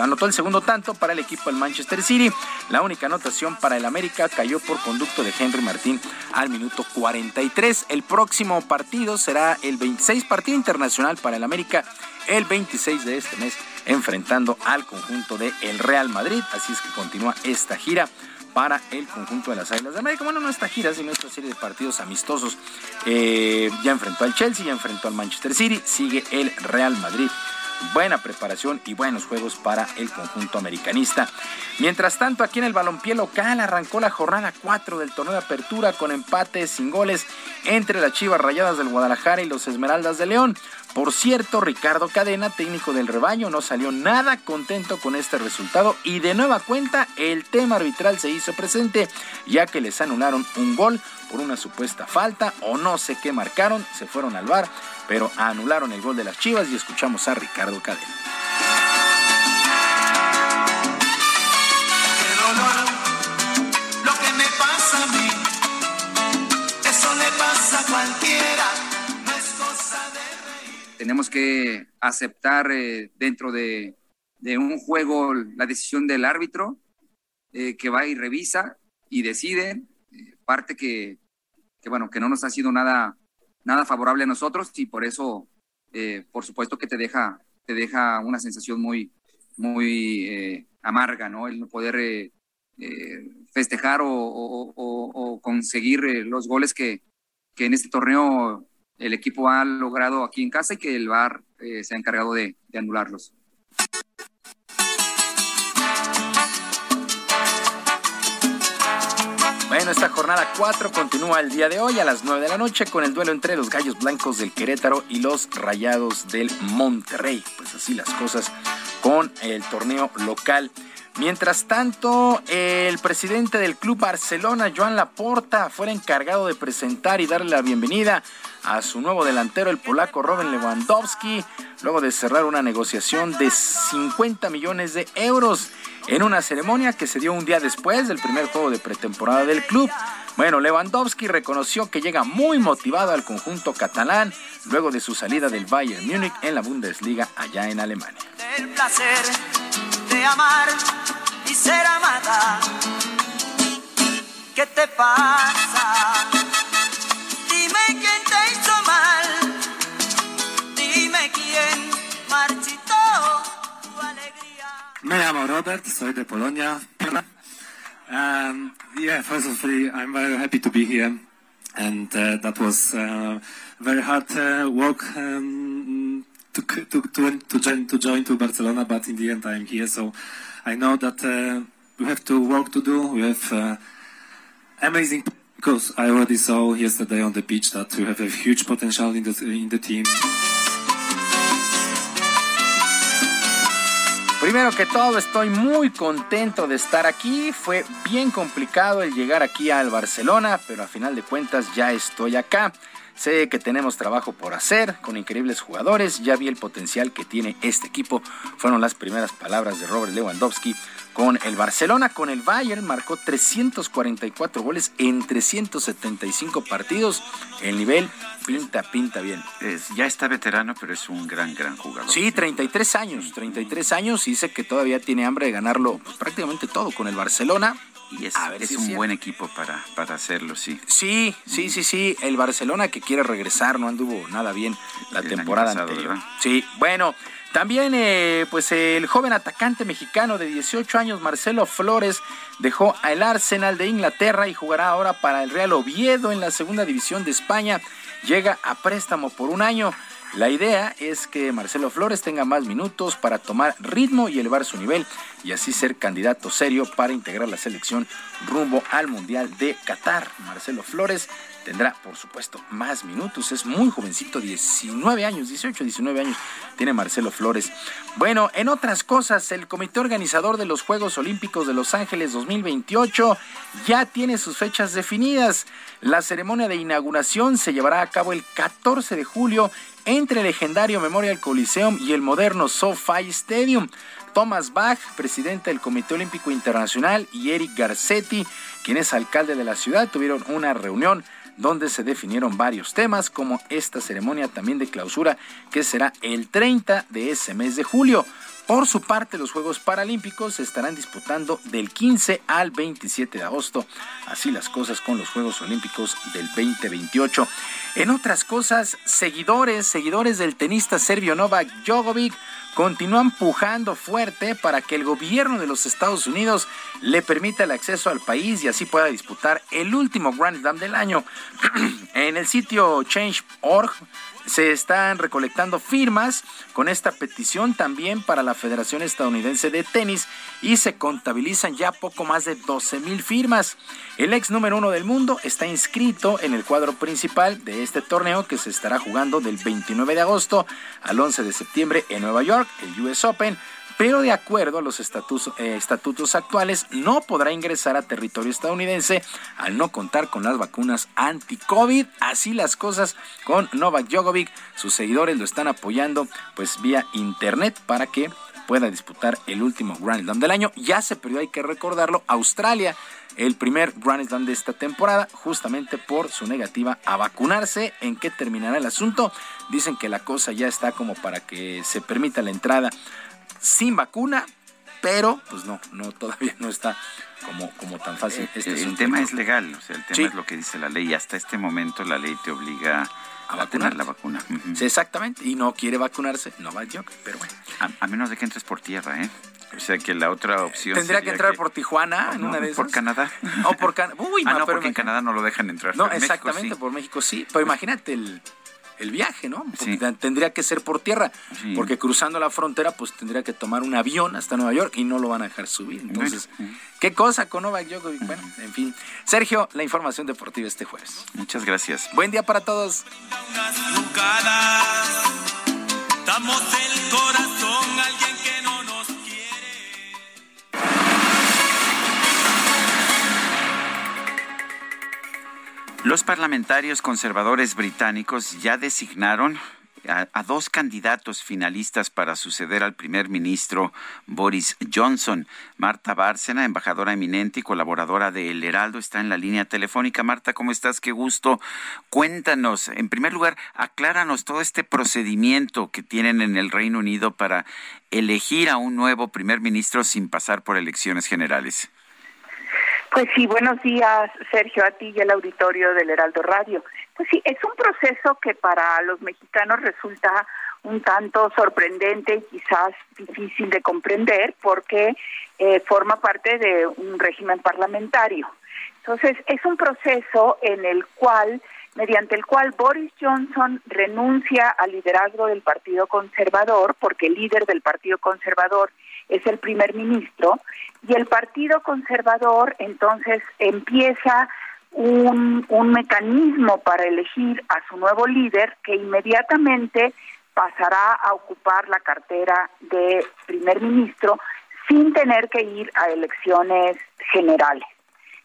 [SPEAKER 39] anotó el segundo tanto para el equipo del Manchester City. La única anotación para el América cayó por conducto de Henry Martín al minuto 43. El próximo partido será el 26 partido internacional para el América el 26 de este mes enfrentando al conjunto de el Real Madrid. Así es que continúa esta gira para el conjunto de las Águilas de América. Bueno, no esta gira, sino esta serie de partidos amistosos. Eh, ya enfrentó al Chelsea, ya enfrentó al Manchester City, sigue el Real Madrid. Buena preparación y buenos juegos para el conjunto americanista. Mientras tanto, aquí en el balompié local arrancó la jornada 4 del torneo de apertura con empates sin goles entre las Chivas Rayadas del Guadalajara y los Esmeraldas de León. Por cierto, Ricardo Cadena, técnico del rebaño, no salió nada contento con este resultado y de nueva cuenta el tema arbitral se hizo presente ya que les anularon un gol por una supuesta falta o no sé qué marcaron, se fueron al bar, pero anularon el gol de las Chivas y escuchamos a Ricardo Cadena.
[SPEAKER 40] Tenemos que aceptar dentro de, un juego la decisión del árbitro que va y revisa y decide, parte que, bueno, que no nos ha sido nada, nada favorable a nosotros y por eso, por supuesto que te deja, te deja una sensación muy, muy amarga, ¿no? El no poder festejar o, conseguir los goles que, que en este torneo el equipo ha logrado aquí en casa y que el VAR eh, se ha encargado de, anularlos.
[SPEAKER 39] Bueno, esta jornada 4 continúa el día de hoy a las 9 de la noche con el duelo entre los Gallos Blancos del Querétaro y los Rayados del Monterrey. Pues así las cosas con el torneo local. Mientras tanto, el presidente del Club Barcelona, Joan Laporta, fue el encargado de presentar y darle la bienvenida a su nuevo delantero, el polaco Robin Lewandowski, luego de cerrar una negociación de 50 millones de euros en una ceremonia que se dio un día después del primer juego de pretemporada del club. Bueno, Lewandowski reconoció que llega muy motivado al conjunto catalán luego de su salida del Bayern Múnich en la Bundesliga allá en Alemania.
[SPEAKER 41] El placer amar y ser amada. ¿Qué te pasa? Dime quién te hizo mal. Dime quién marchitó tu alegría.
[SPEAKER 42] Me llamo Robert, soy de Polonia. Um, yeah, first of all, I'm very happy to be here. And uh, that was uh, very hard uh, work um, to, to, to, to, join, to join to Barcelona, but in the end I'm here. So I know that uh, we have to work to do. We have uh, amazing because I already saw yesterday on the beach that we have a huge potential in the, in the team.
[SPEAKER 39] Primero que todo, estoy muy contento de estar aquí. Fue bien complicado el llegar aquí al Barcelona, pero a final de cuentas ya estoy acá. Sé que tenemos trabajo por hacer con increíbles jugadores. Ya vi el potencial que tiene este equipo. Fueron las primeras palabras de Robert Lewandowski con el Barcelona. Con el Bayern marcó 344 goles en 375 partidos. El nivel pinta, pinta bien.
[SPEAKER 1] ya está veterano, pero es un gran, gran jugador.
[SPEAKER 39] Sí, 33 años, 33 años y dice que todavía tiene hambre de ganarlo pues, prácticamente todo con el Barcelona.
[SPEAKER 1] Y es, es un buen equipo para, para hacerlo, sí.
[SPEAKER 39] Sí, sí, sí, sí. El Barcelona que quiere regresar no anduvo nada bien la temporada anterior. Sí, bueno, también, eh, pues el joven atacante mexicano de 18 años, Marcelo Flores, dejó al Arsenal de Inglaterra y jugará ahora para el Real Oviedo en la segunda división de España. Llega a préstamo por un año. La idea es que Marcelo Flores tenga más minutos para tomar ritmo y elevar su nivel y así ser candidato serio para integrar la selección rumbo al Mundial de Qatar. Marcelo Flores tendrá, por supuesto, más minutos. Es muy jovencito, 19 años, 18, 19 años tiene Marcelo Flores. Bueno, en otras cosas, el comité organizador de los Juegos Olímpicos de Los Ángeles 2028 ya tiene sus fechas definidas. La ceremonia de inauguración se llevará a cabo el 14 de julio entre el legendario Memorial Coliseum y el moderno SoFi Stadium. Thomas Bach, presidente del Comité Olímpico Internacional, y Eric Garcetti, quien es alcalde de la ciudad, tuvieron una reunión donde se definieron varios temas, como esta ceremonia también de clausura que será el 30 de ese mes de julio. Por su parte, los Juegos Paralímpicos se estarán disputando del 15 al 27 de agosto. Así las cosas con los Juegos Olímpicos del 2028. En otras cosas, seguidores, seguidores del tenista serbio Novak Djokovic continúan pujando fuerte para que el gobierno de los Estados Unidos le permita el acceso al país y así pueda disputar el último Grand Slam del año. en el sitio Change.org se están recolectando firmas con esta petición también para la Federación Estadounidense de Tenis y se contabilizan ya poco más de 12 mil firmas. El ex número uno del mundo está inscrito en el cuadro principal de este torneo que se estará jugando del 29 de agosto al 11 de septiembre en Nueva York, el US Open pero de acuerdo a los eh, estatutos actuales no podrá ingresar a territorio estadounidense al no contar con las vacunas anti-COVID. Así las cosas con Novak Djokovic. Sus seguidores lo están apoyando pues vía internet para que pueda disputar el último Grand Slam del año. Ya se perdió, hay que recordarlo, Australia, el primer Grand Slam de esta temporada, justamente por su negativa a vacunarse. ¿En qué terminará el asunto? Dicen que la cosa ya está como para que se permita la entrada sin vacuna, pero pues no, no todavía no está como, como tan fácil.
[SPEAKER 1] Este el, tema es legal, o sea, el tema es lo que dice la ley. Hasta este momento la ley te obliga a vacunar la vacuna.
[SPEAKER 39] Sí, exactamente. Y no quiere vacunarse, no va yo, pero bueno.
[SPEAKER 1] A, menos de que entres por tierra, ¿eh? O sea que la otra opción.
[SPEAKER 39] Tendría que entrar por Tijuana en una de esas.
[SPEAKER 1] Por Canadá.
[SPEAKER 39] O por Canadá. Uy,
[SPEAKER 1] ah, no, porque en Canadá no lo dejan entrar.
[SPEAKER 39] No, exactamente, por México sí. Pero imagínate el, el viaje, ¿no? Tendría que ser por tierra, porque cruzando la frontera, pues tendría que tomar un avión hasta Nueva York y no lo van a dejar subir. Entonces, ¿qué cosa con Novak Djokovic? Bueno, en fin. Sergio, la información deportiva este jueves.
[SPEAKER 1] Muchas gracias.
[SPEAKER 39] Buen día para todos. Damos el corazón a alguien
[SPEAKER 1] Los parlamentarios conservadores británicos ya designaron a, dos candidatos finalistas para suceder al primer ministro Boris Johnson. Marta Bárcena, embajadora eminente y colaboradora de El Heraldo, está en la línea telefónica. Marta, ¿cómo estás? Qué gusto. Cuéntanos, en primer lugar, acláranos todo este procedimiento que tienen en el Reino Unido para elegir a un nuevo primer ministro sin pasar por elecciones generales.
[SPEAKER 43] Pues sí, buenos días, Sergio, a ti y al auditorio del Heraldo Radio. Pues sí, es un proceso que para los mexicanos resulta un tanto sorprendente y quizás difícil de comprender porque eh, forma parte de un régimen parlamentario. Entonces, es un proceso en el cual, mediante el cual Boris Johnson renuncia al liderazgo del Partido Conservador, porque el líder del Partido Conservador es el primer ministro, y el Partido Conservador entonces empieza un, un mecanismo para elegir a su nuevo líder que inmediatamente pasará a ocupar la cartera de primer ministro sin tener que ir a elecciones generales.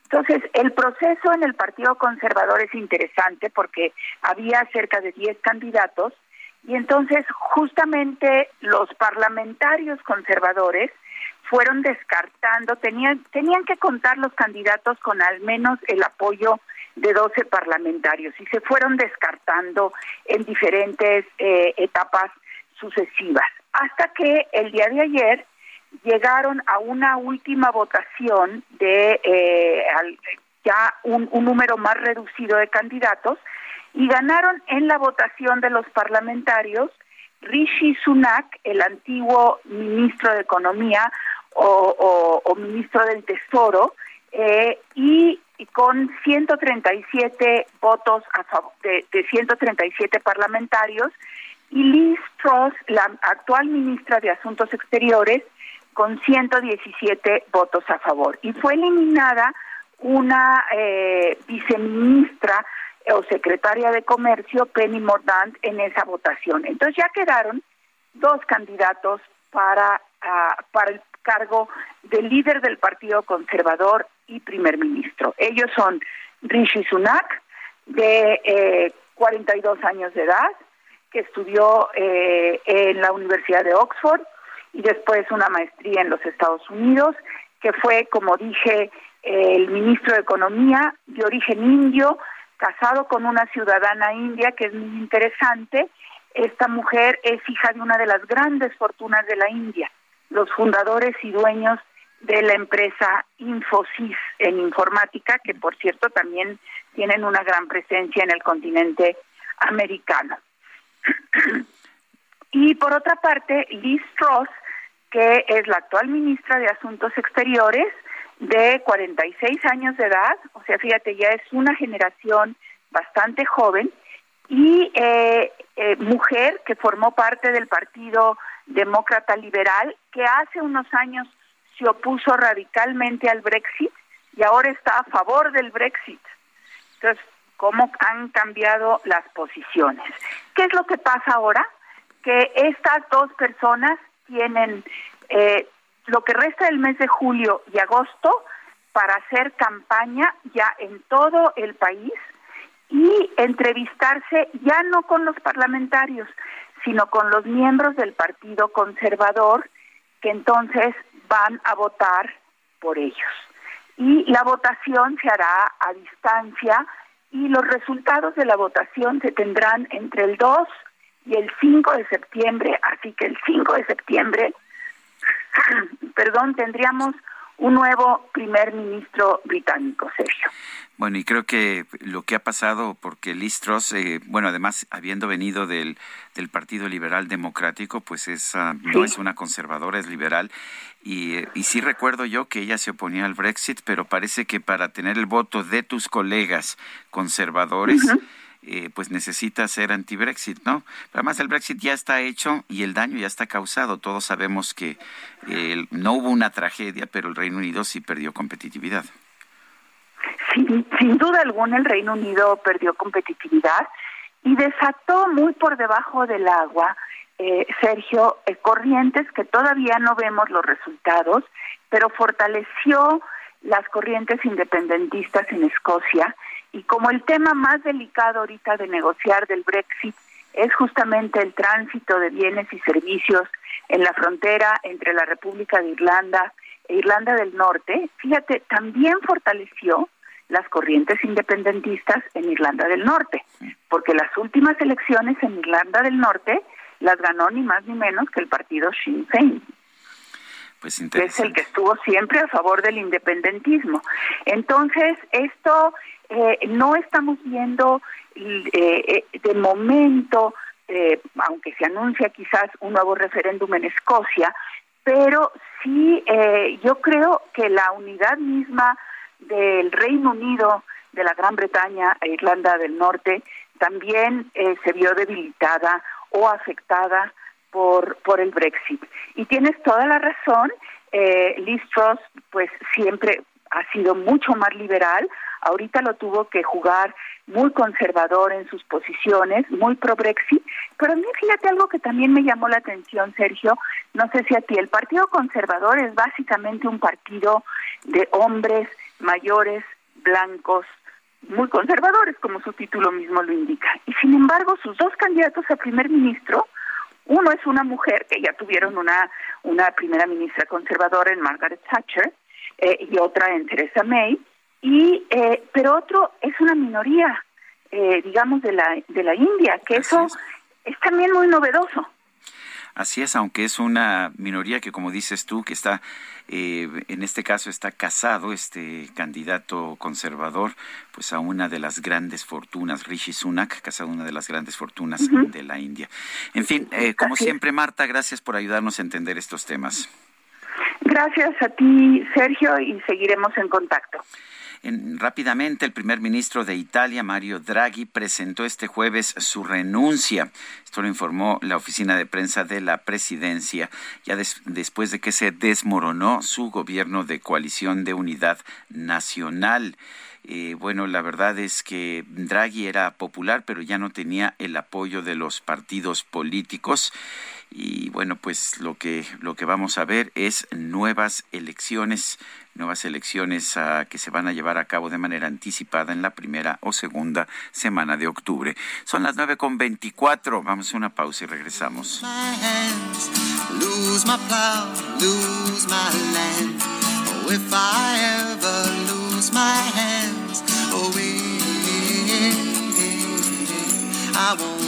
[SPEAKER 43] Entonces, el proceso en el Partido Conservador es interesante porque había cerca de 10 candidatos y entonces justamente los parlamentarios conservadores fueron descartando, tenían, tenían que contar los candidatos con al menos el apoyo de 12 parlamentarios y se fueron descartando en diferentes eh, etapas sucesivas, hasta que el día de ayer llegaron a una última votación de eh, ya un número más reducido de candidatos y ganaron en la votación de los parlamentarios Rishi Sunak, el antiguo ministro de Economía o, ministro del Tesoro, eh, y, con 137 votos a favor de, de 137 parlamentarios, y Liz Truss, la actual ministra de Asuntos Exteriores, con 117 votos a favor. Y fue eliminada una eh, viceministra o secretaria de Comercio, Penny Mordant, en esa votación. Entonces ya quedaron dos candidatos para, ah, para el cargo de líder del Partido Conservador y primer ministro. Ellos son Rishi Sunak, de eh, 42 años de edad, que estudió eh, en la Universidad de Oxford y después una maestría en los Estados Unidos, que fue, como dije, el ministro de Economía de origen indio, casado con una ciudadana india que es muy interesante. Esta mujer es hija de una de las grandes fortunas de la India, los fundadores y dueños de la empresa Infosys en informática, que por cierto también tienen una gran presencia en el continente americano. y por otra parte, Liz Truss, que es la actual ministra de Asuntos Exteriores, de 46 años de edad, o sea, fíjate, ya es una generación bastante joven, y eh, eh, mujer que formó parte del Partido Demócrata Liberal, que hace unos años se opuso radicalmente al Brexit y ahora está a favor del Brexit. Entonces, ¿cómo han cambiado las posiciones? ¿Qué es lo que pasa ahora? Que estas dos personas tienen eh, lo que resta del mes de julio y agosto para hacer campaña ya en todo el país y entrevistarse ya no con los parlamentarios, sino con los miembros del Partido Conservador que entonces van a votar por ellos. Y la votación se hará a distancia y los resultados de la votación se tendrán entre el 2 y el 5 de septiembre, así que el 5 de septiembre, perdón, tendríamos un nuevo primer ministro británico, Sergio.
[SPEAKER 1] Bueno, y creo que lo que ha pasado, porque Liz Truss, eh, bueno, además habiendo venido del, del Partido Liberal Democrático, pues es, ah, no es una conservadora, es liberal. Y, y sí recuerdo yo que ella se oponía al Brexit, pero parece que para tener el voto de tus colegas conservadores, eh, pues necesita ser anti-Brexit, ¿no? Pero además el Brexit ya está hecho y el daño ya está causado. Todos sabemos que eh, no hubo una tragedia, pero el Reino Unido sí perdió competitividad.
[SPEAKER 43] Sin, sin duda alguna el Reino Unido perdió competitividad y desató muy por debajo del agua, eh, Sergio, eh, corrientes que todavía no vemos los resultados, pero fortaleció las corrientes independentistas en Escocia y como el tema más delicado ahorita de negociar del Brexit es justamente el tránsito de bienes y servicios en la frontera entre la República de Irlanda e Irlanda del Norte, fíjate, también fortaleció las corrientes independentistas en Irlanda del Norte, porque las últimas elecciones en Irlanda del Norte las ganó ni más ni menos que el partido Sinn Féin.
[SPEAKER 1] Pues
[SPEAKER 43] que es el que estuvo siempre a favor del independentismo. Entonces, esto eh, no estamos viendo eh, eh, de momento, eh, aunque se anuncia quizás un nuevo referéndum en Escocia, pero sí eh, yo creo que la unidad misma del Reino Unido, de la Gran Bretaña e Irlanda del Norte también se vio debilitada o afectada por, por el Brexit. Y tienes toda la razón, eh, Liz Truss pues siempre ha sido mucho más liberal, ahorita lo tuvo que jugar muy conservador en sus posiciones, muy pro-Brexit, pero a mí fíjate algo que también me llamó la atención, Sergio, no sé si a ti, el Partido Conservador es básicamente un partido de hombres mayores, blancos, muy conservadores, como su título mismo lo indica. Y sin embargo, sus dos candidatos a primer ministro, uno es una mujer, que ya tuvieron una, una primera ministra conservadora en Margaret Thatcher, eh, y otra en Theresa May, y eh, pero otro es una minoría, eh, digamos, de la, de la India, que eso es también muy novedoso.
[SPEAKER 1] Así es, aunque es una minoría que, como dices tú, que está, eh, en este caso está casado, este candidato conservador, pues a una de las grandes fortunas, Rishi Sunak, casado a una de las grandes fortunas de la India. En fin, eh, como siempre, Marta, gracias por ayudarnos a entender estos temas.
[SPEAKER 43] Gracias a ti, Sergio, y seguiremos en contacto.
[SPEAKER 1] En, rápidamente, el primer ministro de Italia, Mario Draghi, presentó este jueves su renuncia. Esto lo informó la oficina de prensa de la presidencia, ya des, después de que se desmoronó su gobierno de coalición de unidad nacional. Eh, bueno, la verdad es que Draghi era popular, pero ya no tenía el apoyo de los partidos políticos. Y bueno, pues lo que, lo que vamos a ver es nuevas elecciones nuevas elecciones uh, que se van a llevar a cabo de manera anticipada en la primera o segunda semana de octubre. Son las nueve con veinticuatro. Vamos a una pausa y regresamos.
[SPEAKER 19] I won't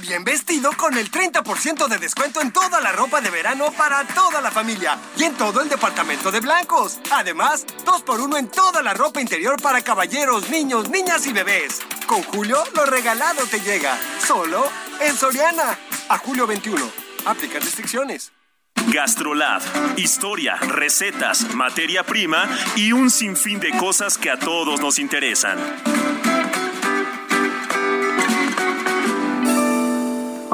[SPEAKER 14] Bien vestido con el 30% de descuento en toda la ropa de verano para toda la familia y en todo el departamento de blancos. Además, 2x1 en toda la ropa interior para caballeros, niños, niñas y bebés. Con Julio, lo regalado te llega. Solo en Soriana. A julio 21. Aplica restricciones.
[SPEAKER 3] Gastrolab. Historia, recetas, materia prima y un sinfín de cosas que a todos nos interesan.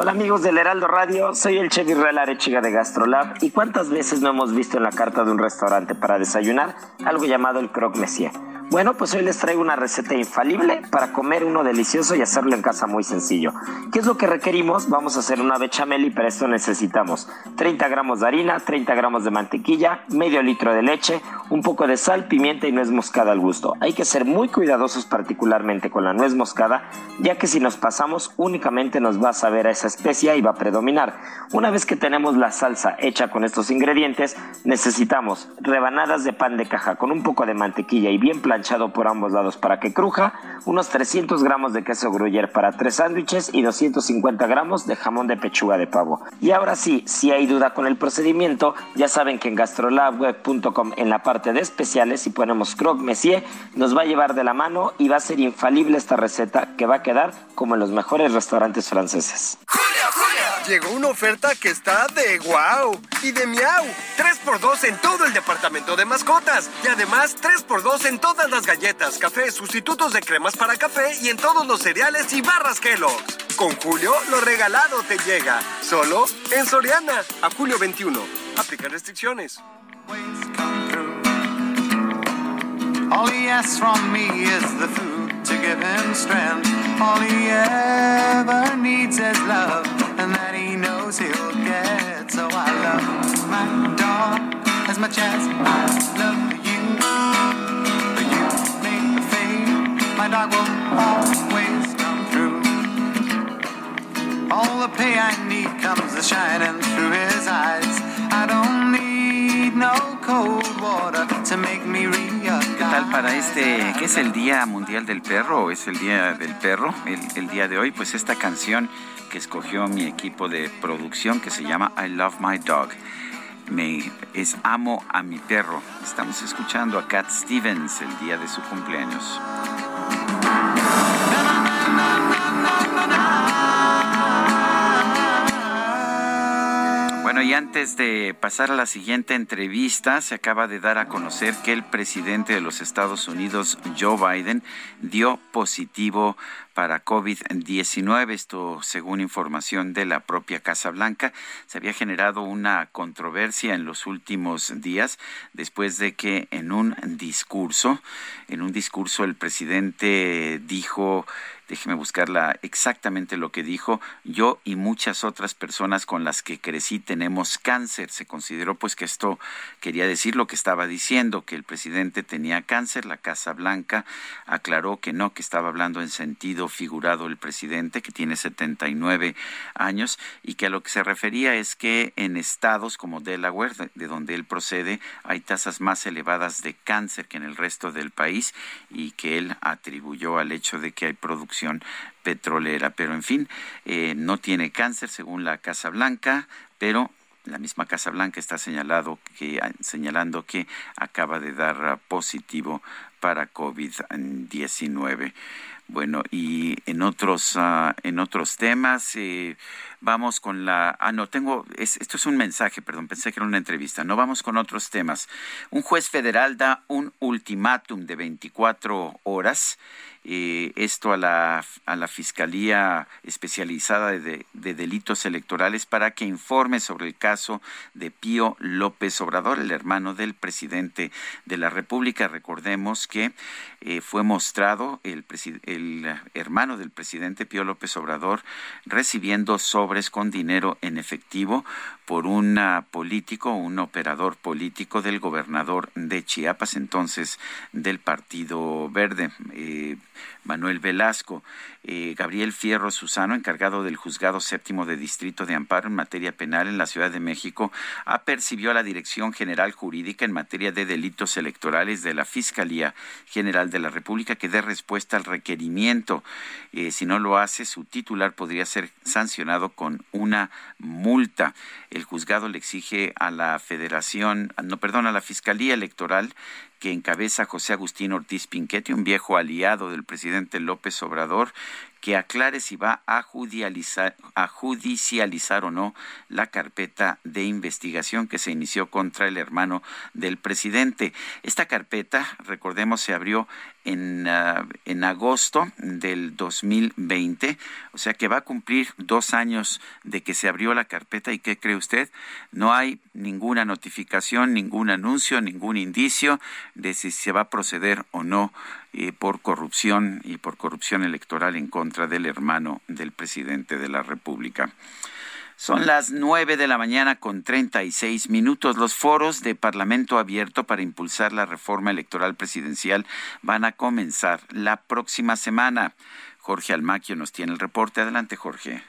[SPEAKER 44] Hola amigos del Heraldo Radio, soy el chef Israel Arechiga de Gastrolab y cuántas veces no hemos visto en la carta de un restaurante para desayunar algo llamado el croque monsieur. Bueno, pues hoy les traigo una receta infalible para comer uno delicioso y hacerlo en casa muy sencillo. ¿Qué es lo que requerimos? Vamos a hacer una bechamel y para esto necesitamos 30 gramos de harina, 30 gramos de mantequilla, medio litro de leche, un poco de sal, pimienta y nuez moscada al gusto. Hay que ser muy cuidadosos particularmente con la nuez moscada, ya que si nos pasamos únicamente nos va a saber a esa especia y va a predominar. Una vez que tenemos la salsa hecha con estos ingredientes, necesitamos rebanadas de pan de caja con un poco de mantequilla y bien planchado por ambos lados para que cruja, unos 300 gramos de queso gruyere para tres sándwiches y 250 gramos de jamón de pechuga de pavo. Y ahora sí, si hay duda con el procedimiento, ya saben que en gastrolabweb.com en la parte de especiales, si ponemos croque monsieur, nos va a llevar de la mano y va a ser infalible esta receta que va a quedar como en los mejores restaurantes franceses.
[SPEAKER 14] Llegó una oferta que está de wow y de miau. 3x2 en todo el departamento de mascotas. Y además 3x2 en todas las galletas, café, sustitutos de cremas para café y en todos los cereales y barras Kellogg's. Con Julio, lo regalado te llega. Solo en Soriana. A julio 21. Aplica restricciones.
[SPEAKER 19] All he asks from me is the food to give him strength. All he ever needs is love, and that he knows he'll get. So I love my dog as much as I love you. But you make fade, my dog will always come through. All the pay I need comes a shining through his eyes. I don't need no cold water to make me realize.
[SPEAKER 1] ¿Qué tal para este, que es el Día Mundial del Perro o es el Día del Perro el, el día de hoy? Pues esta canción que escogió mi equipo de producción que se llama I Love My Dog. Me, es Amo a mi perro. Estamos escuchando a Cat Stevens el día de su cumpleaños. Bueno, y antes de pasar a la siguiente entrevista, se acaba de dar a conocer que el presidente de los Estados Unidos, Joe Biden, dio positivo para COVID-19. Esto según información de la propia Casa Blanca. Se había generado una controversia en los últimos días después de que en un discurso, en un discurso el presidente dijo déjeme buscarla exactamente lo que dijo, yo y muchas otras personas con las que crecí tenemos cáncer. Se consideró pues que esto quería decir lo que estaba diciendo, que el presidente tenía cáncer. La Casa Blanca aclaró que no, que estaba hablando en sentido figurado el presidente, que tiene 79 años, y que a lo que se refería es que en estados como Delaware, de, de donde él procede, hay tasas más elevadas de cáncer que en el resto del país y que él atribuyó al hecho de que hay producción petrolera. Pero en fin, eh, no tiene cáncer según la Casa Blanca, pero la misma Casa Blanca está señalado que, señalando que acaba de dar positivo para COVID-19. Bueno, y en otros, uh, en otros temas, eh, vamos con la... Ah, no, tengo... Es, esto es un mensaje, perdón, pensé que era una entrevista. No, vamos con otros temas. Un juez federal da un ultimátum de 24 horas eh, esto a la, a la Fiscalía Especializada de, de, Delitos Electorales para que informe sobre el caso de Pío López Obrador, el hermano del presidente de la República. Recordemos que eh, fue mostrado el, el hermano del presidente Pío López Obrador recibiendo sobres con dinero en efectivo por un político, un operador político del gobernador de Chiapas, entonces del Partido Verde. Eh, Manuel Velasco, eh, Gabriel Fierro Susano, encargado del Juzgado Séptimo de Distrito de Amparo en materia penal en la Ciudad de México, apercibió a la Dirección General Jurídica en materia de delitos electorales de la Fiscalía General de la República que dé respuesta al requerimiento. Eh, si no lo hace, su titular podría ser sancionado con una multa. El juzgado le exige a la Federación, no, perdón, a la Fiscalía Electoral que encabeza José Agustín Ortiz Pinquete, un viejo aliado del presidente López Obrador, que aclare si va a judicializar, a judicializar o no la carpeta de investigación que se inició contra el hermano del presidente. Esta carpeta, recordemos, se abrió en, ah, en agosto del 2020, o sea que va a cumplir dos años de que se abrió la carpeta y ¿qué cree usted? No hay ninguna notificación, ningún anuncio, ningún indicio de si se va a proceder o no eh, por corrupción y por corrupción electoral en contra del hermano del presidente de la República. Son las nueve de la mañana con treinta y seis minutos. Los foros de Parlamento abierto para impulsar la reforma electoral presidencial van a comenzar la próxima semana. Jorge Almaquio nos tiene el reporte. Adelante, Jorge.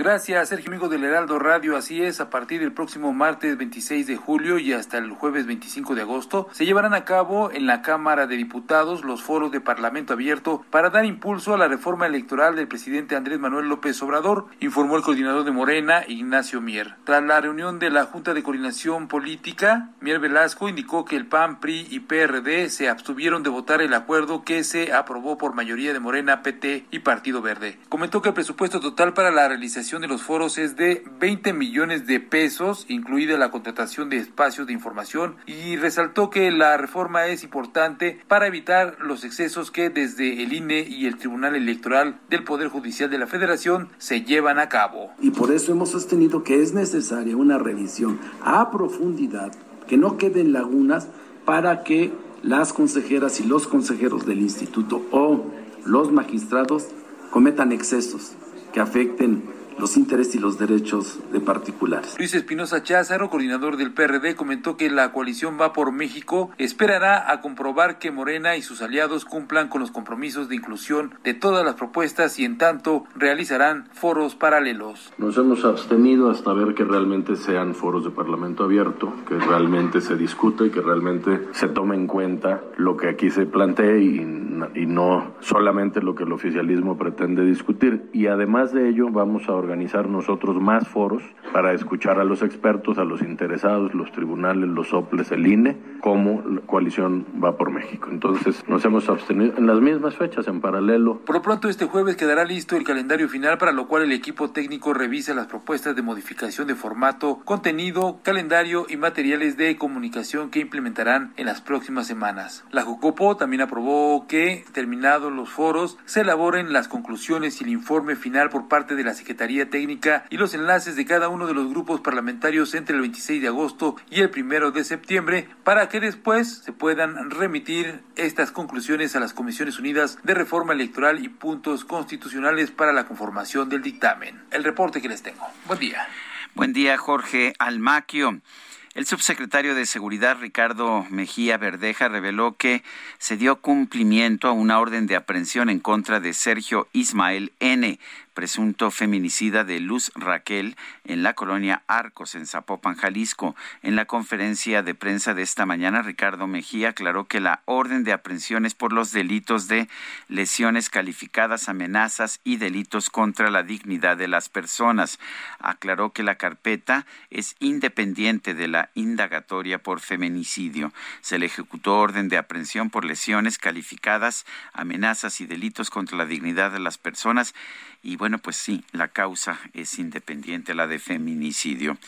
[SPEAKER 45] Gracias, Sergio, amigo del Heraldo Radio. Así es, a partir del próximo martes 26 de julio y hasta el jueves 25 de agosto, se llevarán a cabo en la Cámara de Diputados los foros de Parlamento abierto para dar impulso a la reforma electoral del presidente Andrés Manuel López Obrador, informó el coordinador de Morena, Ignacio Mier. Tras la reunión de la Junta de Coordinación Política, Mier Velasco indicó que el PAN, PRI y PRD se abstuvieron de votar el acuerdo que se aprobó por mayoría de Morena, PT y Partido Verde. Comentó que el presupuesto total para la realización de los foros es de 20 millones de pesos, incluida la contratación de espacios de información, y resaltó que la reforma es importante para evitar los excesos que desde el INE y el Tribunal Electoral del Poder Judicial de la Federación se llevan a cabo.
[SPEAKER 46] Y por eso hemos sostenido que es necesaria una revisión a profundidad, que no queden lagunas para que las consejeras y los consejeros del instituto o los magistrados cometan excesos que afecten los intereses y los derechos de particulares.
[SPEAKER 45] Luis Espinosa Cházaro, coordinador del PRD, comentó que la coalición Va por México esperará a comprobar que Morena y sus aliados cumplan con los compromisos de inclusión de todas las propuestas y en tanto realizarán foros paralelos.
[SPEAKER 47] Nos hemos abstenido hasta ver que realmente sean foros de Parlamento abierto, que realmente se discute y que realmente se tome en cuenta lo que aquí se plantee y, y no solamente lo que el oficialismo pretende discutir. Y además de ello vamos a organizar nosotros más foros para escuchar a los expertos, a los interesados, los tribunales, los OPLES, el INE, como coalición va por México. Entonces nos hemos abstenido en las mismas fechas, en paralelo.
[SPEAKER 45] Por lo pronto este jueves quedará listo el calendario final para lo cual el equipo técnico revisa las propuestas de modificación de formato, contenido, calendario y materiales de comunicación que implementarán en las próximas semanas. La Jucopo también aprobó que, terminados los foros, se elaboren las conclusiones y el informe final por parte de la Técnica y los enlaces de cada uno de los grupos parlamentarios entre el 26 de agosto y el 1 de septiembre para que después se puedan remitir estas conclusiones a las Comisiones Unidas de Reforma Electoral y puntos constitucionales para la conformación del dictamen. El reporte que les tengo. Buen día.
[SPEAKER 1] Buen día, Jorge Almaquio. El subsecretario de Seguridad, Ricardo Mejía Verdeja, reveló que se dio cumplimiento a una orden de aprehensión en contra de Sergio Ismael N., presunto feminicida de Luz Raquel en la colonia Arcos, en Zapopan, Jalisco. En la conferencia de prensa de esta mañana, Ricardo Mejía aclaró que la orden de aprehensión es por los delitos de lesiones calificadas, amenazas y delitos contra la dignidad de las personas. Aclaró que la carpeta es independiente de la indagatoria por feminicidio. Se le ejecutó orden de aprehensión por lesiones calificadas, amenazas y delitos contra la dignidad de las personas y bueno, pues sí, la causa es independiente, la de feminicidio.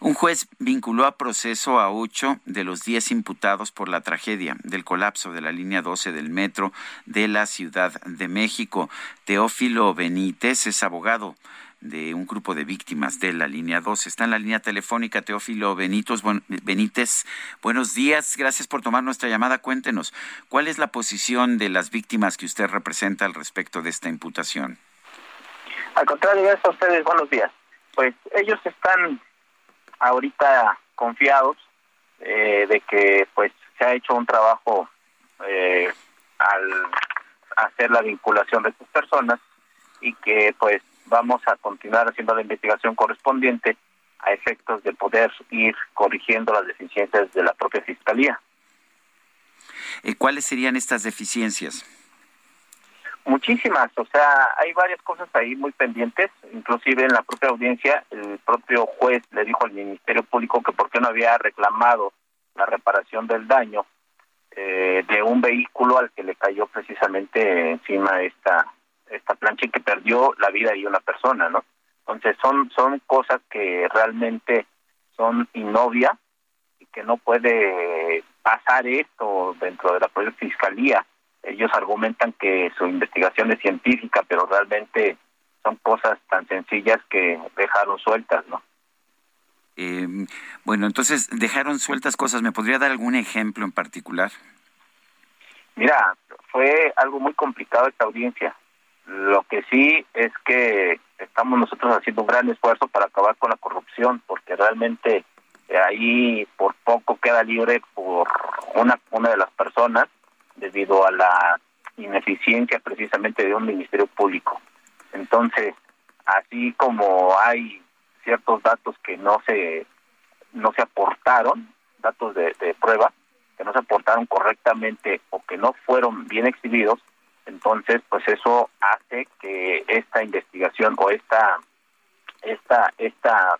[SPEAKER 1] Un juez vinculó a proceso a ocho de los diez imputados por la tragedia del colapso de la línea 12 del metro de la Ciudad de México. Teófilo Benítez es abogado de un grupo de víctimas de la línea 12. Está en la línea telefónica Teófilo Benitos, Benítez. Buenos días, gracias por tomar nuestra llamada. Cuéntenos, ¿cuál es la posición de las víctimas que usted representa al respecto de esta imputación?
[SPEAKER 48] Al contrario, gracias a ustedes, buenos días. Pues ellos están ahorita confiados eh, de que pues se ha hecho un trabajo eh, al hacer la vinculación de estas personas y que pues vamos a continuar haciendo la investigación correspondiente a efectos de poder ir corrigiendo las deficiencias de la propia fiscalía.
[SPEAKER 1] ¿Cuáles serían estas deficiencias?
[SPEAKER 48] Muchísimas, o sea, hay varias cosas ahí muy pendientes, inclusive en la propia audiencia, el propio juez le dijo al Ministerio Público que por qué no había reclamado la reparación del daño eh, de un vehículo al que le cayó precisamente encima esta esta plancha y que perdió la vida de una persona, ¿no? Entonces son son cosas que realmente son innovias y que no puede pasar esto dentro de la propia fiscalía ellos argumentan que su investigación es científica, pero realmente son cosas tan sencillas que dejaron sueltas, ¿no?
[SPEAKER 1] Eh, bueno, entonces dejaron sueltas cosas. ¿Me podría dar algún ejemplo en particular?
[SPEAKER 48] Mira, fue algo muy complicado esta audiencia. Lo que sí es que estamos nosotros haciendo un gran esfuerzo para acabar con la corrupción, porque realmente ahí por poco queda libre por una, una de las personas debido a la ineficiencia precisamente de un ministerio público. Entonces, así como hay ciertos datos que no se no se aportaron, datos de, prueba, que no se aportaron correctamente o que no fueron bien exhibidos, entonces pues eso hace que esta investigación o esta esta esta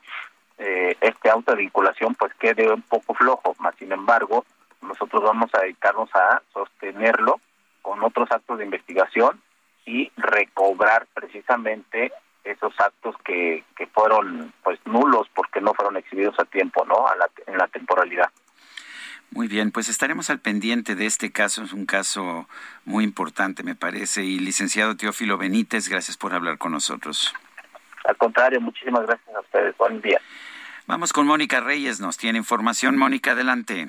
[SPEAKER 48] eh, este auto de vinculación pues quede un poco flojo, más sin embargo nosotros vamos a dedicarnos a sostenerlo con otros actos de investigación y recobrar precisamente esos actos que, que fueron pues nulos porque no fueron exhibidos a tiempo, ¿no? A la, en la temporalidad.
[SPEAKER 1] Muy bien, pues estaremos al pendiente de este caso. Es un caso muy importante, me parece. Y licenciado Teófilo Benítez, gracias por hablar con nosotros.
[SPEAKER 48] Al contrario, muchísimas gracias a ustedes. Buen día.
[SPEAKER 1] Vamos con Mónica Reyes, nos tiene información. Mónica, adelante.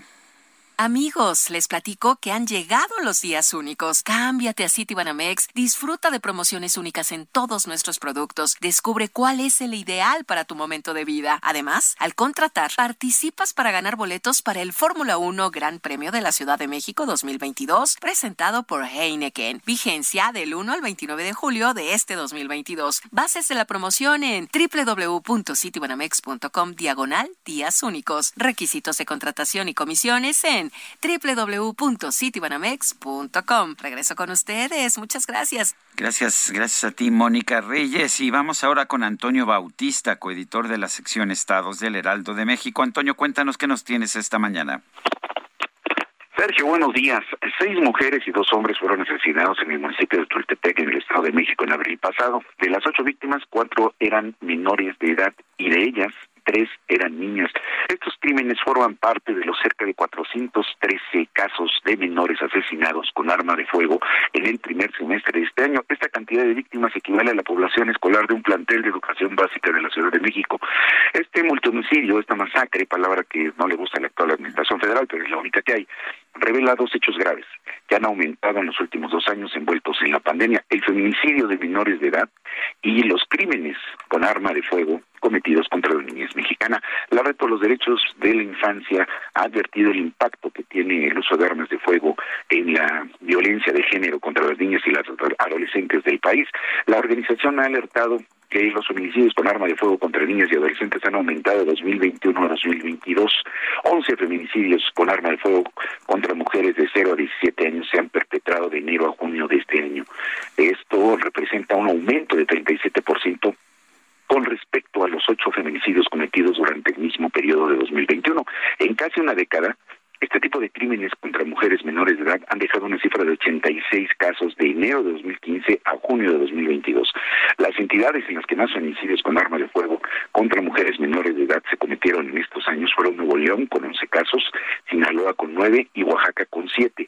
[SPEAKER 49] Amigos, les platico que han llegado los días únicos. Cámbiate a Citibanamex, disfruta de promociones únicas en todos nuestros productos, descubre cuál es el ideal para tu momento de vida. Además, al contratar, participas para ganar boletos para el Fórmula 1 Gran Premio de la Ciudad de México 2022, presentado por Heineken. Vigencia del 1 al 29 de julio de este 2022. Bases de la promoción en www.citibanamex.com diagonal días únicos. Requisitos de contratación y comisiones en www.citibanamex.com. Regreso con ustedes. Muchas gracias.
[SPEAKER 1] Gracias, gracias a ti, Mónica Reyes. Y vamos ahora con Antonio Bautista, coeditor de la sección Estados del Heraldo de México. Antonio, cuéntanos qué nos tienes esta mañana.
[SPEAKER 50] Sergio, buenos días. Seis mujeres y dos hombres fueron asesinados en el municipio de Tultepec, en el Estado de México, en abril pasado. De las ocho víctimas, cuatro eran menores de edad y de ellas, tres eran niñas. Estos crímenes forman parte de los cerca de 413 casos de menores asesinados con arma de fuego en el primer semestre de este año. Esta cantidad de víctimas equivale a la población escolar de un plantel de educación básica de la Ciudad de México. Este multihomicidio, esta masacre, palabra que no le gusta a la actual administración federal, pero es la única que hay, revela dos hechos graves que han aumentado en los últimos dos años envueltos en la pandemia, el feminicidio de menores de edad y los crímenes con arma de fuego cometidos contra la niñez mexicana. La red por los derechos de la infancia ha advertido el impacto que tiene el uso de armas de fuego en la violencia de género contra las niñas y las adolescentes del país. La organización ha alertado que los homicidios con arma de fuego contra niñas y adolescentes han aumentado de 2021 a 2022. 11 feminicidios con arma de fuego contra mujeres de 0 a 17 años se han perpetrado de enero a junio de este año. Esto representa un aumento de 37% con respecto a los ocho feminicidios cometidos durante el mismo periodo de 2021. En casi una década, este tipo de crímenes contra mujeres menores de edad han dejado una cifra de 86 casos de enero de 2015 a junio de 2022. Las entidades en las que más feminicidios con arma de fuego contra mujeres menores de edad se cometieron en estos años fueron Nuevo León con 11 casos, Sinaloa con 9 y Oaxaca con 7.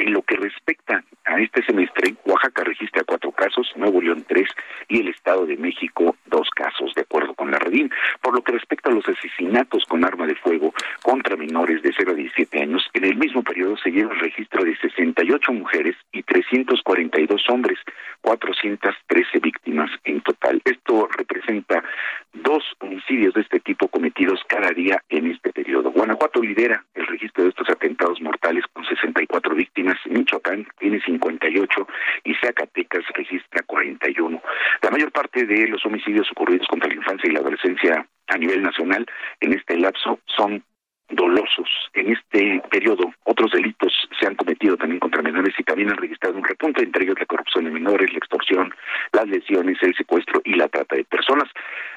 [SPEAKER 50] En lo que respecta a este semestre, Oaxaca registra cuatro casos, Nuevo León tres y el Estado de México dos casos, de acuerdo con la Redín. Por lo que respecta a los asesinatos con arma de fuego contra menores de 0 a 17 años, en el mismo periodo se lleva el registro de 68 mujeres y 342 hombres, 413 víctimas en total. Esto representa dos homicidios de este tipo cometidos cada día en este periodo. Guanajuato lidera el registro de estos atentados mortales con 64 víctimas Michoacán tiene 58 y Zacatecas registra 41. La mayor parte de los homicidios ocurridos contra la infancia y la adolescencia a nivel nacional en este lapso son dolosos. En este periodo, otros delitos se han cometido también contra menores y también han registrado un repunte, entre ellos la corrupción de menores, la extorsión, las lesiones, el secuestro y la trata de personas.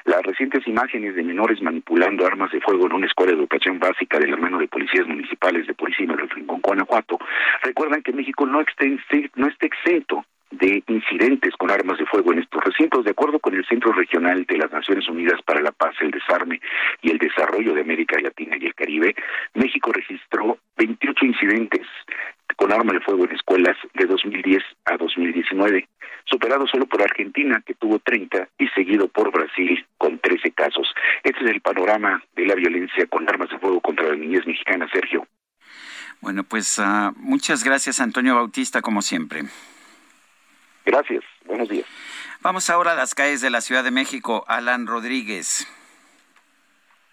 [SPEAKER 50] Las recientes imágenes de menores manipulando armas de fuego en una escuela de educación básica de la mano de policías municipales de Purísima del Rincón, Guanajuato, recuerdan que México no, no está exento de incidentes con armas de fuego en estos recintos. De acuerdo con el Centro Regional de las Naciones Unidas para la Paz, el Desarme y el Desarrollo de América Latina y el Caribe, México registró 28 incidentes con arma de fuego en escuelas de 2010 a 2019, superado solo por Argentina, que tuvo 30, y seguido por Brasil, con 13 casos. Este es el panorama de la violencia con armas de fuego contra las niñas mexicanas, Sergio.
[SPEAKER 1] Bueno, pues uh, muchas gracias, Antonio Bautista, como siempre.
[SPEAKER 50] Gracias, buenos días.
[SPEAKER 1] Vamos ahora a las calles de la Ciudad de México. Alan Rodríguez.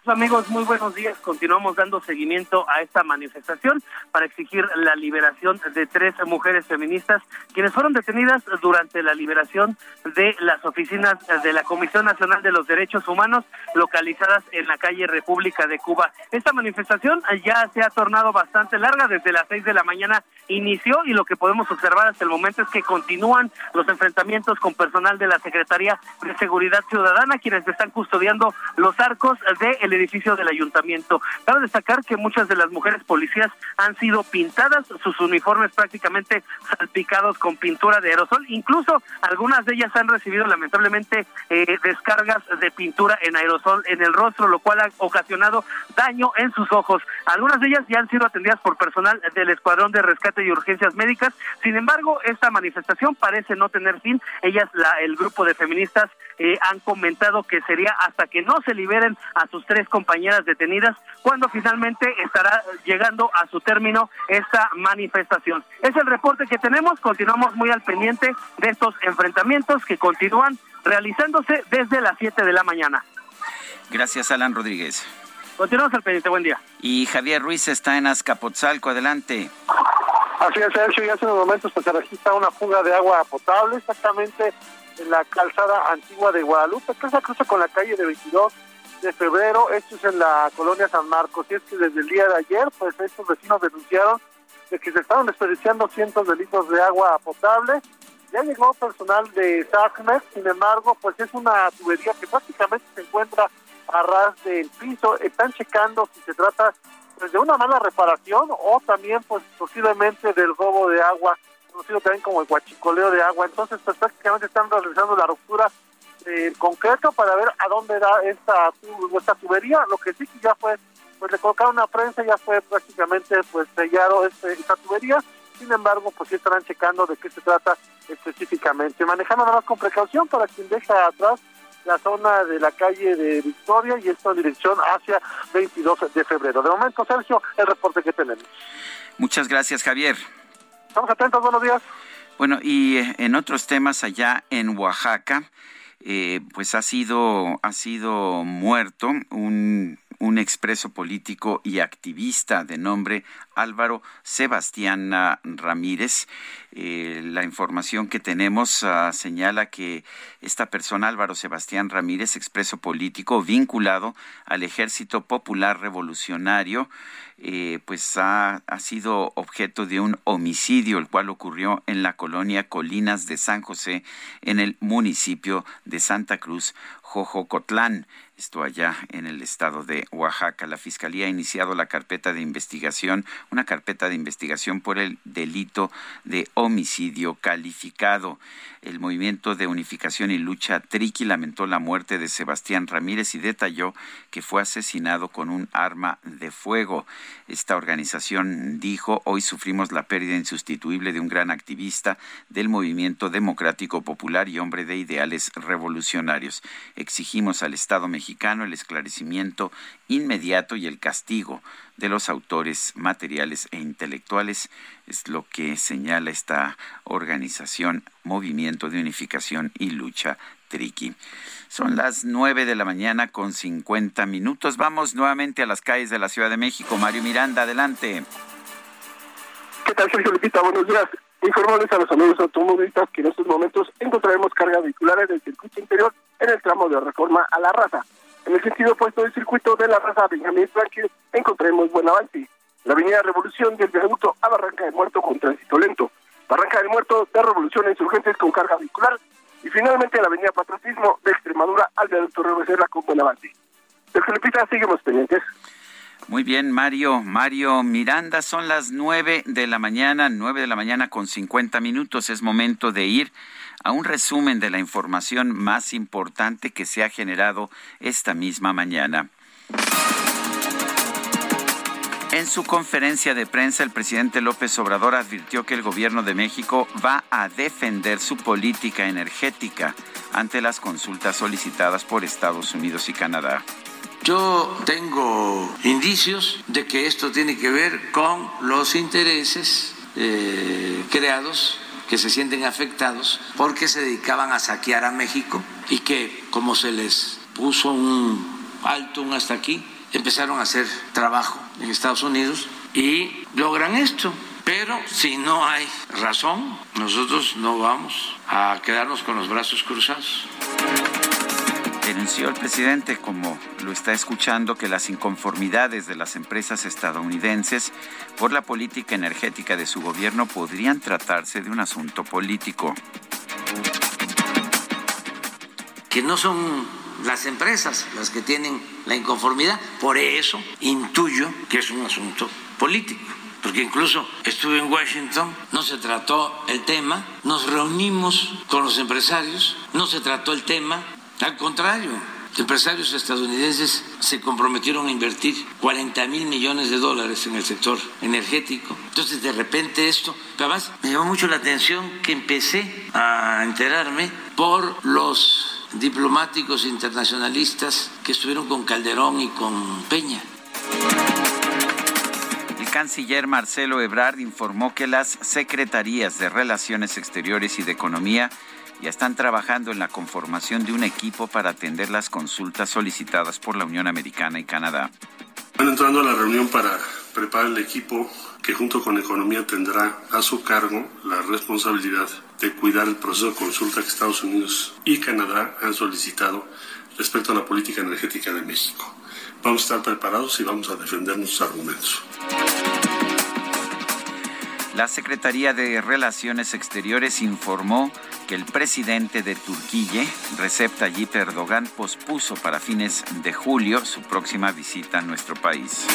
[SPEAKER 51] Amigos, muy buenos días. Continuamos dando seguimiento a esta manifestación para exigir la liberación de tres mujeres feministas quienes fueron detenidas durante la liberación de las oficinas de la Comisión Nacional de los Derechos Humanos localizadas en la calle República de Cuba. Esta manifestación ya se ha tornado bastante larga. Desde las seis de la mañana inició y lo que podemos observar hasta el momento es que continúan los enfrentamientos con personal de la Secretaría de Seguridad Ciudadana quienes están custodiando los arcos de edificio del ayuntamiento. Cabe destacar que muchas de las mujeres policías han sido pintadas, sus uniformes prácticamente salpicados con pintura de aerosol, incluso algunas de ellas han recibido lamentablemente eh, descargas de pintura en aerosol en el rostro, lo cual ha ocasionado daño en sus ojos. Algunas de ellas ya han sido atendidas por personal del Escuadrón de Rescate y Urgencias Médicas, sin embargo, esta manifestación parece no tener fin. Ellas, la, el grupo de feministas, eh, han comentado que sería hasta que no se liberen a sus tres compañeras detenidas cuando finalmente estará llegando a su término esta manifestación. Es el reporte que tenemos, continuamos muy al pendiente de estos enfrentamientos que continúan realizándose desde las 7 de la mañana.
[SPEAKER 1] Gracias, Alan Rodríguez.
[SPEAKER 51] Continuamos al pendiente, buen día.
[SPEAKER 1] Y Javier Ruiz está en Azcapotzalco, adelante.
[SPEAKER 52] Así es, Sergio, y hace unos momentos pues, se registra una fuga de agua potable exactamente en la calzada antigua de Guadalupe, que se cruza con la calle de 22 de febrero, esto es en la colonia San Marcos, y es que desde el día de ayer, pues estos vecinos denunciaron de que se estaban desperdiciando cientos de litros de agua potable, ya llegó personal de SACMES, sin embargo, pues es una tubería que prácticamente se encuentra a ras del piso, están checando si se trata pues, de una mala reparación o también pues posiblemente del robo de agua conocido también como el guachicoleo de agua. Entonces, pues prácticamente están realizando la ruptura eh, concreto para ver a dónde da esta, esta tubería. Lo que sí que ya fue, pues le colocaron una prensa, ya fue prácticamente pues sellado este, esta tubería. Sin embargo, pues sí estarán checando de qué se trata específicamente. Manejando nada más con precaución para quien deja atrás la zona de la calle de Victoria y esto en dirección hacia 22 de febrero. De momento, Sergio, el reporte que tenemos.
[SPEAKER 1] Muchas gracias, Javier.
[SPEAKER 52] Estamos atentos, buenos días.
[SPEAKER 1] Bueno, y eh, en otros temas allá en Oaxaca, eh, pues ha sido, ha sido muerto un, un expreso político y activista de nombre Álvaro Sebastián Ramírez. Eh, la información que tenemos ah, señala que esta persona, Álvaro Sebastián Ramírez, expreso político vinculado al Ejército Popular Revolucionario, eh, pues ha, ha, sido objeto de un homicidio, el cual ocurrió en la colonia Colinas de San José, en el municipio de Santa Cruz, Jojocotlán, esto allá en el estado de Oaxaca. La Fiscalía ha iniciado la carpeta de investigación, una carpeta de investigación por el delito de homicidio calificado. El movimiento de unificación y lucha Triqui lamentó la muerte de Sebastián Ramírez y detalló que fue asesinado con un arma de fuego. Esta organización dijo, hoy sufrimos la pérdida insustituible de un gran activista del movimiento democrático popular y hombre de ideales revolucionarios. Exigimos al Estado mexicano el esclarecimiento inmediato y el castigo de los autores materiales e intelectuales, es lo que señala esta organización Movimiento de Unificación y Lucha Triqui. Son las nueve de la mañana con cincuenta minutos. Vamos nuevamente a las calles de la Ciudad de México. Mario Miranda, adelante.
[SPEAKER 53] ¿Qué tal, Sergio Lupita? Buenos días. Informarles a los amigos automovilistas que en estos momentos encontraremos carga vehicular en el circuito interior en el tramo de reforma a la raza. En el sentido opuesto del circuito de la raza Benjamín Franklin encontraremos buen avance. La avenida Revolución del viaducto a Barranca del Muerto con tránsito lento. Barranca del Muerto de Revolución Insurgentes con carga vehicular. Y finalmente la avenida Patriotismo de Extremadura al viaducto Reveserra con buen avance. De Felipita, seguimos pendientes.
[SPEAKER 1] Muy bien, Mario. Mario Miranda, son las nueve de la mañana, nueve de la mañana con cincuenta minutos. Es momento de ir a un resumen de la información más importante que se ha generado esta misma mañana. En su conferencia de prensa, el presidente López Obrador advirtió que el gobierno de México va a defender su política energética ante las consultas solicitadas por Estados Unidos y Canadá.
[SPEAKER 54] Yo tengo indicios de que esto tiene que ver con los intereses eh, creados que se sienten afectados porque se dedicaban a saquear a México y que como se les puso un alto, un hasta aquí, empezaron a hacer trabajo en Estados Unidos y logran esto. Pero si no hay razón, nosotros no vamos a quedarnos con los brazos cruzados
[SPEAKER 1] denunció el presidente, como lo está escuchando, que las inconformidades de las empresas estadounidenses por la política energética de su gobierno podrían tratarse de un asunto político.
[SPEAKER 54] Que no son las empresas las que tienen la inconformidad, por eso intuyo que es un asunto político porque incluso estuve en Washington, no se trató el tema, nos reunimos con los empresarios, no se trató el tema, al contrario, empresarios estadounidenses se comprometieron a invertir 40 mil millones de dólares en el sector energético. Entonces, de repente esto, además, me llamó mucho la atención que empecé a enterarme por los diplomáticos internacionalistas que estuvieron con Calderón y con Peña.
[SPEAKER 1] El canciller Marcelo Ebrard informó que las secretarías de Relaciones Exteriores y de Economía ya están trabajando en la conformación de un equipo para atender las consultas solicitadas por la Unión Americana y Canadá.
[SPEAKER 47] Van entrando a la reunión para preparar el equipo que junto con Economía tendrá a su cargo la responsabilidad de cuidar el proceso de consulta que Estados Unidos y Canadá han solicitado respecto a la política energética de México. Vamos a estar preparados y vamos a defender nuestros argumentos.
[SPEAKER 1] La Secretaría de Relaciones Exteriores informó que el presidente de Turquía, Recep Tayyip Erdogan, pospuso para fines de julio su próxima visita a nuestro país.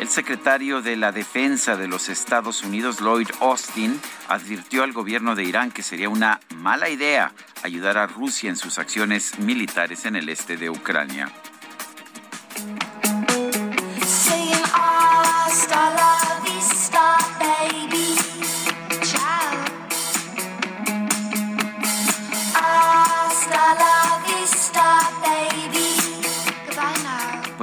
[SPEAKER 1] El secretario de la Defensa de los Estados Unidos, Lloyd Austin, advirtió al gobierno de Irán que sería una mala idea ayudar a Rusia en sus acciones militares en el este de Ucrania.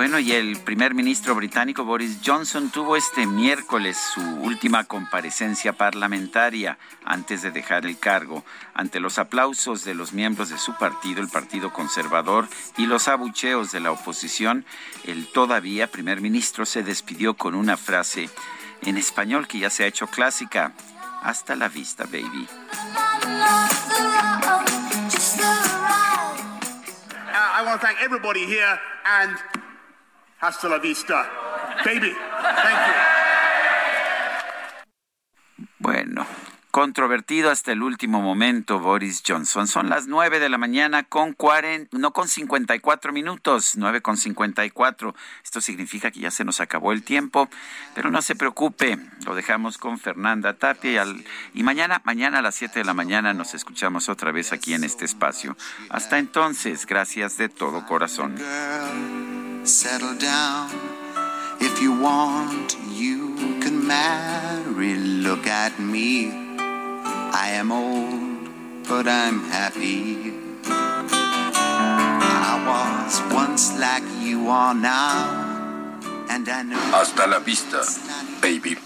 [SPEAKER 1] Bueno, y el primer ministro británico Boris Johnson tuvo este miércoles su última comparecencia parlamentaria antes de dejar el cargo. Ante los aplausos de los miembros de su partido, el Partido Conservador, y los abucheos de la oposición, el todavía primer ministro se despidió con una frase en español que ya se ha hecho clásica. Hasta la vista, baby.
[SPEAKER 55] I want to thank everybody here and hasta la vista, baby. Thank you.
[SPEAKER 1] Bueno, controvertido hasta el último momento Boris Johnson. Son las nueve de la mañana con 40, no con 54 minutos, nueve con 54. Esto significa que ya se nos acabó el tiempo, pero no se preocupe, lo dejamos con Fernanda Tapia y, y mañana, mañana a las 7 de la mañana nos escuchamos otra vez aquí en este espacio. Hasta entonces, gracias de todo corazón.
[SPEAKER 19] Settle down. If you want, you can marry. Look at me. I am old, but I'm happy. I was once like you are now, and I know.
[SPEAKER 56] Hasta la vista, baby.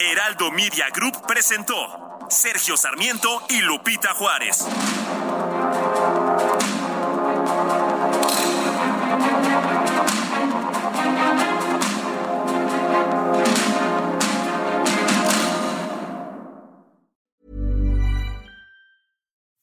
[SPEAKER 3] Heraldo Media Group presentó Sergio Sarmiento y Lupita Juárez.